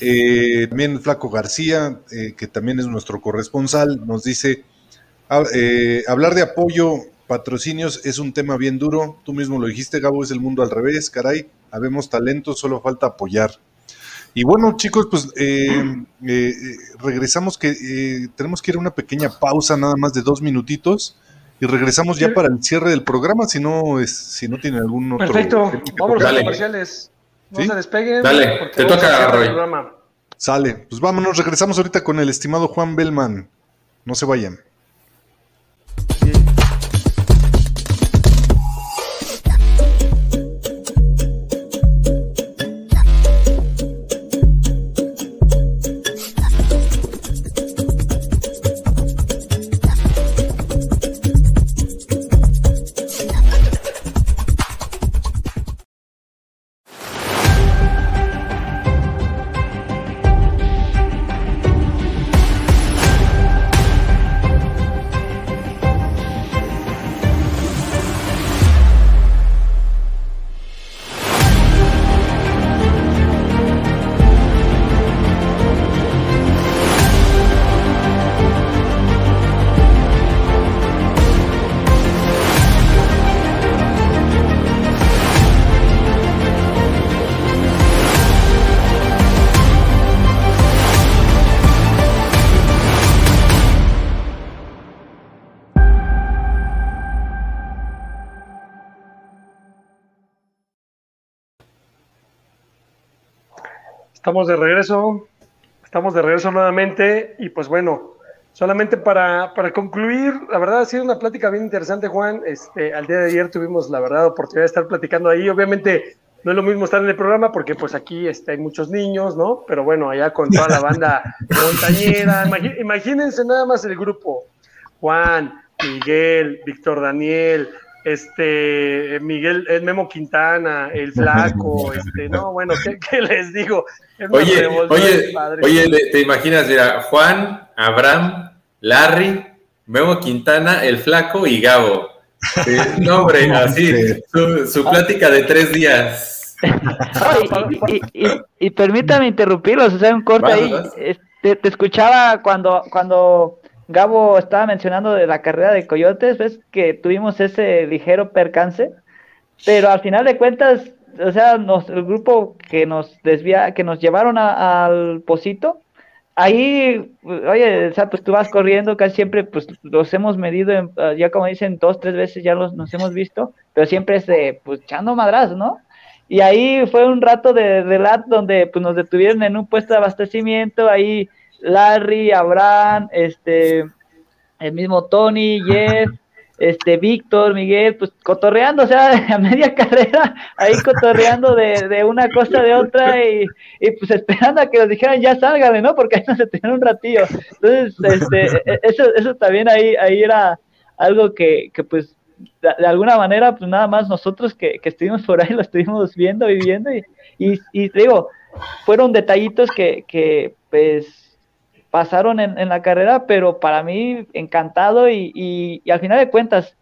Eh, también Flaco García, que también es nuestro corresponsal, nos dice ah, hablar de apoyo patrocinios es un tema bien duro. Tú mismo lo dijiste, Gabo, es el mundo al revés, caray. Habemos talento, solo falta apoyar. Y bueno, chicos, pues eh, eh, regresamos que eh, tenemos que ir a una pequeña pausa, nada más de dos minutitos, y regresamos ya para el cierre del programa, si no es, si no tiene algún otro. Perfecto, vamos a los comerciales. No se despeguen. Dale, te toca, Roy. Sale, pues vámonos, regresamos ahorita con el estimado Juan Bellman. No se vayan. Estamos de regreso, estamos de regreso nuevamente y pues bueno, solamente para, para, concluir, la verdad ha sido una plática bien interesante, Juan. Este, al día de ayer tuvimos la verdad oportunidad de estar platicando ahí. Obviamente no es lo mismo estar en el programa porque pues aquí este, hay muchos niños, ¿no? Pero bueno, allá con toda la banda montañera, imagínense nada más el grupo. Juan, Miguel, Víctor Daniel, este Miguel, el Memo Quintana, el Flaco, este, no, bueno, ¿qué, les digo? Oye, oye, oye, te imaginas, mira, Juan, Abraham, Larry, Memo Quintana, el Flaco y Gabo. no, hombre, así, su, plática de tres días. y, permítame interrumpirlos, o sea, un corte ahí. Te, te, escuchaba cuando, cuando Gabo estaba mencionando de la carrera de Coyotes, ves que tuvimos ese ligero percance, pero al final de cuentas, o sea, el grupo que nos desvía, que nos llevaron al Pocito, ahí, oye, o sea, pues tú vas corriendo, casi siempre, pues los hemos medido, ah, ya como dicen, dos, tres veces ya los, nos hemos visto, pero siempre es de, pues echando madras, ¿no? Y ahí fue un rato de, lat donde pues nos detuvieron en un puesto de abastecimiento, ahí Larry, Abraham, este, el mismo Tony, Jeff, este Víctor, Miguel, pues cotorreando, o sea, a media carrera, ahí cotorreando de, de una cosa de otra y, y, pues esperando a que nos dijeran ya sálgale, ¿no? Porque ahí no se tenían un ratillo. Entonces, este, e, e, eso, eso también ahí, ahí era algo que, que pues de, alguna manera, pues nada más nosotros que, que, estuvimos por ahí lo estuvimos viendo, viviendo y, y, y digo, fueron detallitos que, que pues pasaron en, la carrera, pero para mí encantado y, y, al final de cuentas,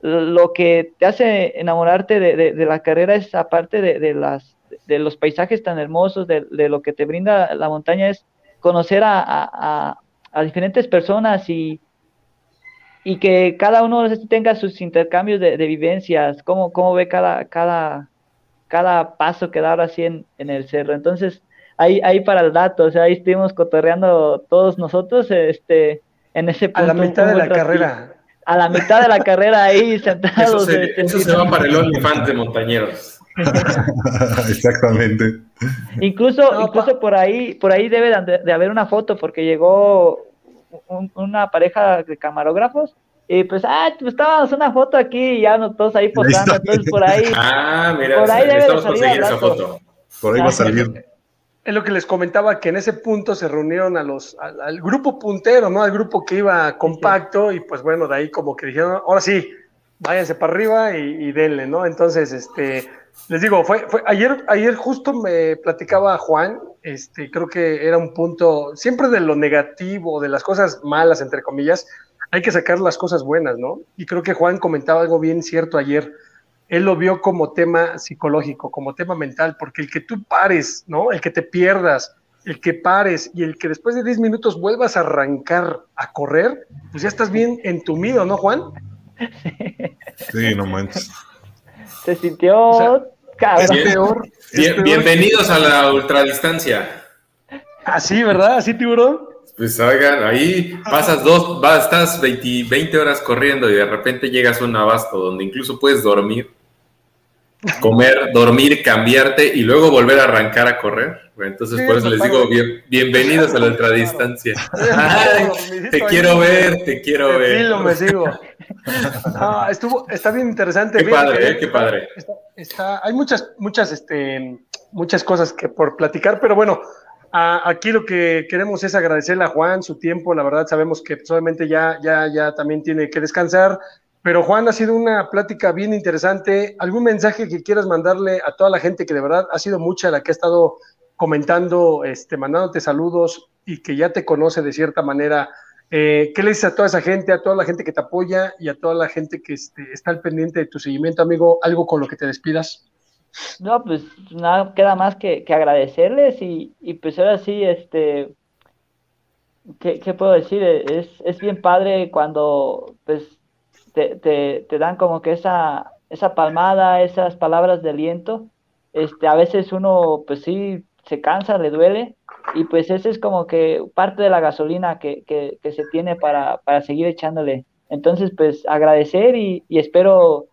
lo que te hace enamorarte de, de, la carrera es aparte de, las, de los paisajes tan hermosos, de, lo que te brinda la montaña, es conocer a, a, a diferentes personas y, y que cada uno tenga sus intercambios de, vivencias, cómo, cómo ve cada, cada, cada paso que da ahora así en, en el cerro. Entonces, ahí, ahí para el dato, o sea, ahí estuvimos cotorreando todos nosotros, este, en ese punto. A la mitad de la carrera. A la mitad de la carrera ahí sentados. Eso se, va para el OnlyFans de montañeros. Exactamente. Incluso, incluso por ahí, por ahí debe de, haber una foto, porque llegó una pareja de camarógrafos y pues, ah, pues estábamos una foto aquí y ya no, todos ahí posando, entonces por ahí. Ah, mira, por ahí debe de salir esa foto. Por ahí va a salir. Es lo que les comentaba, que en ese punto se reunieron a los, al, grupo puntero, ¿no? Al grupo que iba compacto y pues bueno, de ahí como que dijeron, ahora sí, váyanse para arriba y, denle, ¿no? Entonces, este, les digo, fue, fue ayer, ayer justo me platicaba Juan, este, creo que era un punto, siempre de lo negativo, de las cosas malas, entre comillas, hay que sacar las cosas buenas, ¿no? Y creo que Juan comentaba algo bien cierto ayer, él lo vio como tema psicológico, como tema mental, porque el que tú pares, ¿no? El que te pierdas, el que pares y el que después de 10 minutos vuelvas a arrancar a correr, pues ya estás bien entumido, ¿no, Juan? Sí, no manches. Se sintió peor, Bienvenidos a la ultradistancia. Así, ¿verdad? Así, tiburón. Pues oigan, ahí pasas dos, vas, estás 20, 20 horas corriendo y de repente llegas a un abasto donde incluso puedes dormir comer, dormir, cambiarte y luego volver a arrancar a correr. Entonces, por eso les digo, bienvenidos a la ultradistancia. te quiero ver, te quiero ver. lo me sigo. Ah, estuvo, está bien interesante. Qué padre, eh, qué padre. Está, hay muchas, muchas, este, muchas cosas que por platicar, pero bueno, aquí lo que queremos es agradecerle a Juan su tiempo. La verdad, sabemos que solamente ya, ya, ya también tiene que descansar. Pero Juan, ha sido una plática bien interesante. ¿Algún mensaje que quieras mandarle a toda la gente que de verdad ha sido mucha la que ha estado comentando, este, mandándote saludos y que ya te conoce de cierta manera? Eh, ¿Qué le dices a toda esa gente, a toda la gente que te apoya y a toda la gente que este, está al pendiente de tu seguimiento, amigo? ¿Algo con lo que te despidas? No, pues nada, queda más que, agradecerles y, y, pues ahora sí, este, ¿qué, ¿qué, puedo decir? Es, es bien padre cuando pues te, te, dan como que esa, esa palmada, esas palabras de aliento. Este, a veces uno, pues sí, se cansa, le duele, y pues ese es como que parte de la gasolina que, que, que se tiene para, para, seguir echándole. Entonces, pues agradecer y, espero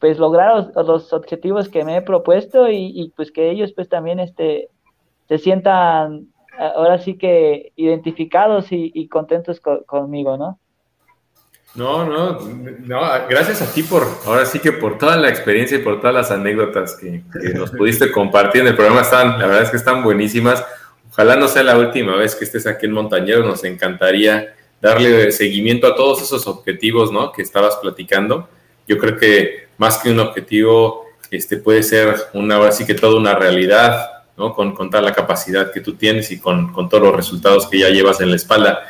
pues lograr los, objetivos que me he propuesto y, y, pues que ellos pues también este, se sientan ahora sí que identificados y contentos conmigo, ¿no? No, no, no, gracias a ti por, ahora sí que por toda la experiencia y por todas las anécdotas que, nos pudiste compartir en el programa, están, la verdad es que están buenísimas. Ojalá no sea la última vez que estés aquí en Montañero, nos encantaría darle seguimiento a todos esos objetivos, ¿no? Que estabas platicando. Yo creo que más que un objetivo, este puede ser una, ahora sí que toda una realidad, ¿no? Con, con toda la capacidad que tú tienes y con, con todos los resultados que ya llevas en la espalda.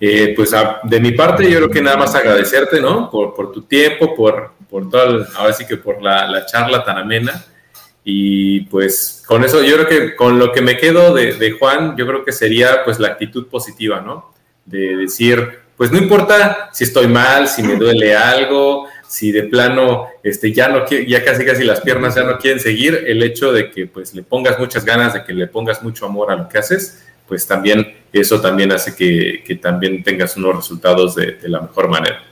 Eh, pues de mi parte yo creo que nada más agradecerte, ¿no? Por, tu tiempo, por, por todo, ahora sí que por la, la, charla tan amena. Y pues con eso yo creo que con lo que me quedo de, de, Juan, yo creo que sería pues la actitud positiva, ¿no? De decir, pues no importa si estoy mal, si me duele algo, si de plano este, ya, no, ya casi casi las piernas ya no quieren seguir, el hecho de que pues le pongas muchas ganas, de que le pongas mucho amor a lo que haces, pues también eso también hace que, también tengas unos resultados de, la mejor manera.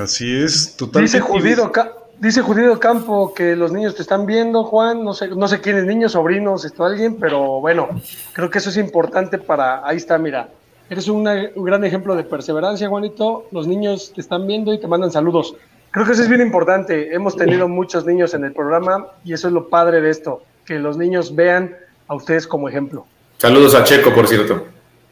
Así es, totalmente. Dice Judido, dice Judido Campo que los niños te están viendo, Juan, no sé, no sé quiénes niños, sobrinos, esto alguien, pero bueno, creo que eso es importante para, ahí está, mira, eres un gran ejemplo de perseverancia, Juanito, los niños te están viendo y te mandan saludos. Creo que eso es bien importante. Hemos tenido muchos niños en el programa y eso es lo padre de esto, que los niños vean a ustedes como ejemplo. Saludos a Checo, por cierto.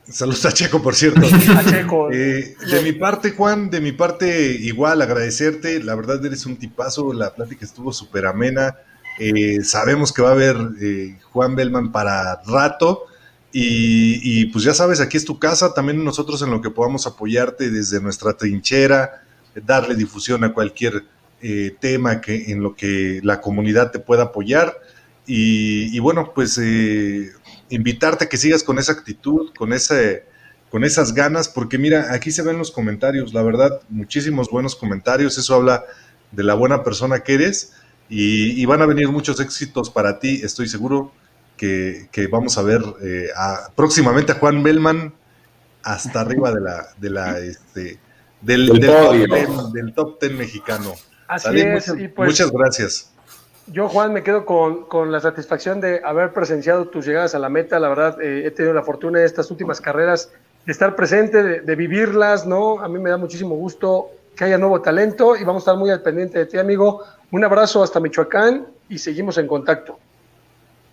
Saludos a Checo, por cierto. a Checo. Eh, de mi parte, Juan, de mi parte, igual agradecerte. La verdad, eres un tipazo. La plática estuvo súper amena. Eh, sabemos que va a haber eh, Juan Bellman para rato. Y, pues ya sabes, aquí es tu casa. También nosotros en lo que podamos apoyarte desde nuestra trinchera, darle difusión a cualquier tema que, en lo que la comunidad te pueda apoyar. Y, y bueno, pues invitarte a que sigas con esa actitud, con, ese, con esas ganas, porque mira, aquí se ven los comentarios, la verdad, muchísimos buenos comentarios, eso habla de la buena persona que eres y, van a venir muchos éxitos para ti, estoy seguro que, vamos a ver eh, próximamente a Juan Bellman hasta arriba de la, de la este, del, del, top ten, mexicano. Así es, pues muchas gracias. Yo, Juan, me quedo con, la satisfacción de haber presenciado tus llegadas a la meta. La verdad, eh, he tenido la fortuna de estas últimas carreras de estar presente, de, vivirlas, ¿no? A mí me da muchísimo gusto que haya nuevo talento y vamos a estar muy al pendiente de ti, amigo. Un abrazo hasta Michoacán y seguimos en contacto.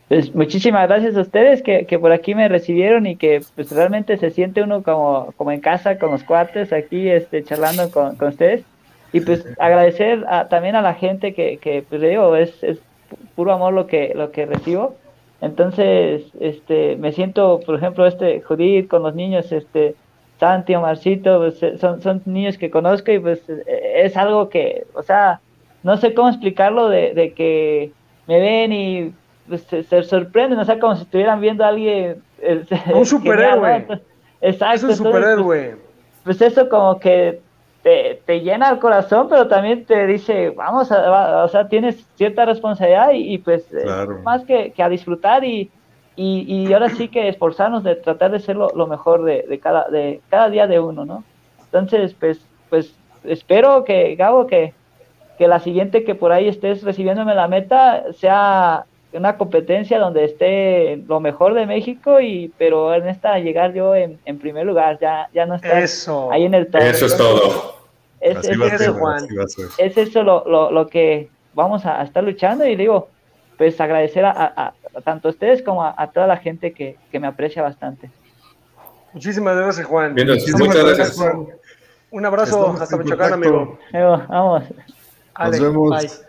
Pues muchísimas gracias a ustedes que, por aquí me recibieron y que pues realmente se siente uno como, como en casa con los cuates aquí este, charlando con, con ustedes. Y pues agradecer también a la gente que, que pues digo, es, es puro amor lo que, lo que recibo. Entonces, este, me siento, por ejemplo, este Judith con los niños, este, Santi, Omarcito, pues, eh, son, son niños que conozco y pues eh, es algo que, o sea, no sé cómo explicarlo de, de que me ven y pues, se, sorprenden, o sea, como si estuvieran viendo a alguien. Un superhéroe. Exacto. Es un pues, superhéroe. pues, eso como que te, te, llena el corazón, pero también te dice, vamos, a, o sea, tienes cierta responsabilidad y, pues eh, más que, que, a disfrutar y, y, y, ahora sí que esforzarnos de tratar de ser lo, mejor de, de, cada, de cada día de uno, ¿no? Entonces, pues, pues espero que, Gabo, que, que la siguiente que por ahí estés recibiéndome la meta sea una competencia donde esté lo mejor de México y pero en esta llegar yo en, en primer lugar ya ya no está ahí en el top eso es todo. Es, es, eso, Juan, es eso lo, lo, lo, que vamos a, estar luchando y digo pues agradecer a, a, tanto a ustedes como a, toda la gente que, que, me aprecia bastante. Muchísimas gracias Juan. Muchas gracias, Juan. un abrazo hasta Michoacán amigo. Vamos. Nos vemos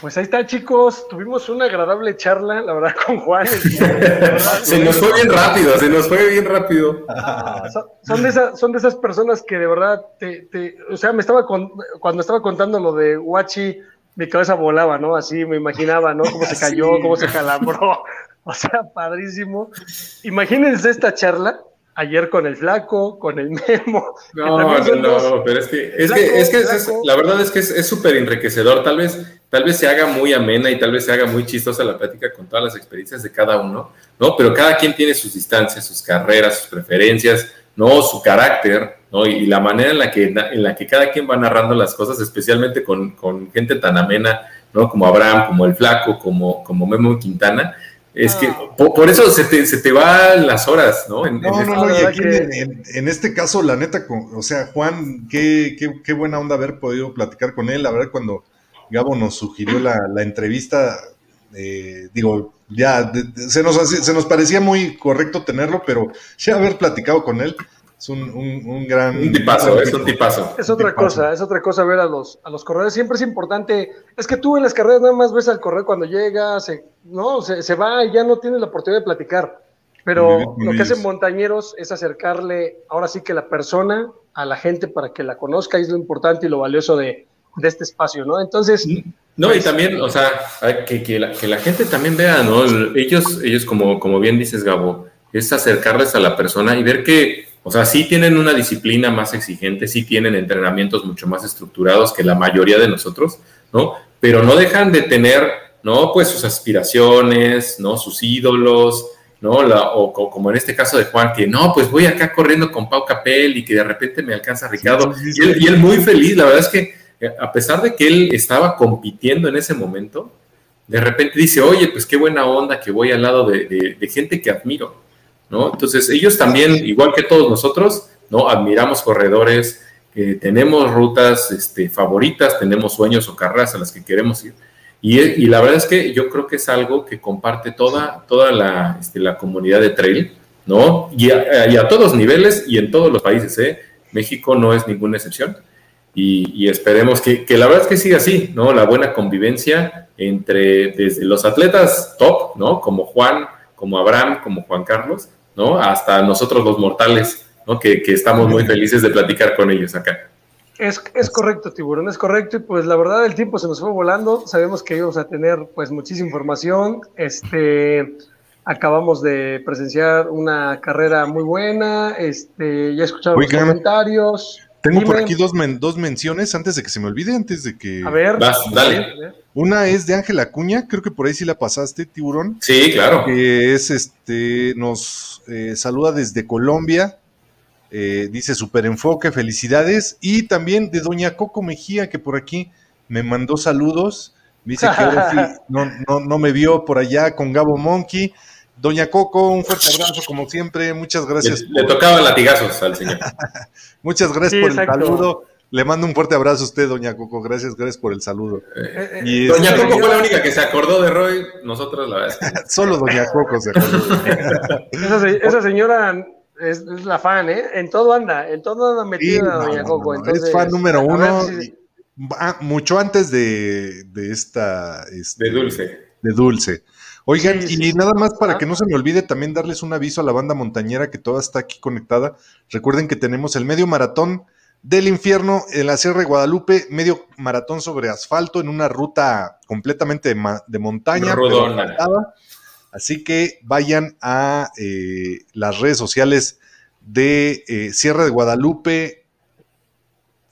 pues ahí está, chicos. Tuvimos una agradable charla, la verdad, con Juan. se nos fue bien rápido, se nos fue bien rápido. Ah, son, de esas, son de esas personas que de verdad te, o sea, me estaba cuando estaba contando lo de Huachi, mi cabeza volaba, ¿no? Así me imaginaba, ¿no? Cómo se cayó, cómo se calambró. O sea, padrísimo. Imagínense esta charla ayer con el flaco, con el memo. No, no, no, pero es que, es que, es que la verdad es que es súper enriquecedor. Tal vez, tal vez se haga muy amena y tal vez se haga muy chistosa la plática con todas las experiencias de cada uno, ¿no? Pero cada quien tiene sus distancias, sus carreras, sus preferencias, ¿no? Su carácter, ¿no? Y, la manera en la, que, en la que cada quien va narrando las cosas, especialmente con, con gente tan amena, ¿no? Como Abraham, como el flaco, como, como Memo Quintana es que ah. por, eso se te, se te van las horas, ¿no? En, no, no, este no, y aquí en, este caso, la neta, o sea, Juan, qué, qué, qué, buena onda haber podido platicar con él. La verdad, cuando Gabo nos sugirió la, la entrevista, eh, digo, ya se, nos, se nos parecía muy correcto tenerlo, pero ya haber platicado con él, es un, un, gran... Un tipazo, es un tipazo. Es otra cosa, es otra cosa ver a los, a los corredores. Siempre es importante, es que tú en las carreras nada más ves al corredor cuando llega, se, no, se, se va y ya no tienes la oportunidad de platicar. Pero lo que hacen montañeros es acercarle ahora sí que la persona a la gente para que la conozca y es lo importante y lo valioso de, de este espacio, ¿no? Entonces... No, y pues, también, o sea, que, que, la, que la gente también vea, ¿no? Ellos, ellos como, como bien dices, Gabo, es acercarles a la persona y ver que o sea, sí tienen una disciplina más exigente, sí tienen entrenamientos mucho más estructurados que la mayoría de nosotros, ¿no? Pero no dejan de tener, ¿no? Pues sus aspiraciones, ¿no? Sus ídolos, ¿no? o, como en este caso de Juan, que no, pues voy acá corriendo con Pau Capel y que de repente me alcanza Ricardo. y, él, muy feliz, la verdad es que eh, a pesar de que él estaba compitiendo en ese momento, de repente dice, oye, pues qué buena onda que voy al lado de gente que admiro, ¿no? Entonces, ellos también, igual que todos nosotros, ¿no? Admiramos corredores tenemos rutas este, favoritas, tenemos sueños o carreras a las que queremos ir. Y, la verdad es que yo creo que es algo que comparte toda, toda la, este, la comunidad de trail, ¿no? Y a, y todos niveles y en todos los países, ¿eh? México no es ninguna excepción. Y, esperemos que, que, la verdad es que siga así, ¿no? La buena convivencia entre desde los atletas top, ¿no? Como Juan, como Abraham, como Juan Carlos, ¿no? Hasta nosotros los mortales, ¿no? Que, que estamos muy felices de platicar con ellos acá. Es, es, correcto, Tiburón, es correcto. Y pues la verdad el tiempo se nos fue volando. Sabemos que íbamos a tener pues muchísima información. Este, acabamos de presenciar una carrera muy buena. Este, ya escuchamos los comentarios. Tengo por aquí dos, dos menciones antes de que se me olvide, antes de que... A ver. dale. Una es de Ángela Acuña, creo que por ahí sí la pasaste, Tiburón. Sí, claro. Que es, este, nos eh, saluda desde Colombia. Eh, dice super enfoque, felicidades. Y también de Doña Coco Mejía, que por aquí me mandó saludos. Dice que ahora sí no, no, no me vio por allá con Gabo Monkey. Doña Coco, un fuerte abrazo como siempre. Muchas gracias. Le, tocaba latigazos al señor. Muchas gracias por el saludo. Le mando un fuerte abrazo a usted, Doña Coco. Gracias, gracias por el saludo. Eh, eh, Doña Coco fue la única que se acordó de Roy. Nosotros la verdad. Solo Doña Coco se acordó. esa, señora es, la fan, ¿eh? En todo anda, en todo anda metida Doña Coco. es fan número uno. mucho antes de, de esta. Este, de Dulce. De Dulce. Oigan, y nada más para que no se me olvide también darles un aviso a la banda montañera que toda está aquí conectada. Recuerden que tenemos el medio maratón del infierno en la Sierra de Guadalupe, medio maratón sobre asfalto en una ruta completamente de, montaña. Así que vayan a eh, las redes sociales de eh, Sierra de Guadalupe.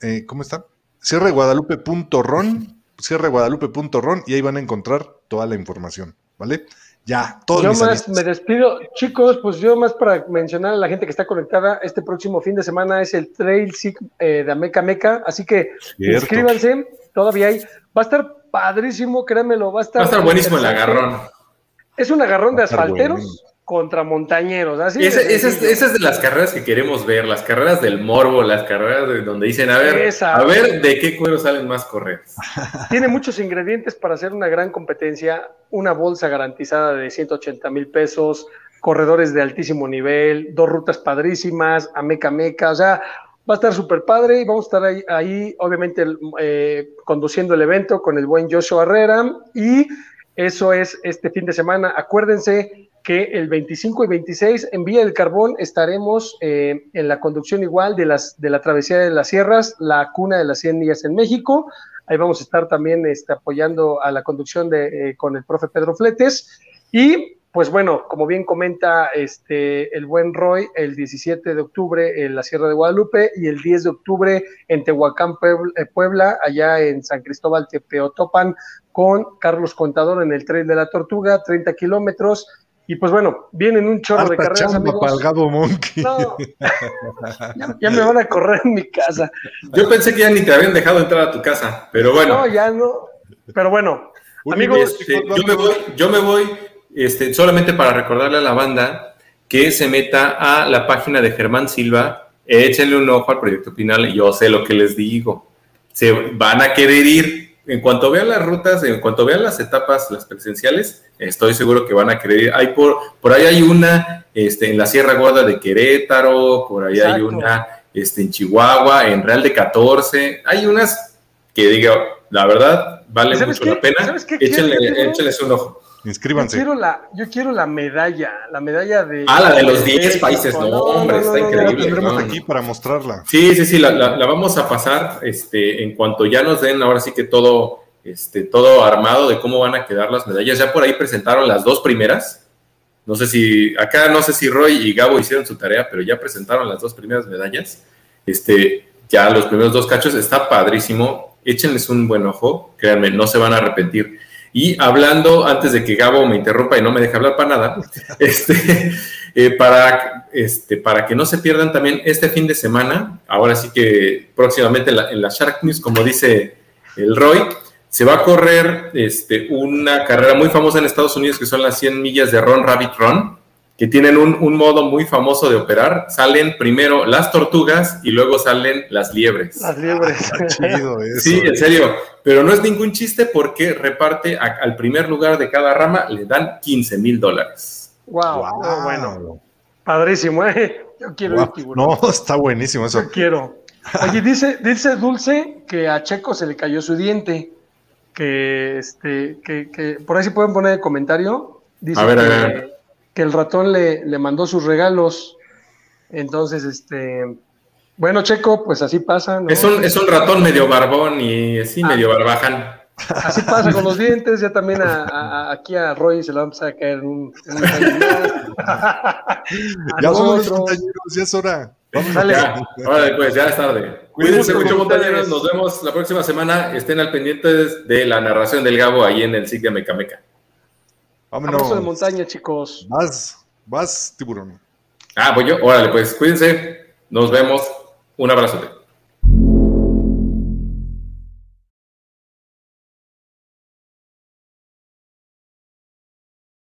Eh, ¿Cómo está? Sierra de Guadalupe.ron, Sierra de Guadalupe.ron y ahí van a encontrar toda la información. ¿Vale? Ya, todo Yo más me despido. Chicos, pues yo más para mencionar a la gente que está conectada, este próximo fin de semana es el Trail Sig eh, de Ameca Meca, así que inscríbanse, todavía hay. Va a estar padrísimo, créanmelo, va a estar. Va a estar buenísimo el agarrón. Es un agarrón de asfalteros contra montañeros. Así esa, es, de las carreras que queremos ver, las carreras del morbo, las carreras de donde dicen, a ver, a ver de qué cuero salen más correos. Tiene muchos ingredientes para hacer una gran competencia, una bolsa garantizada de 180 mil pesos, corredores de altísimo nivel, dos rutas padrísimas, a meca meca, o sea, va a estar súper padre y vamos a estar ahí, ahí obviamente, eh, conduciendo el evento con el buen Joshua Herrera y eso es este fin de semana. Acuérdense, que el 25 y 26 en Villa del Carbón estaremos eh, en la conducción igual de, las, de la travesía de las sierras, la cuna de las 100 millas en México. Ahí vamos a estar también este, apoyando a la conducción de, eh, con el profe Pedro Fletes. Y pues bueno, como bien comenta este, el buen Roy, el 17 de octubre en la Sierra de Guadalupe y el 10 de octubre en Tehuacán, eh, Puebla, allá en San Cristóbal Tepeotopan, con Carlos Contador en el tren de la Tortuga, 30 kilómetros y pues bueno, vienen un chorro de carreras, amigos. Monkey. No, ya, me van a correr en mi casa. Yo pensé que ya ni te habían dejado entrar a tu casa, pero bueno. No, ya no. Pero bueno, amigos. Este, yo me voy, yo me voy este, solamente para recordarle a la banda que se meta a la página de Germán Silva, échenle un ojo al proyecto final, y yo sé lo que les digo. Se van a querer ir en cuanto vean las rutas, en cuanto vean las etapas, las presenciales, estoy seguro que van a querer. Hay por, por ahí hay una este, en la Sierra Gorda de Querétaro, por ahí hay una este, en Chihuahua, en Real de 14. Hay unas que digo, la verdad, vale mucho la pena. Échenle, un ojo. Inscríbanse. Yo quiero, la, yo quiero la medalla, la medalla de... Ah, la de los 10 países, no, hombre, está increíble. La tendremos aquí para mostrarla. Sí, sí, sí, la, la, vamos a pasar este, en cuanto ya nos den ahora sí que todo, este, todo armado de cómo van a quedar las medallas. Ya por ahí presentaron las dos primeras. No sé si, acá no sé si Roy y Gabo hicieron su tarea, pero ya presentaron las dos primeras medallas. Este, ya los primeros dos cachos, está padrísimo. Échenles un buen ojo, créanme, no se van a arrepentir. Y hablando, antes de que Gabo me interrumpa y no me deje hablar para nada, este, eh, para, este, para que no se pierdan también este fin de semana, ahora sí que próximamente en la, Shark News, como dice el Roy, se va a correr este, una carrera muy famosa en Estados Unidos que son las 100 millas de Ron Rabbit Run. Que tienen un, modo muy famoso de operar. Salen primero las tortugas y luego salen las liebres. Las liebres. Ah, chido Sí, en serio. Pero no es ningún chiste porque reparte al primer lugar de cada rama, le dan 15 mil dólares. Wow, bueno. Padrísimo, ¿eh? Yo quiero No, está buenísimo eso. Yo quiero. Oye, dice, dice Dulce que a Checo se le cayó su diente. Que este, que, que por ahí si pueden poner el comentario. Dice a ver, a ver que el ratón le, le mandó sus regalos. Entonces, este, bueno, Checo, pues así pasa. Es, un, es un ratón medio barbón y así ah. medio barbaján. Así pasa con los dientes, ya también a, aquí a Roy se le va a empezar a caer un, un Ya somos montañeros, ya es hora. Vamos ya, pues ya es tarde. Cuídense mucho, montañeros. Nos vemos la próxima semana. Estén al pendiente de la narración del Gabo ahí en el sitio de Mecameca. Vámonos. de montaña, chicos. Vas, vas, tiburón. Ah, voy yo. Órale, pues cuídense. Nos vemos. Un abrazo.